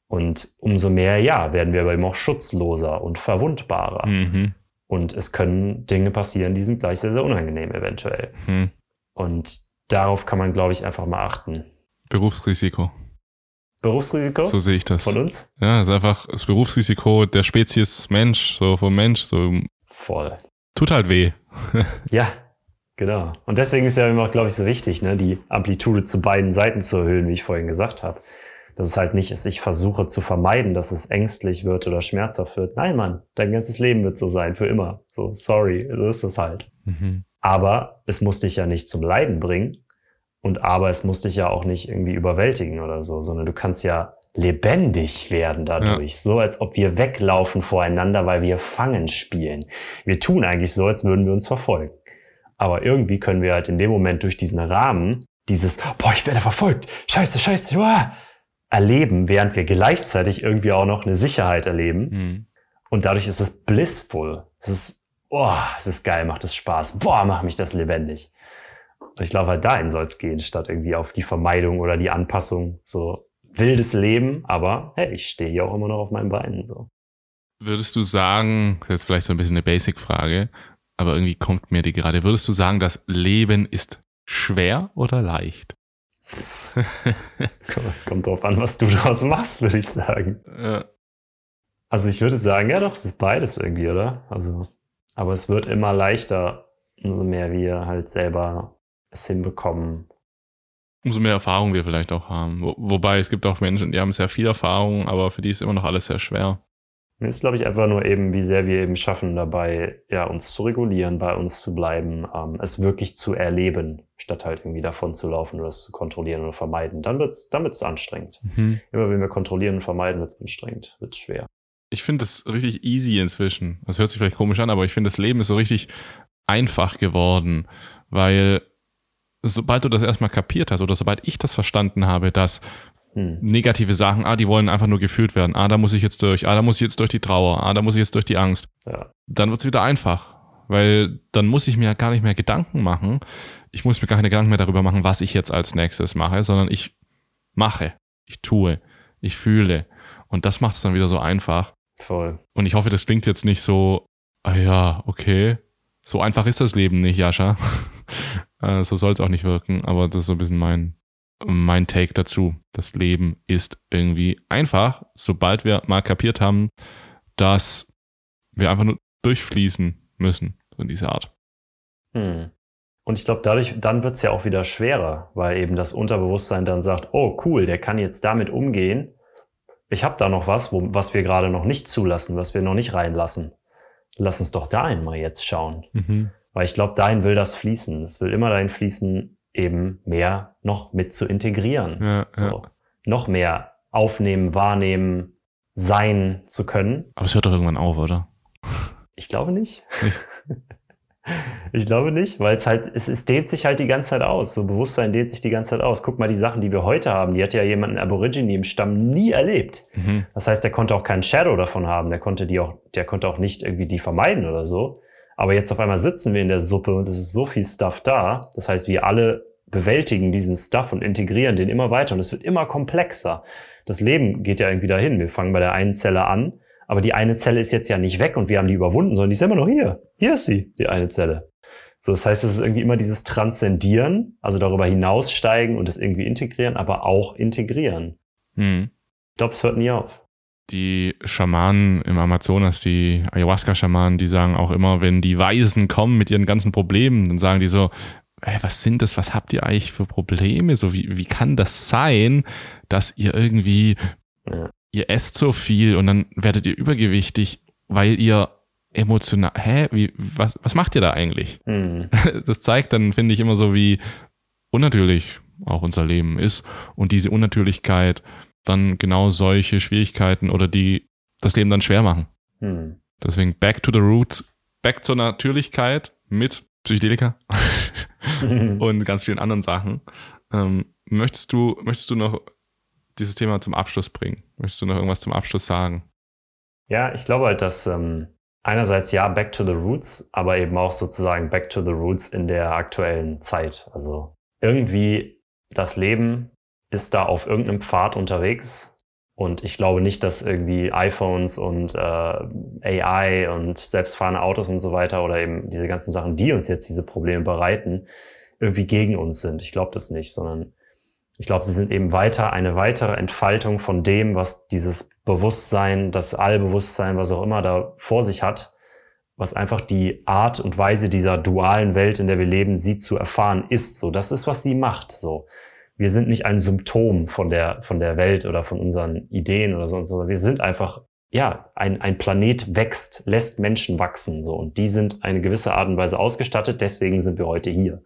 Und umso mehr, ja, werden wir aber eben auch schutzloser und verwundbarer. Mhm. Und es können Dinge passieren, die sind gleich sehr, sehr unangenehm eventuell. Mhm. Und darauf kann man, glaube ich, einfach mal achten. Berufsrisiko. Berufsrisiko? So sehe ich das. Von uns? Ja, es ist einfach das Berufsrisiko der Spezies Mensch, so vom Mensch, so. Voll. Tut halt weh. ja, genau. Und deswegen ist ja immer, glaube ich, so wichtig, ne, die Amplitude zu beiden Seiten zu erhöhen, wie ich vorhin gesagt habe. Dass es halt nicht ist, ich versuche zu vermeiden, dass es ängstlich wird oder schmerzhaft wird. Nein, Mann, dein ganzes Leben wird so sein, für immer. So, sorry, so ist es halt. Mhm. Aber es muss dich ja nicht zum Leiden bringen. Und aber es muss dich ja auch nicht irgendwie überwältigen oder so, sondern du kannst ja lebendig werden dadurch. Ja. So als ob wir weglaufen voreinander, weil wir Fangen spielen. Wir tun eigentlich so, als würden wir uns verfolgen. Aber irgendwie können wir halt in dem Moment durch diesen Rahmen dieses, boah, ich werde verfolgt, scheiße, scheiße, uah, erleben, während wir gleichzeitig irgendwie auch noch eine Sicherheit erleben. Mhm. Und dadurch ist es blissful. Es ist, boah, es ist geil, macht es Spaß. Boah, macht mich das lebendig. Und ich glaube, halt dahin soll es gehen, statt irgendwie auf die Vermeidung oder die Anpassung. So wildes Leben, aber hey, ich stehe hier auch immer noch auf meinen Beinen. So. Würdest du sagen, das ist vielleicht so ein bisschen eine Basic-Frage, aber irgendwie kommt mir die gerade. Würdest du sagen, das Leben ist schwer oder leicht? Kommt drauf an, was du daraus machst, würde ich sagen. Ja. Also ich würde sagen, ja doch, es ist beides irgendwie, oder? Also, aber es wird immer leichter, umso mehr wir halt selber es hinbekommen. Umso mehr Erfahrung wir vielleicht auch haben. Wo, wobei es gibt auch Menschen, die haben sehr viel Erfahrung, aber für die ist immer noch alles sehr schwer. Mir ist, glaube ich, einfach nur eben, wie sehr wir eben schaffen, dabei ja uns zu regulieren, bei uns zu bleiben, ähm, es wirklich zu erleben, statt halt irgendwie davon zu laufen oder es zu kontrollieren oder vermeiden. Dann wird's, dann wird's anstrengend. Mhm. Immer wenn wir kontrollieren und vermeiden, wird's anstrengend, wird's schwer. Ich finde das richtig easy inzwischen. Das hört sich vielleicht komisch an, aber ich finde, das Leben ist so richtig einfach geworden, weil sobald du das erstmal kapiert hast oder sobald ich das verstanden habe, dass hm. negative Sachen, ah, die wollen einfach nur gefühlt werden, ah, da muss ich jetzt durch, ah, da muss ich jetzt durch die Trauer, ah, da muss ich jetzt durch die Angst, ja. dann wird es wieder einfach. Weil dann muss ich mir gar nicht mehr Gedanken machen. Ich muss mir gar keine Gedanken mehr darüber machen, was ich jetzt als nächstes mache, sondern ich mache, ich tue, ich fühle. Und das macht es dann wieder so einfach. Voll. Und ich hoffe, das klingt jetzt nicht so, ah ja, okay, so einfach ist das Leben nicht, Jascha. Äh, so soll es auch nicht wirken, aber das ist so ein bisschen mein, mein Take dazu. Das Leben ist irgendwie einfach, sobald wir mal kapiert haben, dass wir einfach nur durchfließen müssen, so in dieser Art. Hm. Und ich glaube, dadurch, dann wird es ja auch wieder schwerer, weil eben das Unterbewusstsein dann sagt, oh cool, der kann jetzt damit umgehen. Ich habe da noch was, wo, was wir gerade noch nicht zulassen, was wir noch nicht reinlassen. Lass uns doch dahin mal jetzt schauen. Mhm. Weil ich glaube, dahin will das fließen. Es will immer dahin fließen, eben mehr noch mit zu integrieren. Ja, so. ja. Noch mehr aufnehmen, wahrnehmen, sein zu können. Aber es hört doch irgendwann auf, oder? Ich glaube nicht. Ich glaube nicht, weil es halt, es, es dehnt sich halt die ganze Zeit aus. So Bewusstsein dehnt sich die ganze Zeit aus. Guck mal, die Sachen, die wir heute haben, die hat ja jemand in Aborigine im Stamm nie erlebt. Mhm. Das heißt, der konnte auch keinen Shadow davon haben. Der konnte die auch, der konnte auch nicht irgendwie die vermeiden oder so. Aber jetzt auf einmal sitzen wir in der Suppe und es ist so viel Stuff da. Das heißt, wir alle bewältigen diesen Stuff und integrieren den immer weiter und es wird immer komplexer. Das Leben geht ja irgendwie dahin. Wir fangen bei der einen Zelle an, aber die eine Zelle ist jetzt ja nicht weg und wir haben die überwunden, sondern die ist immer noch hier. Hier ist sie, die eine Zelle. So, das heißt, es ist irgendwie immer dieses Transzendieren, also darüber hinaussteigen und es irgendwie integrieren, aber auch integrieren. Hm. Ich glaube, es hört nie auf die Schamanen im Amazonas, die Ayahuasca-Schamanen, die sagen auch immer, wenn die Weisen kommen mit ihren ganzen Problemen, dann sagen die so, hey, was sind das, was habt ihr eigentlich für Probleme? So, wie, wie kann das sein, dass ihr irgendwie, ihr esst so viel und dann werdet ihr übergewichtig, weil ihr emotional, hä, wie, was, was macht ihr da eigentlich? Mhm. Das zeigt dann, finde ich, immer so, wie unnatürlich auch unser Leben ist und diese Unnatürlichkeit dann genau solche Schwierigkeiten oder die das Leben dann schwer machen. Hm. Deswegen back to the roots, back zur Natürlichkeit mit Psychedelika. und ganz vielen anderen Sachen. Ähm, möchtest, du, möchtest du noch dieses Thema zum Abschluss bringen? Möchtest du noch irgendwas zum Abschluss sagen? Ja, ich glaube halt, dass ähm, einerseits ja, back to the roots, aber eben auch sozusagen back to the roots in der aktuellen Zeit. Also irgendwie das Leben ist da auf irgendeinem Pfad unterwegs. Und ich glaube nicht, dass irgendwie iPhones und äh, AI und selbstfahrende Autos und so weiter oder eben diese ganzen Sachen, die uns jetzt diese Probleme bereiten, irgendwie gegen uns sind. Ich glaube das nicht, sondern ich glaube, sie sind eben weiter eine weitere Entfaltung von dem, was dieses Bewusstsein, das Allbewusstsein, was auch immer da vor sich hat, was einfach die Art und Weise dieser dualen Welt, in der wir leben, sie zu erfahren ist. So, das ist, was sie macht. So, wir sind nicht ein Symptom von der von der Welt oder von unseren Ideen oder so, sondern wir sind einfach ja ein ein Planet wächst, lässt Menschen wachsen. So und die sind eine gewisse Art und Weise ausgestattet. Deswegen sind wir heute hier.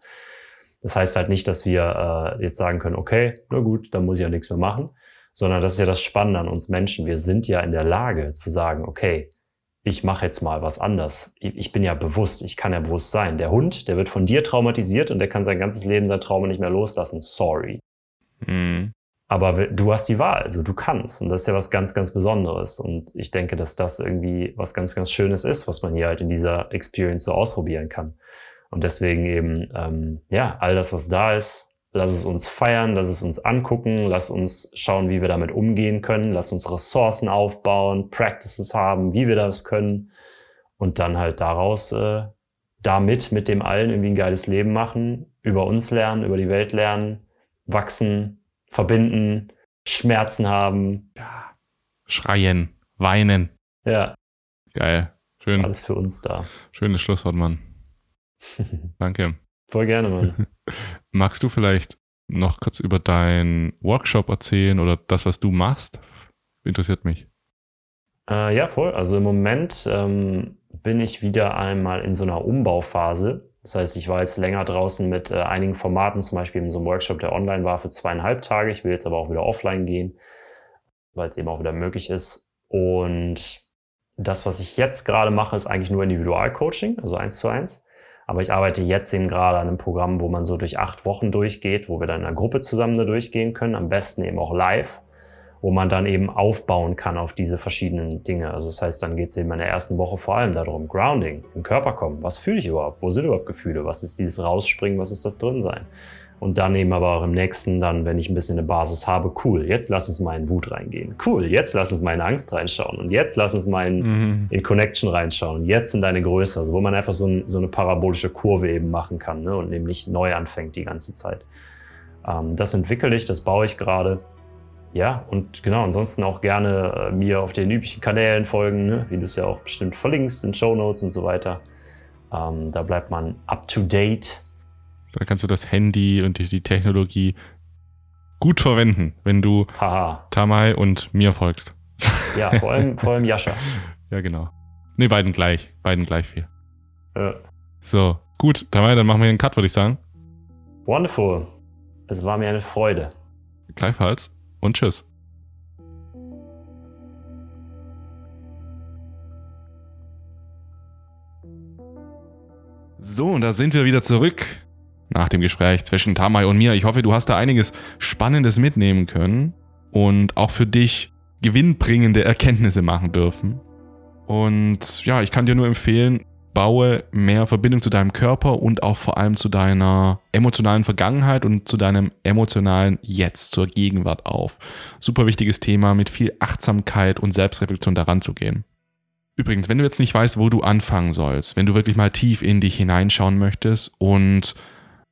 Das heißt halt nicht, dass wir äh, jetzt sagen können, okay, na gut, dann muss ich ja nichts mehr machen, sondern das ist ja das Spannende an uns Menschen. Wir sind ja in der Lage zu sagen, okay, ich mache jetzt mal was anders. Ich bin ja bewusst, ich kann ja bewusst sein. Der Hund, der wird von dir traumatisiert und der kann sein ganzes Leben sein Trauma nicht mehr loslassen. Sorry. Mhm. Aber du hast die Wahl, also du kannst. Und das ist ja was ganz, ganz Besonderes. Und ich denke, dass das irgendwie was ganz, ganz Schönes ist, was man hier halt in dieser Experience so ausprobieren kann. Und deswegen eben, ähm, ja, all das, was da ist, lass es uns feiern, lass es uns angucken, lass uns schauen, wie wir damit umgehen können, lass uns Ressourcen aufbauen, Practices haben, wie wir das können und dann halt daraus äh, damit mit dem allen irgendwie ein geiles Leben machen, über uns lernen, über die Welt lernen, wachsen, verbinden, Schmerzen haben. Ja. Schreien, weinen. Ja. Geil. Schön. alles für uns da. Schönes Schlusswort, Mann. Danke. Voll gerne, Mann. Magst du vielleicht noch kurz über deinen Workshop erzählen oder das, was du machst? Interessiert mich. Äh, ja, voll. Also im Moment ähm, bin ich wieder einmal in so einer Umbauphase. Das heißt, ich war jetzt länger draußen mit äh, einigen Formaten, zum Beispiel in so einem Workshop, der online war für zweieinhalb Tage. Ich will jetzt aber auch wieder offline gehen, weil es eben auch wieder möglich ist. Und das, was ich jetzt gerade mache, ist eigentlich nur Individualcoaching, also eins zu eins. Aber ich arbeite jetzt eben gerade an einem Programm, wo man so durch acht Wochen durchgeht, wo wir dann in einer Gruppe zusammen da durchgehen können, am besten eben auch live, wo man dann eben aufbauen kann auf diese verschiedenen Dinge. Also das heißt, dann geht es eben in der ersten Woche vor allem darum, Grounding, im Körper kommen. Was fühle ich überhaupt? Wo sind überhaupt Gefühle? Was ist dieses Rausspringen? Was ist das drin sein? Und dann eben aber auch im nächsten, dann, wenn ich ein bisschen eine Basis habe, cool, jetzt lass uns mal in Wut reingehen. Cool, jetzt lass uns mal in Angst reinschauen. Und jetzt lass uns mal in, mhm. in Connection reinschauen. Jetzt in deine Größe. Also wo man einfach so, ein, so eine parabolische Kurve eben machen kann ne? und nämlich neu anfängt die ganze Zeit. Ähm, das entwickle ich, das baue ich gerade. Ja, und genau, ansonsten auch gerne äh, mir auf den üblichen Kanälen folgen, ne? wie du es ja auch bestimmt verlinkst in Show Notes und so weiter. Ähm, da bleibt man up to date da kannst du das Handy und die, die Technologie gut verwenden, wenn du Haha. Tamai und mir folgst. Ja, vor allem, vor allem Jascha. Ja, genau. Ne, beiden gleich. Beiden gleich viel. Ja. So, gut, Tamai, dann machen wir einen Cut, würde ich sagen. Wonderful. Es war mir eine Freude. Gleichfalls und tschüss. So, und da sind wir wieder zurück nach dem Gespräch zwischen Tamay und mir. Ich hoffe, du hast da einiges Spannendes mitnehmen können und auch für dich gewinnbringende Erkenntnisse machen dürfen. Und ja, ich kann dir nur empfehlen, baue mehr Verbindung zu deinem Körper und auch vor allem zu deiner emotionalen Vergangenheit und zu deinem emotionalen Jetzt, zur Gegenwart auf. Super wichtiges Thema, mit viel Achtsamkeit und Selbstreflexion daran zu gehen. Übrigens, wenn du jetzt nicht weißt, wo du anfangen sollst, wenn du wirklich mal tief in dich hineinschauen möchtest und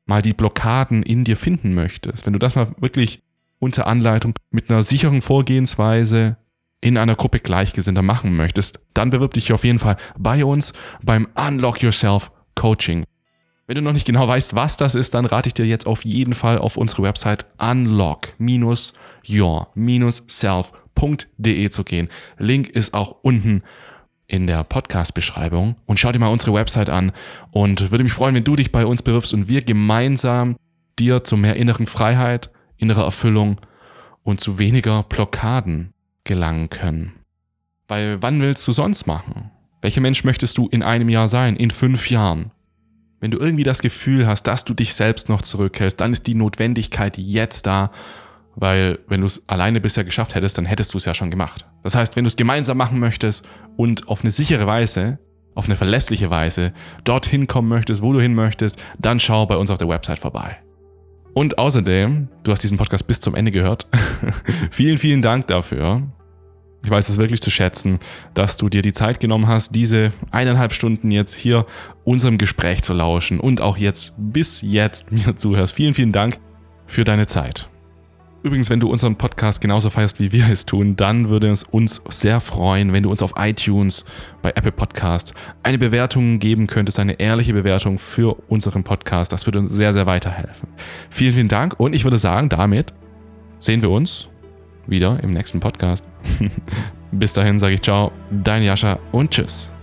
mal die Blockaden in dir finden möchtest, wenn du das mal wirklich unter Anleitung mit einer sicheren Vorgehensweise in einer Gruppe Gleichgesinnter machen möchtest, dann bewirb dich auf jeden Fall bei uns beim Unlock Yourself Coaching. Wenn du noch nicht genau weißt, was das ist, dann rate ich dir jetzt auf jeden Fall auf unsere Website unlock-your-self.de zu gehen. Link ist auch unten in der Podcast-Beschreibung und schau dir mal unsere Website an und würde mich freuen, wenn du dich bei uns bewirbst und wir gemeinsam dir zu mehr inneren Freiheit, innerer Erfüllung und zu weniger Blockaden gelangen können. Weil wann willst du sonst machen? Welcher Mensch möchtest du in einem Jahr sein, in fünf Jahren? Wenn du irgendwie das Gefühl hast, dass du dich selbst noch zurückhältst, dann ist die Notwendigkeit jetzt da, weil wenn du es alleine bisher geschafft hättest, dann hättest du es ja schon gemacht. Das heißt, wenn du es gemeinsam machen möchtest und auf eine sichere Weise, auf eine verlässliche Weise dorthin kommen möchtest, wo du hin möchtest, dann schau bei uns auf der Website vorbei. Und außerdem, du hast diesen Podcast bis zum Ende gehört. vielen, vielen Dank dafür. Ich weiß es wirklich zu schätzen, dass du dir die Zeit genommen hast, diese eineinhalb Stunden jetzt hier unserem Gespräch zu lauschen und auch jetzt bis jetzt mir zuhörst. Vielen, vielen Dank für deine Zeit. Übrigens, wenn du unseren Podcast genauso feierst, wie wir es tun, dann würde es uns sehr freuen, wenn du uns auf iTunes, bei Apple Podcasts eine Bewertung geben könntest, eine ehrliche Bewertung für unseren Podcast. Das würde uns sehr, sehr weiterhelfen. Vielen, vielen Dank und ich würde sagen, damit sehen wir uns wieder im nächsten Podcast. Bis dahin sage ich ciao, dein Jascha und tschüss.